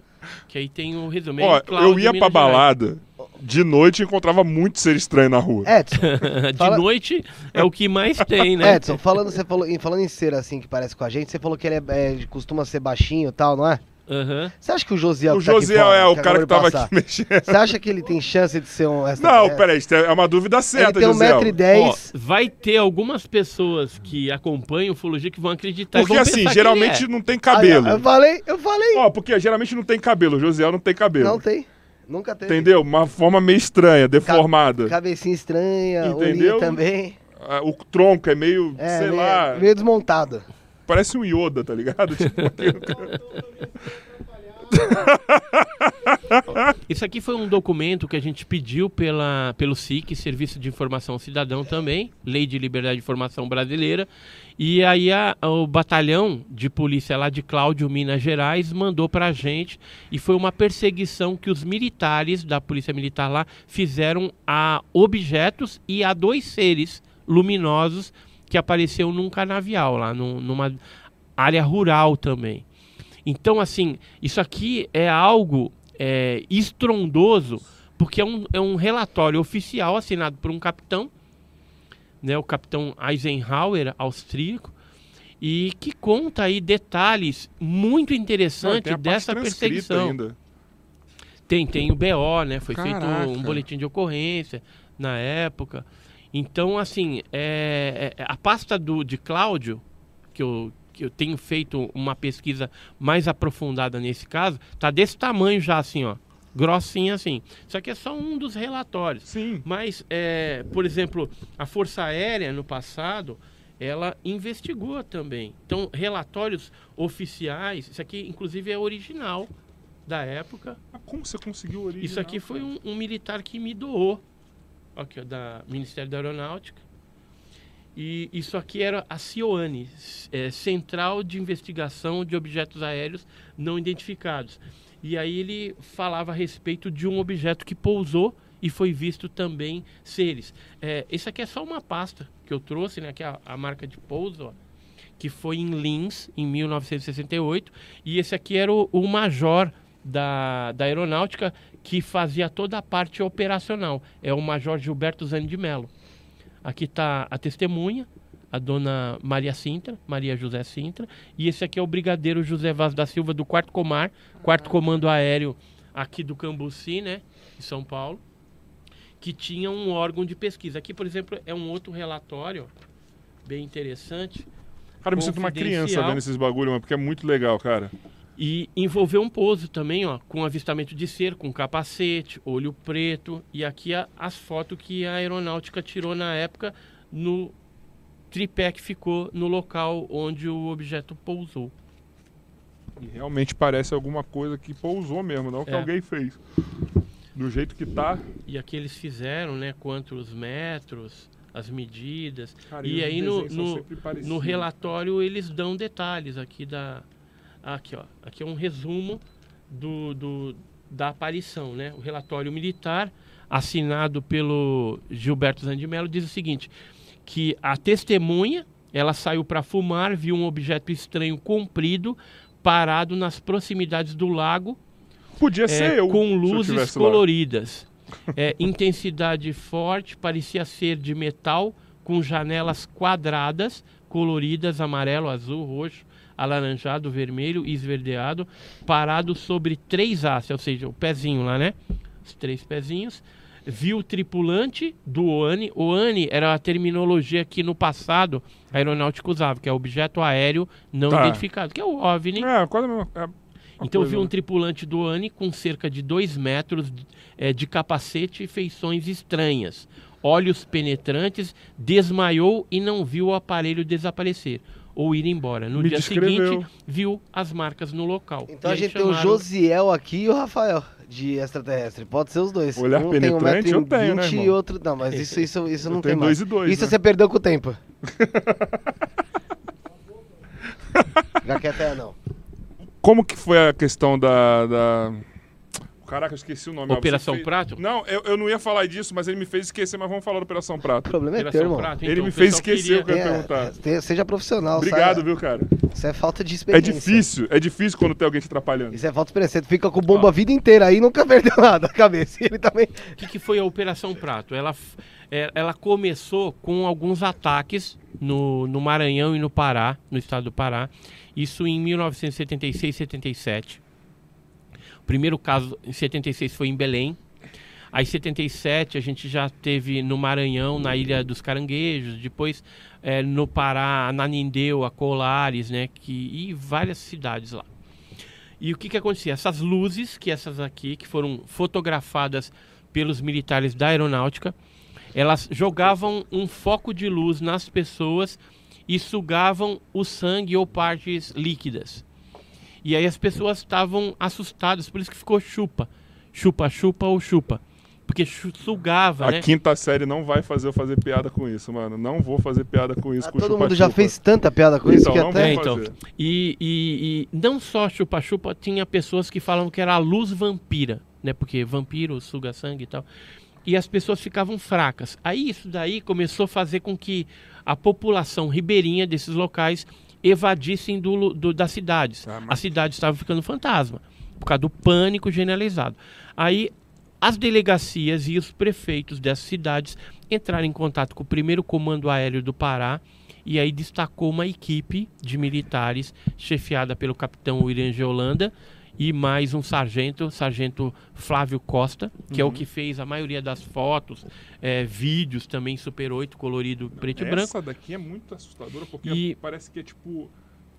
Que aí tem o resumo. É Ó, em Cláudio, eu ia pra Minas Gerais. De noite encontrava muito ser estranho na rua. Edson, de Fala- noite é o que mais tem, né? Edson, falando, você falou, em- falando em ser assim que parece com a gente, você falou que ele é, é, costuma ser baixinho e tal, não é? Aham. Você acha que o Josiel o tá aqui Josiel fora, é o que cara que tava passar, aqui mexendo. Você acha que ele tem chance de ser um Não, extraterrestre? peraí, isso é uma dúvida Ele certa, tem Josiel. 1,10m. Ó, vai ter algumas pessoas que acompanham ufologia que vão acreditar Porque vão assim, geralmente ele é. não tem cabelo. Eu falei, eu falei. Ó, porque geralmente não tem cabelo. O Josiel não tem cabelo. Não tem. Nunca teve. Entendeu? Uma forma meio estranha, deformada. Cabecinha estranha, Entendeu? também. Ah, O tronco é meio, É, sei meio, lá, meio desmontado. parece um Yoda, tá ligado? Tipo, Isso aqui foi um documento que a gente pediu pela, pelo SIC, Serviço de Informação Cidadão também, Lei de Liberdade de Informação Brasileira. E aí a, o batalhão de polícia lá de Cláudio, Minas Gerais, mandou para a gente e foi uma perseguição que os militares da Polícia Militar lá fizeram a objetos e a dois seres luminosos que apareceram num canavial lá, num, numa área rural também. Então, assim, isso aqui é algo é, estrondoso, porque é um, é um relatório oficial assinado por um capitão, né, o capitão Eisenhower, austríaco, e que conta aí detalhes muito interessantes Não, dessa perseguição. Ainda. Tem, tem o BO, né? Foi feito Caraca. um boletim de ocorrência na época. Então, assim, é, é- a pasta do, de Cláudio, que eu, que eu tenho feito uma pesquisa mais aprofundada nesse caso, tá desse tamanho já, assim, ó. Grossinho assim. Isso aqui é só um dos relatórios. Sim. Mas, é, por exemplo, a Força Aérea no passado, ela investigou também. Então, relatórios oficiais, isso aqui inclusive é original da época. Mas como você conseguiu original? Isso aqui foi um, um militar que me doou, aqui, ó, da Ministério da Aeronáutica. E isso aqui era a CIOANE, é, Central de Investigação de Objetos Aéreos Não Identificados. E aí ele falava a respeito de um objeto que pousou e foi visto também seres. É, esse aqui é só uma pasta que eu trouxe, né? Que é a, a marca de pouso, ó, que foi em Lins, em 1968. E esse aqui era o, o major da, da aeronáutica que fazia toda a parte operacional. É o major Gilberto Zani de Mello. Aqui está a testemunha, a dona Maria Sintra, Maria José Sintra. E esse aqui é o brigadeiro José Vaz da Silva, do 4 Comar, 4 Comando Aéreo aqui do Cambuci, né, em São Paulo, que tinha um órgão de pesquisa. Aqui, por exemplo, é um outro relatório bem interessante. Cara, eu me sinto uma criança vendo esses bagulho, mano, porque é muito legal, cara. E envolveu um pouso também, ó, com avistamento de ser, com capacete, olho preto. E aqui a- as fotos que a aeronáutica tirou na época no tripé que ficou no local onde o objeto pousou. E realmente parece alguma coisa que pousou mesmo, não que É. alguém fez. Do jeito que tá. E aqui eles fizeram, né, quantos metros, as medidas. Cara, e aí no, no, no relatório eles dão detalhes aqui da. Aqui, ó. Aqui é um resumo do, do- da aparição, né? O relatório militar, assinado pelo Gilberto Zandimelo, diz o seguinte: que a testemunha ela saiu para fumar, viu um objeto estranho comprido parado nas proximidades do lago Podia é, ser eu. com eu luzes lá. coloridas. É, intensidade forte, parecia ser de metal, com janelas quadradas, coloridas, amarelo, azul, roxo, alaranjado, vermelho e esverdeado, parado sobre três hastes, ou seja, o pezinho lá, né? Os três pezinhos. Viu o tripulante do OANI. OANI era a terminologia que no passado a aeronáutica usava, que é objeto aéreo não Tá. identificado, que é o OVNI. É, quase a mesma. É, Então coisa, viu um né? tripulante do ANI com cerca de 2 metros eh, de capacete e feições estranhas. Olhos penetrantes, desmaiou e não viu o aparelho desaparecer ou ir embora. No Me dia descreveu. seguinte, viu as marcas no local. Então E a gente tem o Josiel aqui e o Rafael de extraterrestre. Pode ser os dois. Olhar um tem um penetrante eu tenho, né, vinte e irmão? outro. Não, mas isso, isso, isso Eu não tem dois mais. e dois, isso né? você perdeu com o tempo. Já quer até não. Como que foi a questão da. da... Caraca, eu esqueci o nome. Operação Você fez- Prato? Não, eu, eu não ia falar disso, mas ele me fez esquecer, mas vamos falar da Operação O Prato. problema é teu, Operação irmão. Prato, Ele então, me o fez esquecer o que eu ia Tenha- perguntar. tenha- seja profissional. Obrigado, saia- viu, cara? Isso é falta de É experiência. difícil, é difícil quando tem alguém te atrapalhando. Isso é falta de experiência. Tu fica com bomba a vida inteira aí e nunca perdeu nada a cabeça. E Ele também. O que, que foi a Operação Prato? Ela, é, ela começou com alguns ataques no, no Maranhão e no Pará, no estado do Pará. Isso em 1976, 77. Primeiro caso em 76 foi em Belém. Aí em 77 a gente já teve no Maranhão, na Ilha dos Caranguejos, depois eh, no Pará, Nanindeu, a Colares, né, que, e várias cidades lá. E o que, que acontecia? Essas luzes, que essas aqui, que foram fotografadas pelos militares da aeronáutica, elas jogavam um foco de luz nas pessoas e sugavam o sangue ou partes líquidas. E aí as pessoas estavam assustadas, por isso que ficou chupa. Chupa, chupa ou chupa. Porque sugava, A né? quinta série não vai fazer eu fazer piada com isso, mano. Não vou fazer piada com isso. Ah, com todo chupa-chupa. mundo já fez tanta piada com isso Então, que não até. É, então. E, e- e não só chupa-chupa, tinha pessoas que falavam que era a luz vampira, né? Porque vampiro suga sangue e tal. E as pessoas ficavam fracas. Aí isso daí começou a fazer com que a população ribeirinha desses locais evadissem do, do- das cidades. Ah, mas- A cidade estava ficando fantasma, por causa do pânico generalizado. Aí as delegacias e os prefeitos dessas cidades entraram em contato com o primeiro comando aéreo do Pará e aí destacou uma equipe de militares chefiada pelo capitão William de Holanda e mais um sargento, sargento Flávio Costa, que é o que fez a maioria das fotos, eh, vídeos também Super 8 colorido preto e branco. Essa daqui é muito assustadora porque E- parece que é tipo.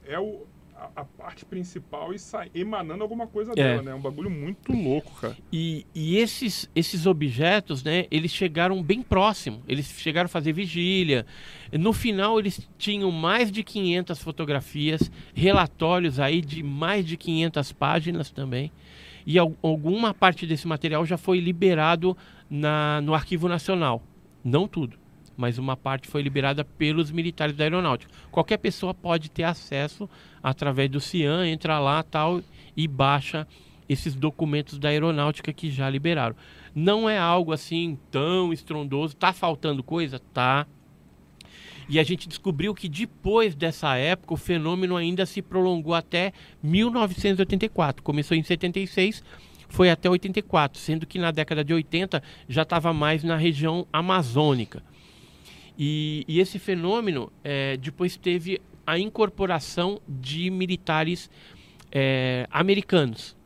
É o, a, a parte principal e sai emanando alguma coisa É. dela, né? É um bagulho muito louco, cara. E, e esses, esses objetos, né, eles chegaram bem próximo. Eles chegaram a fazer vigília. No final, eles tinham mais de 500 fotografias, relatórios aí de mais de 500 páginas também. E al- alguma parte desse material já foi liberado na, no Arquivo Nacional. Não tudo, mas uma parte foi liberada pelos militares da aeronáutica. Qualquer pessoa pode ter acesso através do CIAN, entra lá tal e baixa esses documentos da aeronáutica que já liberaram. Não é algo assim tão estrondoso. Tá faltando coisa? Tá. E a gente descobriu que depois dessa época o fenômeno ainda se prolongou até 1984. Começou em 76, foi até 84, sendo que na década de 80 já estava mais na região amazônica. E, e esse fenômeno eh, depois teve a incorporação de militares eh, americanos.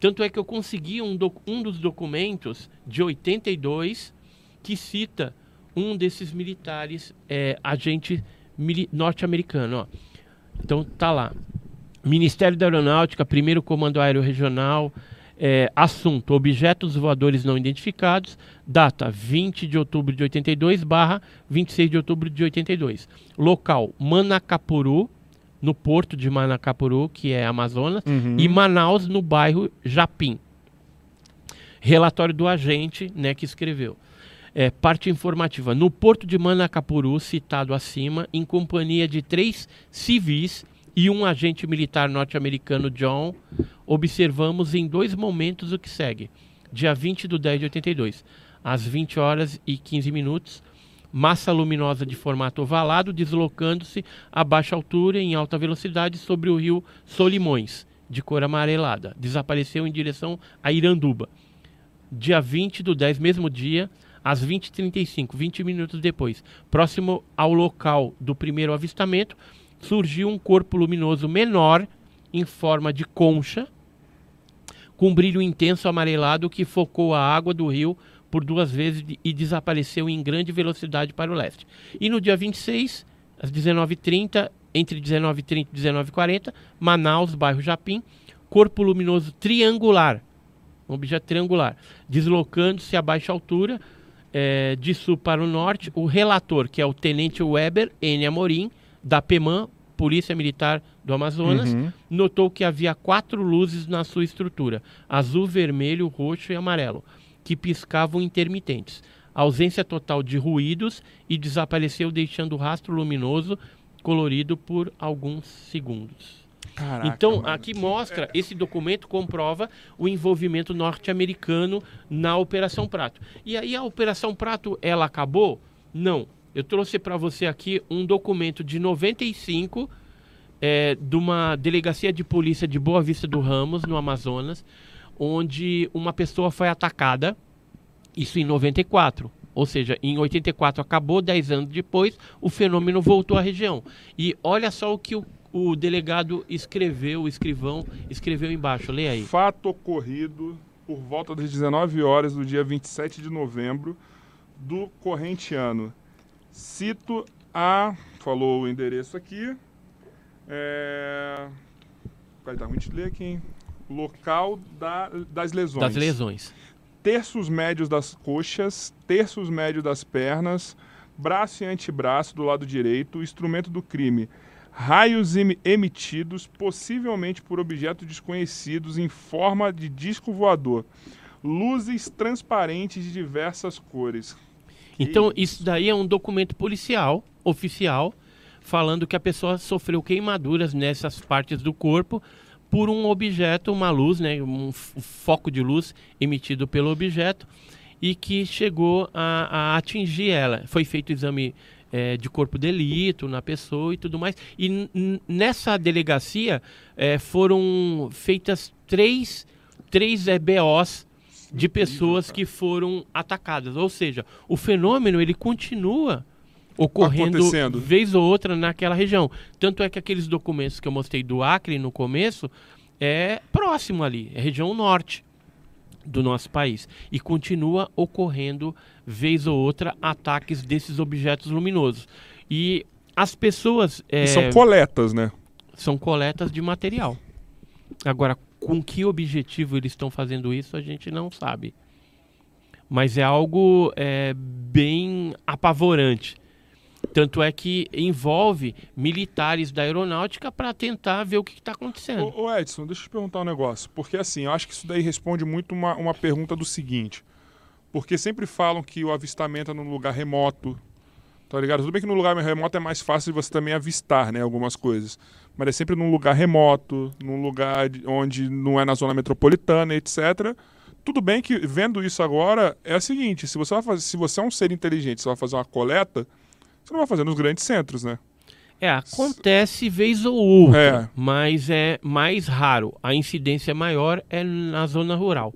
Tanto é que eu consegui um, um dos documentos de 82 que cita um desses militares, é, agente mili- norte-americano. Então tá lá. Ministério da Aeronáutica, primeiro Comando Aéreo Regional, é, assunto: objetos voadores não identificados, data 20 de outubro de 82 barra 26 de outubro de 82. Local: Manacapuru, no porto de Manacapuru, que é Amazonas, e Manaus, no bairro Japim. Relatório do agente né, que escreveu. É, parte informativa. No porto de Manacapuru, citado acima, em companhia de três civis e um agente militar norte-americano, John, observamos em dois momentos o que segue. Dia 20 de 10 de 82, às 20 horas e 15 minutos, massa luminosa de formato ovalado deslocando-se a baixa altura em alta velocidade sobre o rio Solimões, de cor amarelada. Desapareceu em direção a Iranduba. Dia 20 do 10, mesmo dia, às 20h35, 20 minutos depois, próximo ao local do primeiro avistamento, surgiu um corpo luminoso menor, em forma de concha, com brilho intenso amarelado que focou a água do rio por duas vezes e desapareceu em grande velocidade para o leste. E no dia 26, às 19h30, entre 19h30 e 19h40, Manaus, bairro Japim, corpo luminoso triangular, um objeto triangular, deslocando-se a baixa altura, eh, de sul para o norte. O relator, que é o Tenente Weber N. Amorim, da PEMAN, Polícia Militar do Amazonas, notou que havia quatro luzes na sua estrutura: azul, vermelho, roxo e amarelo, que piscavam intermitentes. Ausência total de ruídos e desapareceu, deixando o rastro luminoso colorido por alguns segundos. Caraca, então, mano. aqui mostra, esse documento comprova o envolvimento norte-americano na Operação Prato. E aí a Operação Prato, ela acabou? Não. Eu trouxe para você aqui um documento de 95 é, de uma delegacia de polícia de Boa Vista do Ramos, no Amazonas, onde uma pessoa foi atacada, isso em 94. Ou seja, em 84 acabou, 10 anos depois, o fenômeno voltou à região. E olha só o que o, o delegado escreveu, o escrivão escreveu embaixo. Leia aí. Fato ocorrido por volta das 19 horas do dia 27 de novembro do corrente ano. Cito a. Falou o endereço aqui. É. Vai dar ruim de ler aqui, hein? Local da, das lesões. Das lesões. terços médios das coxas, terços médios das pernas, braço e antebraço do lado direito, instrumento do crime, raios em- emitidos, possivelmente por objetos desconhecidos em forma de disco voador, luzes transparentes de diversas cores. Então, isso daí é um documento policial, oficial, falando que a pessoa sofreu queimaduras nessas partes do corpo por um objeto, uma luz, né, um foco de luz emitido pelo objeto e que chegou a, a atingir ela. Foi feito exame eh, de corpo de delito na pessoa e tudo mais. E nessa delegacia eh, foram feitas três, três eh, BOs de pessoas que foram atacadas. Ou seja, o fenômeno ele continua ocorrendo vez ou outra naquela região. Tanto é que aqueles documentos que eu mostrei do Acre no começo é próximo ali, é região norte do nosso país e continua ocorrendo vez ou outra ataques desses objetos luminosos. E as pessoas é, E são coletas, né? são coletas de material. Agora, com que objetivo eles estão fazendo isso, a gente não sabe. Mas é algo é, bem apavorante. Tanto é que envolve militares da aeronáutica para tentar ver o que está acontecendo. Ô, ô, Edson, deixa eu te perguntar um negócio. Porque assim, eu acho que isso daí responde muito uma, uma pergunta do seguinte. Porque sempre falam que o avistamento é num lugar remoto. Tá ligado? Tudo bem que no lugar remoto é mais fácil de você também avistar, né? Algumas coisas. Mas é sempre num lugar remoto, num lugar de- onde não é na zona metropolitana, etc. Tudo bem que vendo isso agora é o seguinte: se você, vai fazer, se você é um ser inteligente, você vai fazer uma coleta, você não vai fazer nos grandes centros, né? É, acontece vez ou outra, É. mas é mais raro. A incidência maior é na zona rural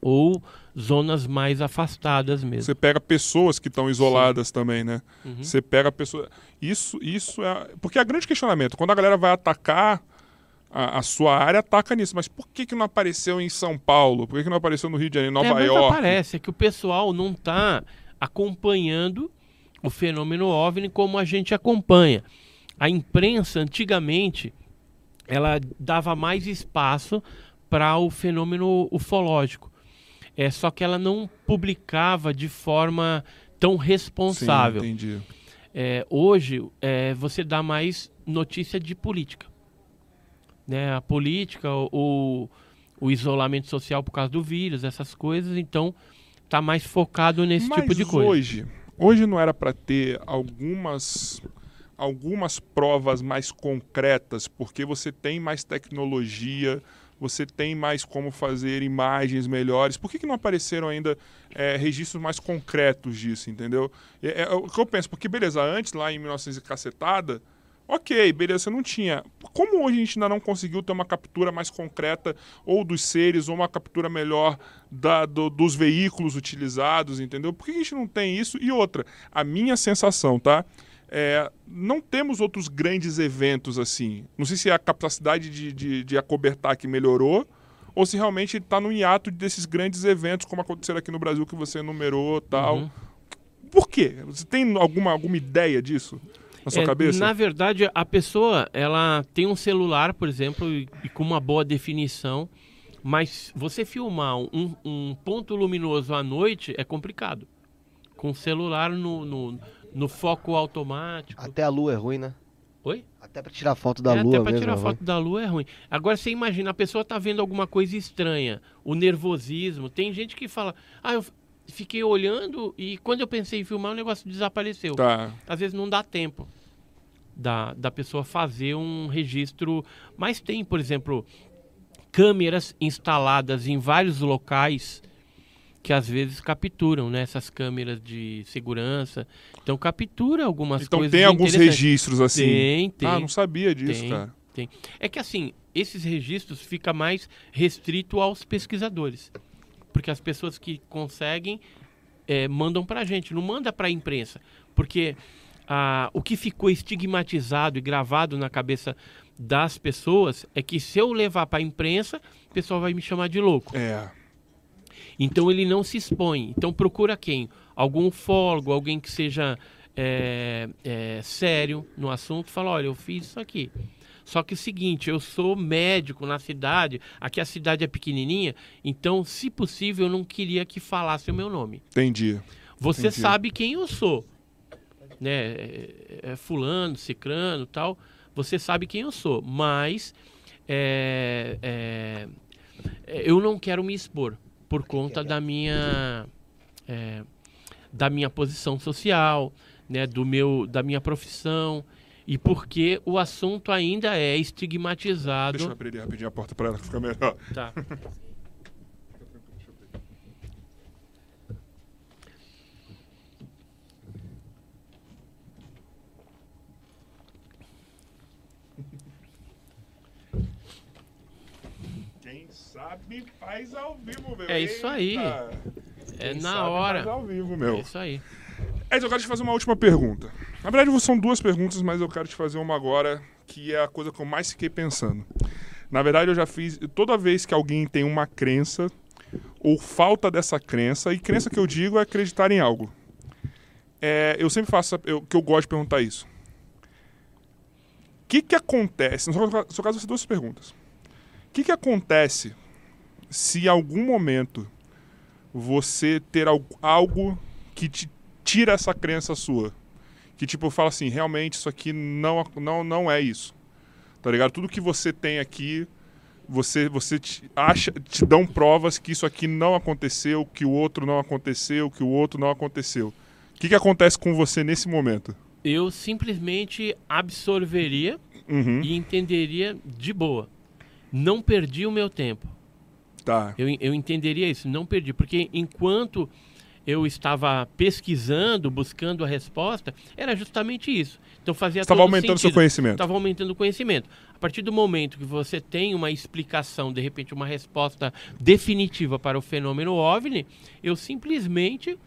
ou zonas mais afastadas mesmo. Você pega pessoas que estão isoladas também, né? Uhum. Você pega pessoas. Isso, isso é. Porque é grande questionamento. Quando a galera vai atacar a, a sua área, ataca nisso. Mas por que, que não apareceu em São Paulo? Por que, que não apareceu no Rio de Janeiro, em é, Nova mas York? aparece é que o pessoal não está acompanhando o fenômeno OVNI como a gente acompanha. A imprensa, antigamente, ela dava mais espaço para o fenômeno ufológico. É, só que ela não publicava de forma tão responsável. Sim, entendi. É, hoje é, você dá mais notícia de política. Né? A política, o, o- isolamento social por causa do vírus, essas coisas, então tá mais focado nesse Mas tipo de coisa. hoje, hoje não era para ter algumas algumas provas mais concretas, porque você tem mais tecnologia, você tem mais como fazer imagens melhores. Por que, que não apareceram ainda é, registros mais concretos disso, entendeu? É, é o que eu penso, porque beleza, antes lá em 1900 e cacetada, ok, beleza, você não tinha. Como hoje a gente ainda não conseguiu ter uma captura mais concreta ou dos seres, ou uma captura melhor da- do- dos veículos utilizados, entendeu? Por que a gente não tem isso? E outra, a minha sensação, tá? É, não temos outros grandes eventos assim. Não sei se é a capacidade de, de, de acobertar que melhorou, ou se realmente está no hiato desses grandes eventos, como aconteceram aqui no Brasil, que você enumerou tal. Uhum. Por quê? Você tem alguma, alguma ideia disso na sua É, cabeça? Na verdade, a pessoa ela tem um celular, por exemplo, e, e com uma boa definição, mas você filmar um, um ponto luminoso à noite é complicado. Com o celular no, no, no foco automático. Até a lua é ruim, né? Oi? Até pra tirar foto da É, lua até pra mesmo. tirar é foto da lua é ruim. Agora você imagina, a pessoa tá vendo alguma coisa estranha, o nervosismo. Tem gente que fala, ah, eu fiquei olhando e quando eu pensei em filmar o negócio desapareceu. Tá. Às vezes não dá tempo da, da pessoa fazer um registro. Mas tem, por exemplo, câmeras instaladas em vários locais que às vezes capturam, né? Essas câmeras de segurança. Então captura algumas Então coisas tem alguns registros assim. Tem, tem. Ah, não sabia disso, Tem. cara. Tem. É que assim, esses registros fica mais restrito aos pesquisadores. Porque as pessoas que conseguem eh, mandam pra gente, não manda pra imprensa. Porque ah, o que ficou estigmatizado e gravado na cabeça das pessoas é que se eu levar pra imprensa, o pessoal vai me chamar de louco. É. Então ele não se expõe. Então procura quem? Algum ufólogo, alguém que seja é, é, sério no assunto, fala, olha, eu fiz isso aqui. Só que é o seguinte, eu sou médico na cidade, aqui a cidade é pequenininha, então, se possível, eu não queria que falasse o meu nome. Entendi. Você Entendi. sabe quem eu sou, né? É, é fulano, cicrano, tal. você sabe quem eu sou, mas é, é, eu não quero me expor por conta da minha é, da minha posição social, né, do meu da minha profissão e porque o assunto ainda é estigmatizado. Deixa eu abrir rapidinho a porta para ela que fica melhor. Tá. Quem sabe faz ao vivo, meu. É isso aí. Eita. É Quem na hora. Faz ao vivo, É meu. isso aí. Ed, eu quero te fazer uma última pergunta. Na verdade, são duas perguntas, mas eu quero te fazer uma agora, que é a coisa que eu mais fiquei pensando. Na verdade, eu já fiz. Toda vez que alguém tem uma crença, ou falta dessa crença, e crença que eu digo é acreditar em algo. É, eu sempre faço. Eu, que eu gosto de perguntar isso. O que, que acontece? No seu caso, ser duas perguntas. O que, que acontece se em algum momento você ter al- algo que te tira essa crença sua. Que tipo, fala assim, realmente isso aqui não, não, não é isso. Tá ligado? Tudo que você tem aqui, você, você te, acha, te dão provas que isso aqui não aconteceu, que o outro não aconteceu, que o outro não aconteceu. O que, que acontece com você nesse momento? Eu simplesmente absorveria Uhum. e entenderia de boa. Não perdi o meu tempo. Tá. Eu, eu entenderia isso, não perdi. Porque enquanto eu estava pesquisando, buscando a resposta, era justamente isso. Então fazia Estava aumentando seu sentido. conhecimento. Estava aumentando o conhecimento. A partir do momento que você tem uma explicação, de repente uma resposta definitiva para o fenômeno OVNI, eu simplesmente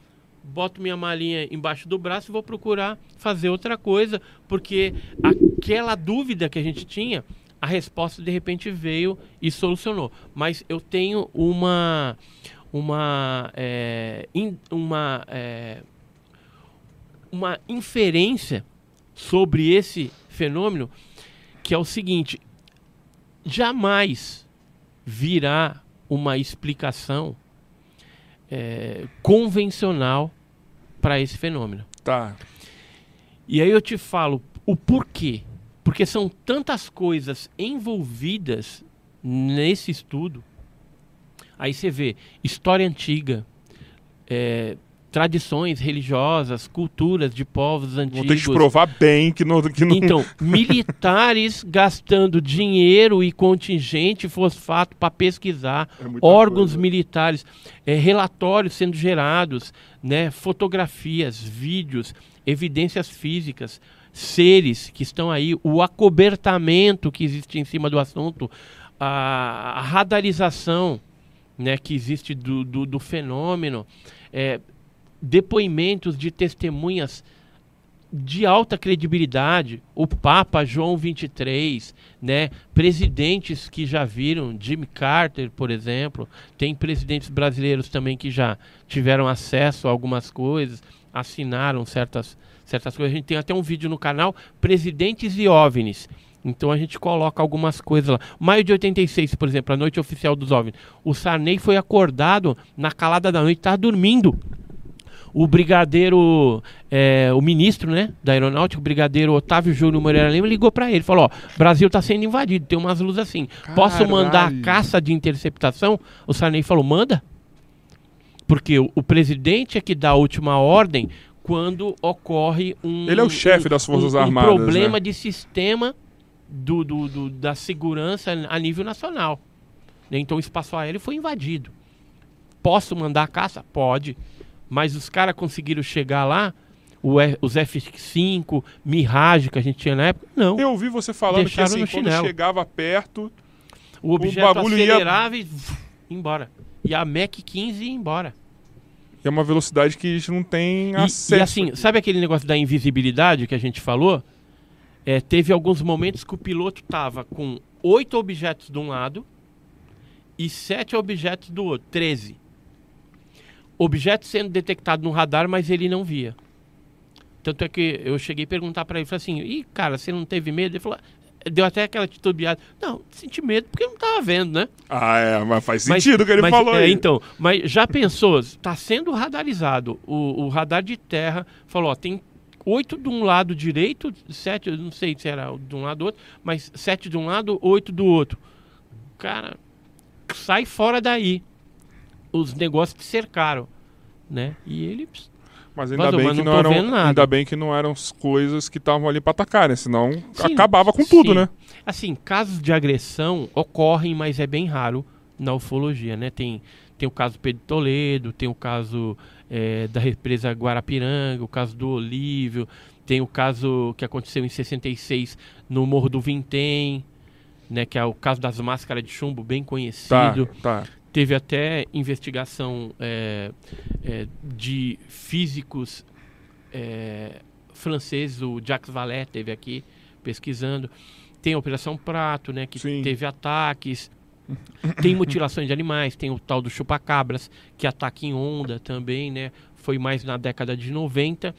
boto minha malinha embaixo do braço e vou procurar fazer outra coisa, porque aquela dúvida que a gente tinha, a resposta de repente veio e solucionou. Mas eu tenho uma uma é, in- uma é, uma inferência sobre esse fenômeno que é o seguinte: jamais virá uma explicação é, convencional para esse fenômeno. Tá. E aí eu te falo o porquê. Porque são tantas coisas envolvidas nesse estudo. Aí você vê história antiga, é, tradições religiosas, culturas de povos Vou ter que antigos. provar bem que não. Que não... Então, militares gastando dinheiro e contingente fosfato para pesquisar, É órgãos coisa. militares, eh, relatórios sendo gerados, né, fotografias, vídeos, evidências físicas, seres que estão aí, o acobertamento que existe em cima do assunto, a, a radarização né, que existe do, do, do fenômeno, eh, depoimentos de testemunhas de alta credibilidade, o Papa João 23, né, presidentes que já viram, Jimmy Carter, por exemplo, tem presidentes brasileiros também que já tiveram acesso a algumas coisas, assinaram certas certas coisas. A gente tem até um vídeo no canal Presidentes e OVNIs. Então a gente coloca algumas coisas lá. Maio de 86, por exemplo, a noite oficial dos OVNIs. O Sarney foi acordado na calada da noite, estava dormindo o brigadeiro, é, o ministro né, da aeronáutica, o brigadeiro Otávio Júnior Moreira Lima, ligou para ele, falou, ó, Brasil está sendo invadido, tem umas luzes assim, posso mandar Caralho. caça de interceptação? O Sarney falou, manda. Porque o, o presidente é que dá a última ordem quando ocorre um... Ele é o chefe um- das Forças um, um Armadas, problema né? de sistema do, do- do- da segurança a nível nacional. né? Então o espaço aéreo foi invadido. Posso mandar caça? Pode. Mas os caras conseguiram chegar lá, o os F-5, Mirage que a gente tinha na época, não. Eu ouvi você falando que Deixaram assim, no quando chegava perto, o objeto bagulho ia- acelerava e ia embora. E a Mac 15 ia embora. É uma velocidade que a gente não tem E- acesso. E, assim, sabe aquele negócio da invisibilidade que a gente falou? É, teve alguns momentos que o piloto tava com oito objetos de um lado e sete objetos do outro, 13. Objetos sendo detectados no radar, mas ele não via. Tanto é que eu cheguei a perguntar para ele, falei assim, e cara, você não teve medo? Ele falou, deu até aquela titubeada. Não, senti medo porque eu não tava vendo, né? Ah, é, mas faz sentido o que ele mas, falou é, aí. Então, mas já pensou, está sendo radarizado. O, o radar de terra falou, ó, tem oito de um lado direito, sete, eu não sei se era de um lado do outro, mas sete de um lado, oito do outro. Cara, sai fora daí. Os negócios te cercaram, né? E ele pss, Mas ainda Vazou, bem mas que não não eram, ainda bem que não eram as coisas que estavam ali pra atacar, né? Senão Sim, acabava com tudo, sim. né? Assim, casos de agressão ocorrem, mas é bem raro na ufologia, né? Tem, tem o caso Pedro Toledo, tem o caso eh, da represa Guarapiranga, o caso do Olívio, tem o caso que aconteceu em 66 no Morro do Vintém, né? Que é o caso das máscaras de chumbo, bem Tá, conhecido. tá. Teve até investigação eh, eh, de físicos eh, franceses, o Jacques Vallée teve aqui pesquisando. Tem a Operação Prato, né, que Sim. teve ataques. Tem mutilações de animais, tem o tal do chupacabras, que ataca em onda também, né? Foi mais na década de 90.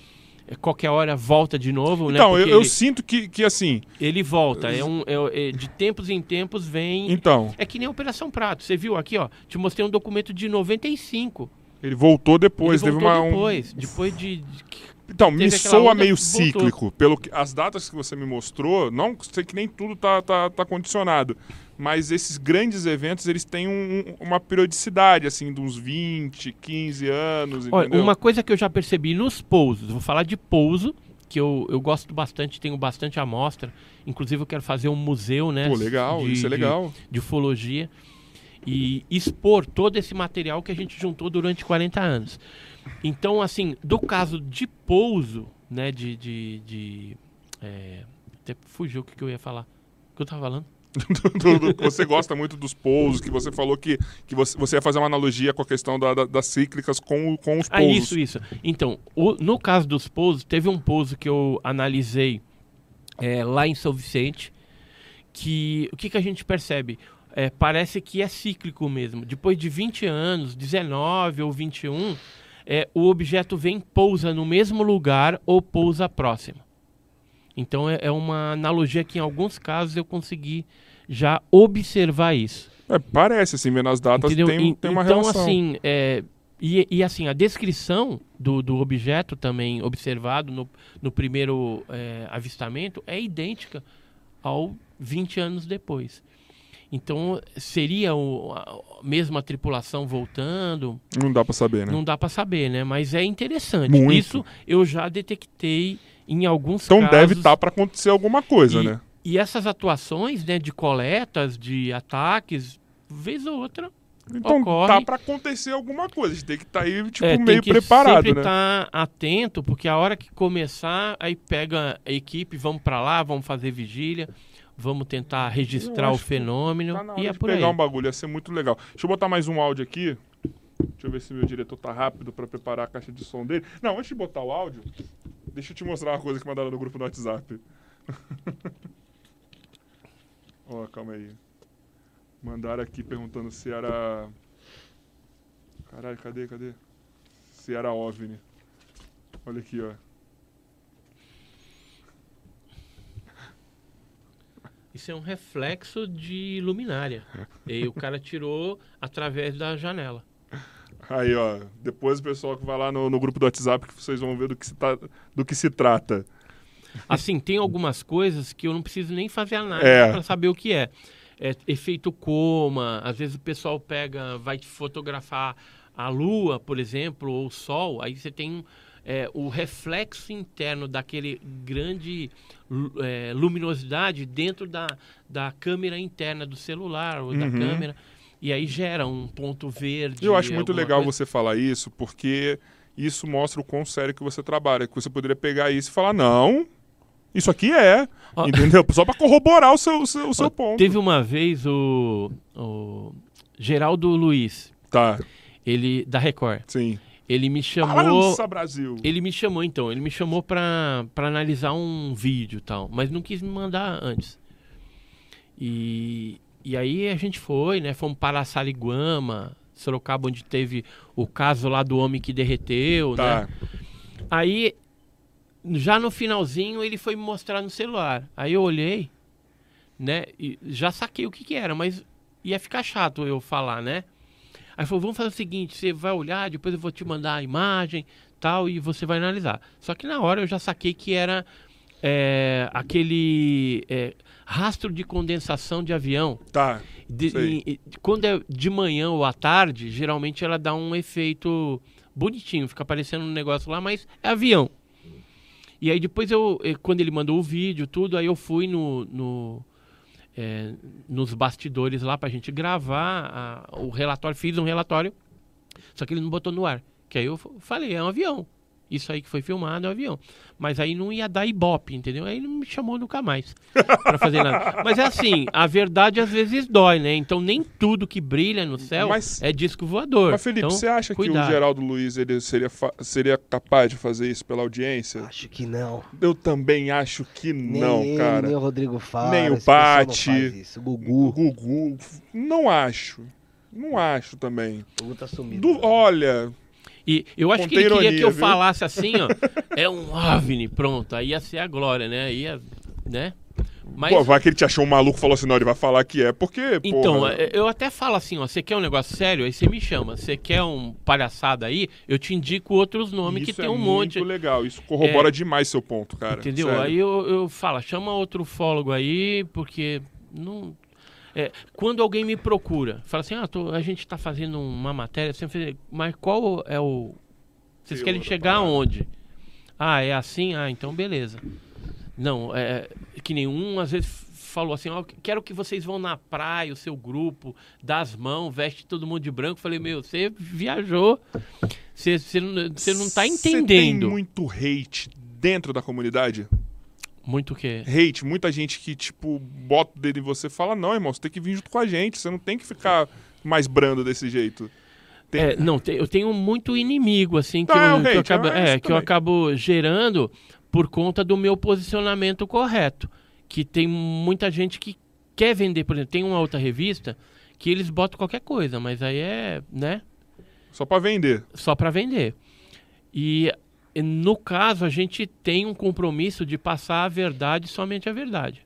Eh, Qualquer hora volta de novo, né? Então, eu, eu ele, sinto que, que assim. ele volta. É um, é- é- de tempos em tempos vem. Então, É que nem Operação Prato. Você viu aqui, ó. Te mostrei um documento de 95. ele voltou depois, Ele teve voltou uma. um- depois. Depois de. de- Então, me teve soa meio voltou. cíclico. Pelo que, as datas que você me mostrou, não sei que nem tudo tá, tá, tá condicionado. Mas esses grandes eventos, eles têm um- um- uma periodicidade, assim, de uns 20, 15 anos, Olha, entendeu? uma coisa que eu já percebi nos pousos, vou falar de pouso, que eu, eu gosto bastante, tenho bastante amostra. Inclusive, eu quero fazer um museu, né? Pô, legal, de- isso é de- legal. de ufologia e expor todo esse material que a gente juntou durante 40 anos. Então, assim, do caso de pouso, né, de... de, de é, até fugiu o que, que eu ia falar. O que eu tava falando? Do- do- você gosta muito dos pousos, que você falou que, que você, você ia fazer uma analogia com a questão da- da- das cíclicas com, com os Ah, pousos. isso, isso. Então, o- no caso dos pousos, teve um pouso que eu analisei é, lá em São Vicente, que o que, que a gente percebe? É, parece que é cíclico mesmo. Depois de 20 anos, 19 ou 21, é, o objeto vem, pousa no mesmo lugar ou pousa próximo. Então é, é uma analogia que em alguns casos eu consegui já observar isso. É, parece, assim, vendo as datas, Entendeu? tem, E- tem uma então, relação. assim, é, e, e, assim, a descrição do, do objeto também observado no, no primeiro é, avistamento é idêntica ao 20 anos depois. Então, seria o, a a mesma tripulação voltando? Não dá pra saber, né? Não dá para saber, né? Mas é interessante. Muito. Isso eu já detectei em alguns Então casos. deve estar pra acontecer alguma coisa, e, né? E essas atuações, né, de coletas, de ataques, vez ou outra, Então ocorre. tá pra acontecer alguma coisa. A gente tem que estar aí, tipo, É, tem meio que preparado, sempre né? estar atento, porque a hora que começar, aí pega a equipe, vamos para lá, vamos fazer vigília, vamos tentar registrar o fenômeno Tá e é por aí. pegar um bagulho, ia ser muito legal. Deixa eu botar mais um áudio aqui. Deixa eu ver se meu diretor tá rápido pra preparar a caixa de som dele. Não, antes de botar o áudio, deixa eu te mostrar uma coisa que mandaram no grupo do WhatsApp. Ó, calma aí. Mandaram aqui perguntando se era. Caralho, cadê, cadê? Se era OVNI. Olha aqui, ó. Isso é um reflexo de luminária. e o cara tirou através da janela. Aí, ó. Depois o pessoal que vai lá no, no grupo do WhatsApp que vocês vão ver do que se, tá, do que se trata. Assim, tem algumas coisas que eu não preciso nem fazer análise É. para saber o que é. é. Efeito coma, às vezes o pessoal pega, vai te fotografar a lua, por exemplo, ou o sol, aí você tem é, o reflexo interno daquele grande é, luminosidade dentro da, da câmera interna do celular ou da Uhum. câmera, e aí gera um ponto verde. Eu acho muito legal coisa. você falar isso, porque isso mostra o quão sério que você trabalha. Que você poderia pegar isso e falar, não, isso aqui é. Ó. Entendeu? Só pra corroborar o seu, o seu, o seu Ó, ponto. Teve uma vez o, o Geraldo Luiz, Tá, ele da Record. sim. Ele me chamou. Balança Brasil. Ele me chamou então, ele me chamou pra, pra analisar um vídeo e tal, mas não quis me mandar antes. E, e aí a gente foi, né? Fomos para Sariguama, Sorocaba, onde teve o caso lá do homem que derreteu, Tá. né? Aí, já no finalzinho, ele foi me mostrar no celular. Aí eu olhei, né? E já saquei o que que era, mas ia ficar chato eu falar, né? Aí falou, vamos fazer o seguinte, você vai olhar, depois eu vou te mandar a imagem, tal, e você vai analisar. Só que na hora eu já saquei que era é, aquele é, rastro de condensação de avião. Tá. De- e- e- quando é de manhã ou à tarde, geralmente ela dá um efeito bonitinho, fica aparecendo um negócio lá, mas é avião. E aí depois eu, quando ele mandou o vídeo, tudo, aí eu fui no, no, eh, nos bastidores lá pra gente gravar a- o relatório, fiz um relatório, só que ele não botou no ar. Que aí eu falei, é um avião. Isso aí que foi filmado é um avião. Mas aí não ia dar ibope, entendeu? Aí ele não me chamou nunca mais pra fazer nada. Mas é assim, a verdade às vezes dói, né? Então nem tudo que brilha no céu Mas- é disco voador. Mas, Felipe, Então, você acha que cuidado. o Geraldo Luiz ele seria, seria capaz de fazer isso pela audiência? Acho que não. Eu também acho que Nem não, ele, cara. nem o Rodrigo Faro. Nem o Pati. faz isso. O O Gugu. Gugu, não acho. Não acho também. O Gugu tá sumido. Du- olha, E eu acho que Contém ele queria ironia, que eu viu? falasse assim, ó. é um OVNI, pronto. Aí ia ser a glória, né? Aí ia, né? Mas, pô, vai que ele te achou um maluco e falou assim, não, ele vai falar que é, porque, então, porra, é, eu até falo assim, ó. Você quer um negócio sério? Aí você me chama. Você quer um palhaçada aí? Eu te indico outros nomes que isso tem é um monte. muito legal. Isso corrobora demais seu ponto, cara. Entendeu? Sério. Aí eu, eu falo, chama outro ufólogo aí, porque não. É, quando alguém me procura, fala assim, ah, tô- a gente tá fazendo uma matéria, sempre, mas qual é o. Vocês Teor querem chegar aonde? Ah, é assim? Ah, então beleza. Não, é que nenhum às vezes falou assim, ó, quero que vocês vão na praia, o seu grupo, dá as mãos, veste todo mundo de branco. Falei, meu, você viajou, você, não, tá Você tem entendendo. muito hate dentro da comunidade? Muito o quê? Hate, muita gente que, tipo, bota o dedo em você e fala, não, irmão, você tem que vir junto com a gente, você não tem que ficar mais brando desse jeito. Tem- É, não, te- eu tenho muito inimigo, assim, que, Ah, é eu, o que eu hate, acabo, é é, que eu acabo gerando por conta do meu posicionamento correto. Que tem muita gente que quer vender, por exemplo, tem uma outra revista que eles botam qualquer coisa, mas aí é, né, Só pra vender. só para vender. E no caso, a gente tem um compromisso de passar a verdade, somente a verdade.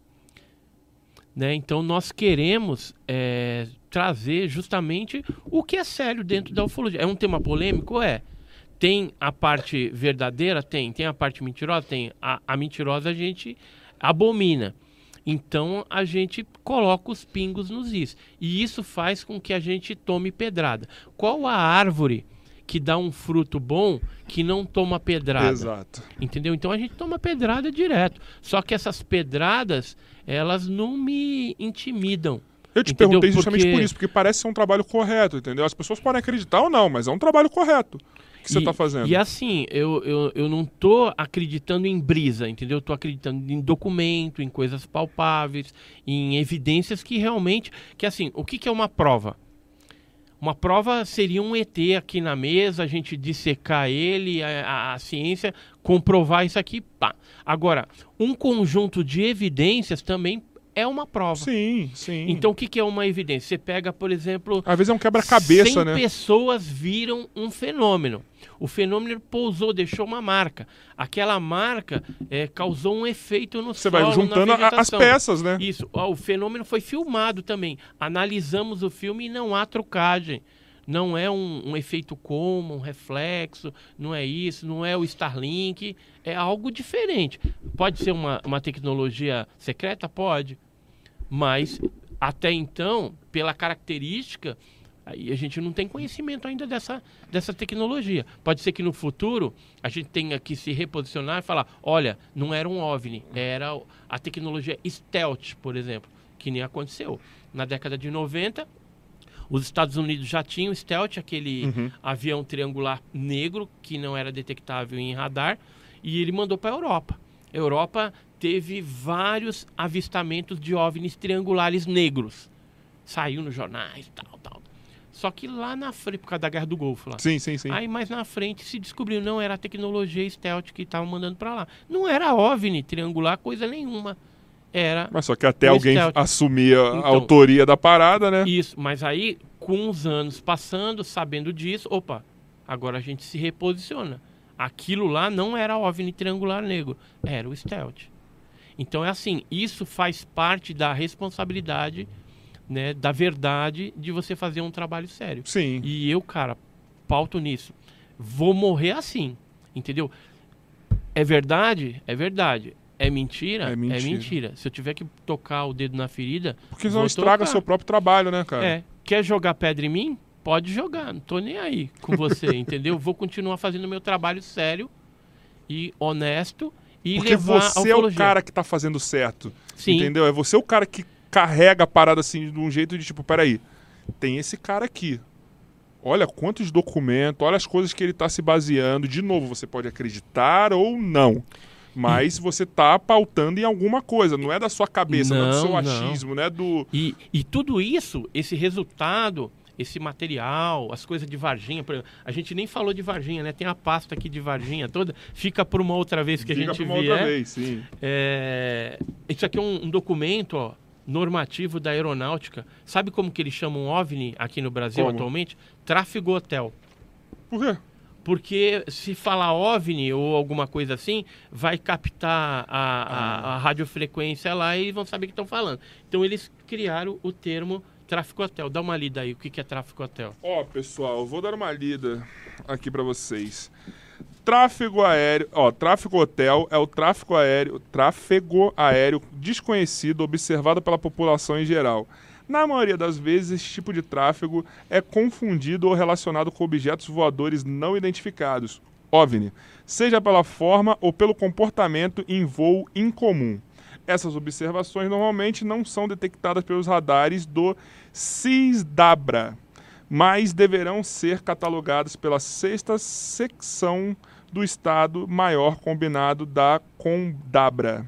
Né? Então nós queremos é, trazer justamente o que é sério dentro da ufologia. É um tema polêmico? É. Tem a parte verdadeira? Tem. Tem a parte mentirosa? Tem. A, a mentirosa a gente abomina. Então a gente coloca os pingos nos is. E isso faz com que a gente tome pedrada. Qual a árvore que dá um fruto bom que não toma pedrada? Exato. Entendeu? Então a gente toma pedrada direto. Só que essas pedradas, elas não me intimidam. Eu te Entendeu? perguntei justamente Porque- por isso, porque parece ser um trabalho correto, entendeu? As pessoas podem acreditar ou não, mas é um trabalho correto que você E- tá fazendo. E assim, eu, eu, eu não tô acreditando em brisa, entendeu? Eu tô acreditando em documento, em coisas palpáveis, em evidências que realmente. Que assim, o que, que é uma prova? Uma prova seria um ET aqui na mesa, a gente dissecar ele, a, a- a ciência comprovar isso aqui, pá. Agora, um conjunto de evidências também é uma prova. Sim, sim. Então, o que, que é uma evidência? Você pega, por exemplo, Às vezes é um quebra-cabeça, 100 né? pessoas viram um fenômeno. O fenômeno pousou, deixou uma marca. Aquela marca eh, causou um efeito no Você solo, vai juntando a- as peças, né? Isso. O fenômeno foi filmado também. Analisamos o filme e não há trucagem. Não é um, um efeito como, um reflexo, não é isso, não é o Starlink, é algo diferente. Pode ser uma, uma tecnologia secreta? Pode. Mas até então, pela característica, aí a gente não tem conhecimento ainda dessa, dessa tecnologia. Pode ser que no futuro a gente tenha que se reposicionar e falar: olha, não era um OVNI, era a tecnologia stealth, por exemplo, que nem aconteceu. Na década de 90, os Estados Unidos já tinham stealth, aquele Uhum. avião triangular negro que não era detectável em radar, e ele mandou para a Europa. A Europa teve vários avistamentos de OVNIs triangulares negros. Saiu nos jornais, tal, tal. Só que lá na frente, por causa da Guerra do Golfo lá. Sim, sim, sim. Aí mais na frente se descobriu, não era a tecnologia stealth que estavam mandando para lá. Não era OVNI triangular, coisa nenhuma. Era Mas só que até alguém stealth. assumir a Então- autoria da parada, né? Isso, mas aí, com os anos passando, sabendo disso, opa, agora a gente se reposiciona. Aquilo lá não era OVNI triangular negro, era o stealth. Então é assim, isso faz parte da responsabilidade, né, da verdade de você fazer um trabalho sério. Sim. E eu, cara, pauto nisso. Vou morrer assim. Entendeu? É verdade? É verdade. É mentira? É É mentira. mentira. Se eu tiver que tocar o dedo na ferida. Porque senão estraga tocar. seu próprio trabalho, né, cara? É. Quer jogar pedra em mim? Pode jogar. Não tô nem aí com você, entendeu? Vou continuar fazendo meu trabalho sério e honesto e Porque você é o cara que tá fazendo certo. Sim. Entendeu? É você o cara que carrega a parada assim de um jeito de tipo, peraí, tem esse cara aqui. Olha quantos documentos, olha as coisas que ele tá se baseando. De novo, você pode acreditar ou não. Mas você tá pautando em alguma coisa, não é da sua cabeça, não, é do Não, seu não. achismo, não é do. E, e tudo isso, esse resultado, esse material, as coisas de Varginha, por exemplo, a gente nem falou de Varginha, né? Tem a pasta aqui de Varginha toda, fica por uma outra vez que a Fica gente pra uma vier. outra vez, sim. É, Isso aqui é um, um documento ó, normativo da aeronáutica. Sabe como que eles chamam OVNI aqui no Brasil Como? atualmente? Tráfego hotel. Por quê? Porque se falar OVNI ou alguma coisa assim, vai captar a, a- a radiofrequência lá e vão saber o que estão falando. Então eles criaram o termo tráfego hotel. Dá uma lida aí, o que é tráfego hotel? Ó, pessoal, eu vou dar uma lida aqui pra vocês. Tráfego aéreo, ó, tráfego hotel é o tráfego aéreo, tráfego aéreo desconhecido observado pela população em geral. Na maioria das vezes, esse tipo de tráfego é confundido ou relacionado com objetos voadores não identificados, OVNI, seja pela forma ou pelo comportamento em voo incomum. Essas observações normalmente não são detectadas pelos radares do CISDABRA, mas deverão ser catalogadas pela sexta secção do Estado Maior Combinado da Condabra,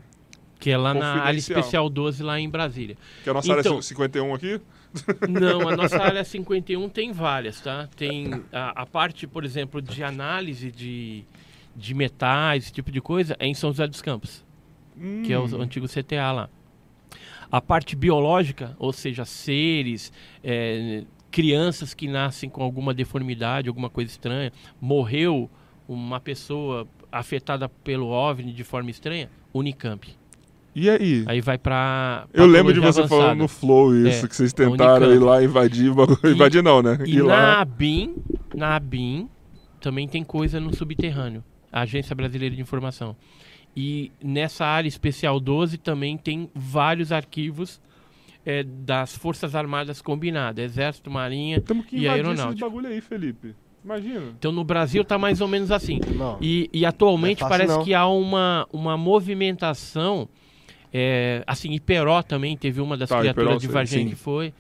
Que é lá na área especial 12 lá em Brasília. que é a nossa Então- área 51 aqui. Não, a nossa área 51 tem várias, tá? Tem a, a parte, por exemplo, de análise de, de metais, esse tipo de coisa, é em São José dos Campos, que é o Hum. antigo CTA lá. A parte biológica, ou seja, seres, é, crianças que nascem com alguma deformidade, alguma coisa estranha, morreu uma pessoa afetada pelo OVNI de forma estranha, Unicamp. E aí? Aí vai pra. Eu lembro de você falando avançada. no Flow isso, É, que vocês tentaram ir lá invadir, E- invadir não, né? E ir na lá. ABIN, na ABIN, também tem coisa no subterrâneo. A Agência Brasileira de Informação. E nessa área especial 12 também tem vários arquivos é, das Forças Armadas combinadas, Exército, Marinha. E aeronáutica. bagulho aí, Felipe. Imagina. Então no Brasil tá mais ou menos assim. Não. E, e atualmente é parece não. que há uma, uma movimentação. é, assim, Iperó também teve uma das Tá, criaturas Iperó, de Varginha sim. que foi.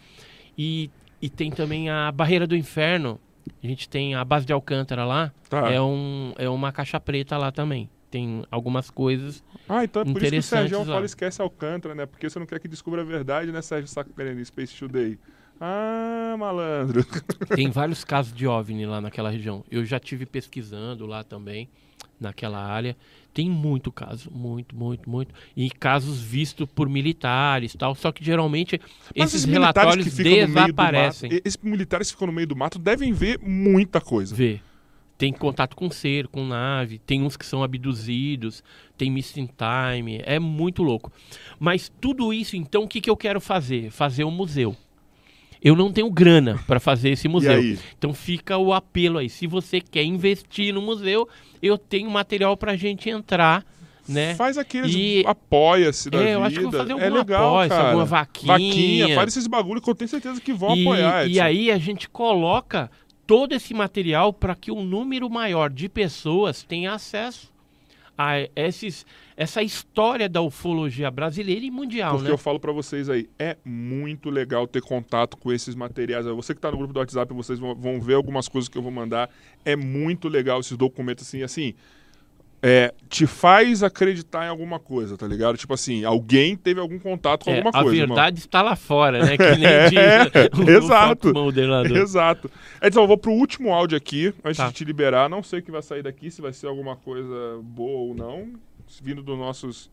E, e tem também a Barreira do Inferno. A gente tem a base de Alcântara lá. Tá. É, um, é uma caixa preta lá também. Tem algumas coisas. Ah, então é por isso que o Sérgio fala esquece Alcântara, né? Porque você não quer que descubra a verdade, né, Sérgio Sacanini, Space Today? Ah, malandro. Tem vários casos de OVNI lá naquela região. Eu já tive pesquisando lá também, naquela área. Tem muito caso, muito, muito, muito. E casos vistos por militares tal. Só que geralmente Mas esses relatórios desaparecem. mato, esses militares que ficam no meio do mato devem ver muita coisa. Vê. Tem contato com ser, com nave, tem uns que são abduzidos, tem missing time, é muito louco. Mas tudo isso, então, o que, que eu quero fazer? Fazer um museu. Eu não tenho grana para fazer esse museu. Então fica o apelo aí. Se você quer investir no museu, eu tenho material para gente entrar, né? Faz aqueles E- apoia-se da É, vida. eu acho que eu vou fazer é algum legal, apoia-se, cara. alguma vaquinha. faz esses bagulho que eu tenho certeza que vão e, apoiar. e Edson. aí a gente coloca todo esse material para que um número maior de pessoas tenha acesso a esses, essa história da ufologia brasileira e mundial, Porque né? eu falo pra vocês aí, é muito legal ter contato com esses materiais. Você que tá no grupo do WhatsApp, vocês vão, vão ver algumas coisas que eu vou mandar. É muito legal esses documentos assim, assim. É, te faz acreditar em alguma coisa, tá ligado? Tipo assim, alguém teve algum contato com É, alguma a coisa. irmão. verdade está lá fora, né? Que nem diz É, o, exato. modelador. Exato. Edson, eu vou pro último áudio aqui, antes Tá. de te liberar. Não sei o que vai sair daqui, se vai ser alguma coisa boa ou não. Vindo dos nossos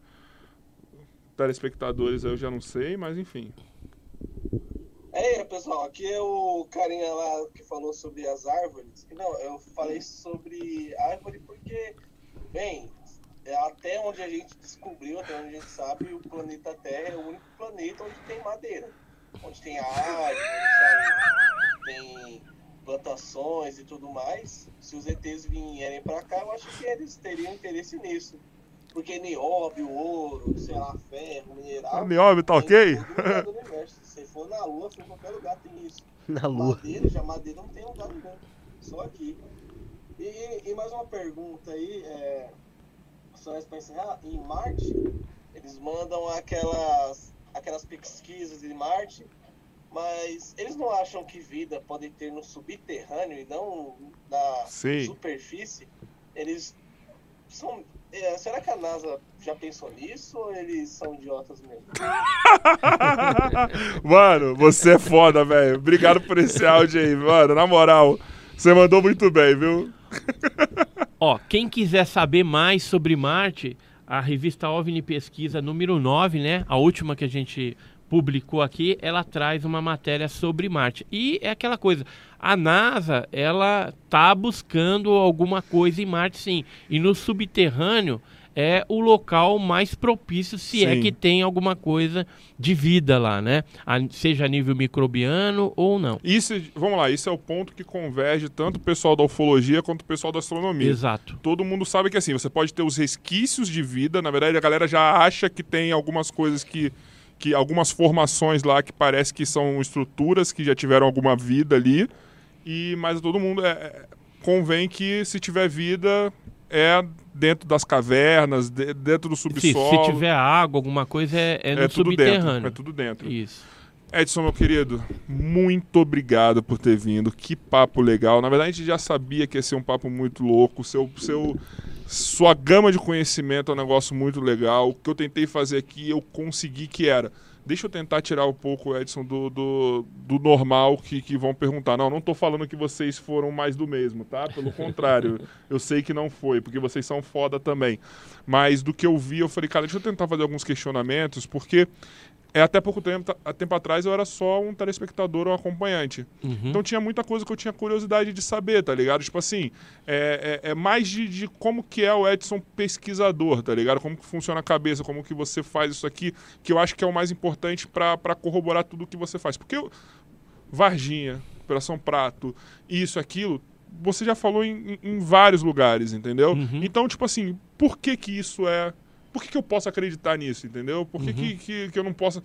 telespectadores, eu já não sei, mas enfim. É, pessoal, aqui é o carinha lá que falou sobre as árvores. Não, eu falei sobre árvore porque, bem, é até onde a gente descobriu, até onde a gente sabe, o planeta Terra é o único planeta onde tem madeira. Onde tem árvore? Tem plantações e tudo mais, se os ETs vierem para cá, eu acho que eles teriam interesse nisso. Porque nióbio, ouro, sei lá, ferro, mineral. A nióbio tá ok? Se for na Lua, se for em qualquer lugar, tem isso. Na lua. Madeira, já madeira não tem lugar nenhum. Só aqui. E, e mais uma pergunta aí, é, só pra encerrar, em Marte, eles mandam aquelas, aquelas pesquisas de Marte, mas eles não acham que vida pode ter no subterrâneo e não na Sim. superfície? Eles são. é, será que a NASA já pensou nisso ou eles são idiotas mesmo? Mano, você é foda, velho. Obrigado por esse áudio aí, mano. Na moral, você mandou muito bem, viu? Ó, quem quiser saber mais sobre Marte, a revista OVNI Pesquisa número 9, né? A última que a gente publicou aqui, ela traz uma matéria sobre Marte. E é aquela coisa, a NASA, ela tá buscando alguma coisa em Marte, sim. E no subterrâneo é o local mais propício, se é Sim. que tem alguma coisa de vida lá, né? A- seja a nível microbiano ou não. Isso, vamos lá, isso é o ponto que converge tanto o pessoal da ufologia quanto o pessoal da astronomia. Exato. Todo mundo sabe que assim, você pode ter os resquícios de vida, na verdade a galera já acha que tem algumas coisas que que algumas formações lá que parece que são estruturas que já tiveram alguma vida ali. E mas todo mundo é, é- convém que se tiver vida é dentro das cavernas, de- dentro do Se, subsolo. se tiver água, alguma coisa, é, é no é tudo subterrâneo. dentro, é tudo dentro. Isso. Edson, meu querido, muito obrigado por ter vindo. Que papo legal. Na verdade, a gente já sabia que ia ser um papo muito louco. Seu, seu, sua gama de conhecimento é um negócio muito legal. O que eu tentei fazer aqui, eu consegui que era. Deixa eu tentar tirar um pouco, Edson, do, do, do normal que, que vão perguntar. Não, não tô falando que vocês foram mais do mesmo, tá? Pelo contrário, eu sei que não foi, porque vocês são foda também. Mas do que eu vi, eu falei, cara, deixa eu tentar fazer alguns questionamentos, porque é até pouco tempo, tempo atrás eu era só um telespectador ou um acompanhante. Uhum. Então tinha muita coisa que eu tinha curiosidade de saber, tá ligado? Tipo assim, é, é- é mais de, de como que é o Edson pesquisador, tá ligado? Como que funciona a cabeça, como que você faz isso aqui, que eu acho que é o mais importante pra pra corroborar tudo que você faz. Porque eu, Varginha, Operação Prato, isso, aquilo, você já falou em, em- em vários lugares, entendeu? Uhum. Então, tipo assim, por que que isso é... Por que que eu posso acreditar nisso, entendeu? Por que, Uhum. que, que, que eu não posso...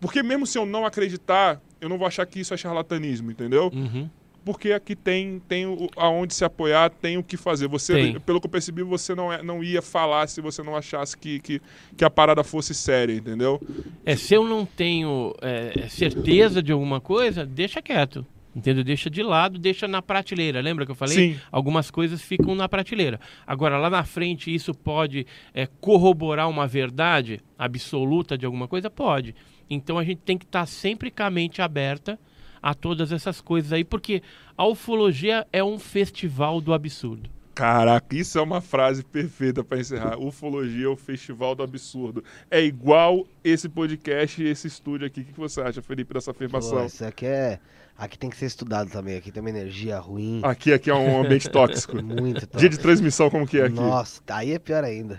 Porque mesmo se eu não acreditar, eu não vou achar que isso é charlatanismo, entendeu? Uhum. Porque aqui tem, tem o, aonde se apoiar, tem o que fazer. Você, Tem. pelo que eu percebi, você não, é, não ia falar se você não achasse que, que, que a parada fosse séria, entendeu? É, se eu não tenho é, certeza de alguma coisa, deixa quieto. Entendeu? Deixa de lado, deixa na prateleira. Lembra que eu falei? Sim. Algumas coisas ficam na prateleira. Agora, lá na frente, isso pode é, corroborar uma verdade absoluta de alguma coisa? Pode. Então a gente tem que estar sempre com a mente aberta a todas essas coisas aí, porque a ufologia é um festival do absurdo. Caraca, isso é uma frase perfeita pra encerrar. Ufologia é o festival do absurdo. É igual esse podcast e esse estúdio aqui. O que você acha, Felipe, dessa Pô, afirmação? isso aqui é. Aqui tem que ser estudado também. Aqui tem uma energia ruim. Aqui, aqui é um ambiente tóxico. Muito top. Dia de transmissão, como que é aqui? Nossa, aí é pior ainda.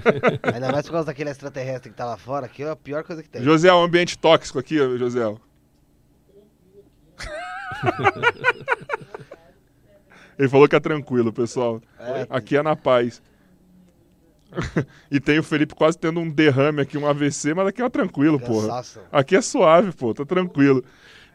ainda mais por causa daquele extraterrestre que tá lá fora, aqui é a pior coisa que tem. José, é um ambiente tóxico aqui, José. Ele falou que é tranquilo, pessoal. É, Aqui é na paz. e tem o Felipe quase tendo um derrame aqui, um AVC, mas aqui é tranquilo, porra. Aqui é suave, pô, tá tranquilo.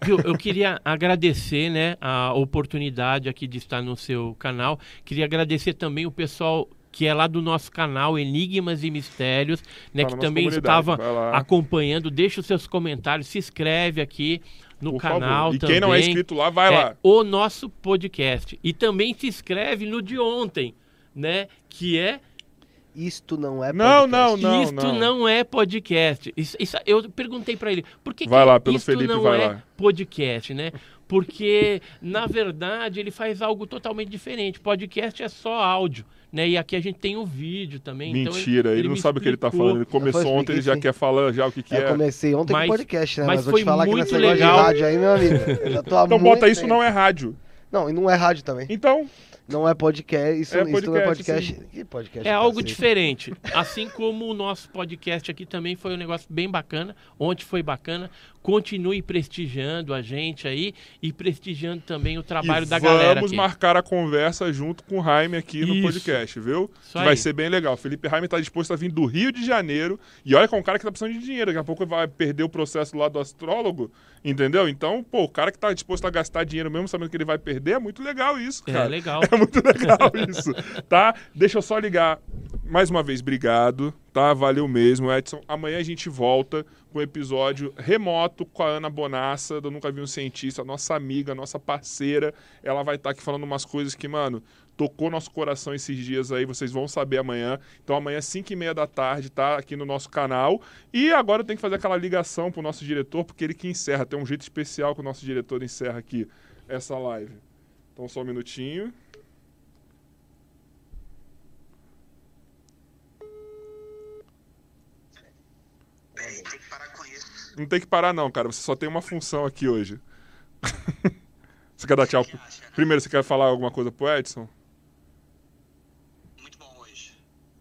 Viu, eu queria agradecer né, a oportunidade aqui de estar no seu canal. Queria agradecer também o pessoal que é lá do nosso canal Enigmas e Mistérios, né, Tá que também estava acompanhando. Deixa os seus comentários, se inscreve aqui no Por canal favor. E também. quem não é inscrito lá, vai É, lá. O nosso podcast. E também se inscreve no de ontem, né? Que é Isto não é Não, podcast. não, Isto não. é podcast. Isso- isso- eu perguntei pra ele, por que, Vai que lá, pelo isto Felipe, não vai é lá. podcast, né? Porque, na verdade, ele faz algo totalmente diferente. Podcast é só áudio, né? E aqui a gente tem o vídeo também. então Mentira, ele, não me sabe o que ele tá explicou. falando. Ele começou Eu ontem, ele já quer falar já o que, que Eu é. comecei ontem Mas- com podcast, né? mas Mas, vou foi te falar que muito nesse negócio legal. de rádio aí, meu amigo. Eu já tô há Então bota isso tempo. não é rádio. Não, e não é rádio também. Então, Não é podcast. Isso, É isso não é podcast, podcast. Que podcast É algo cacete? diferente. Assim como o nosso podcast aqui também foi um negócio bem bacana. Ontem foi bacana. Continue prestigiando a gente aí e prestigiando também o trabalho e da galera Vamos marcar a conversa junto com o Jaime aqui no Isso. podcast, viu? Vai ser bem legal. O Felipe Jaime tá disposto a vir do Rio de Janeiro. E olha que é um cara que tá precisando de dinheiro. Daqui a pouco vai perder o processo lá do astrólogo. Entendeu? Então, pô, o cara que tá disposto a gastar dinheiro mesmo sabendo que ele vai perder, é muito legal isso, É cara. legal. É muito legal isso, tá? Deixa eu só ligar. Mais uma vez, obrigado, tá? Valeu mesmo, Edson. Amanhã a gente volta com um episódio remoto com a Ana Bonassa, do Nunca Vi um Cientista, nossa amiga, nossa parceira. Ela vai estar aqui falando umas coisas que, mano, tocou nosso coração esses dias aí, vocês vão saber amanhã. Então amanhã, 5 e meia da tarde, tá? Aqui no nosso canal. E agora eu tenho que fazer aquela ligação pro nosso diretor, porque ele que encerra. Tem um jeito especial que o nosso diretor encerra aqui essa live. Então só um minutinho. Tem que parar. Não tem que parar, não, cara. Você só tem uma função aqui hoje. você quer dar tchau? né? Primeiro, você quer falar alguma coisa pro Edson? Muito bom hoje.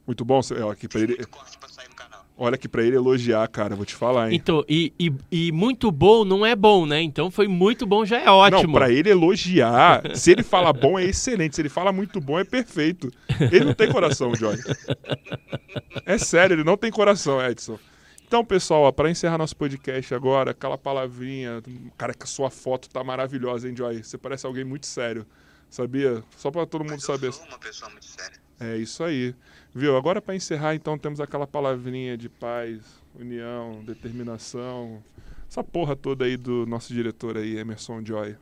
Muito bom. Olha aqui pra ele, olha aqui pra ele elogiar, cara. Vou te falar, hein? Então, e, e, e muito bom não é bom, né? Então foi muito bom, já é ótimo. Não, pra ele elogiar, se ele fala bom é excelente, se ele fala muito bom é perfeito. Ele não tem coração, Johnny. É sério, ele não tem coração, Edson. Então, pessoal, ó, pra encerrar nosso podcast agora, aquela palavrinha, cara, que a sua foto tá maravilhosa, hein, Joy? Você parece alguém muito sério, sabia? Só pra todo mundo Mas saber. eu sou uma pessoa muito séria. É isso aí. Viu? Agora pra encerrar, então, temos aquela palavrinha de paz, união, determinação. Essa porra toda aí do nosso diretor aí, Emerson Joy.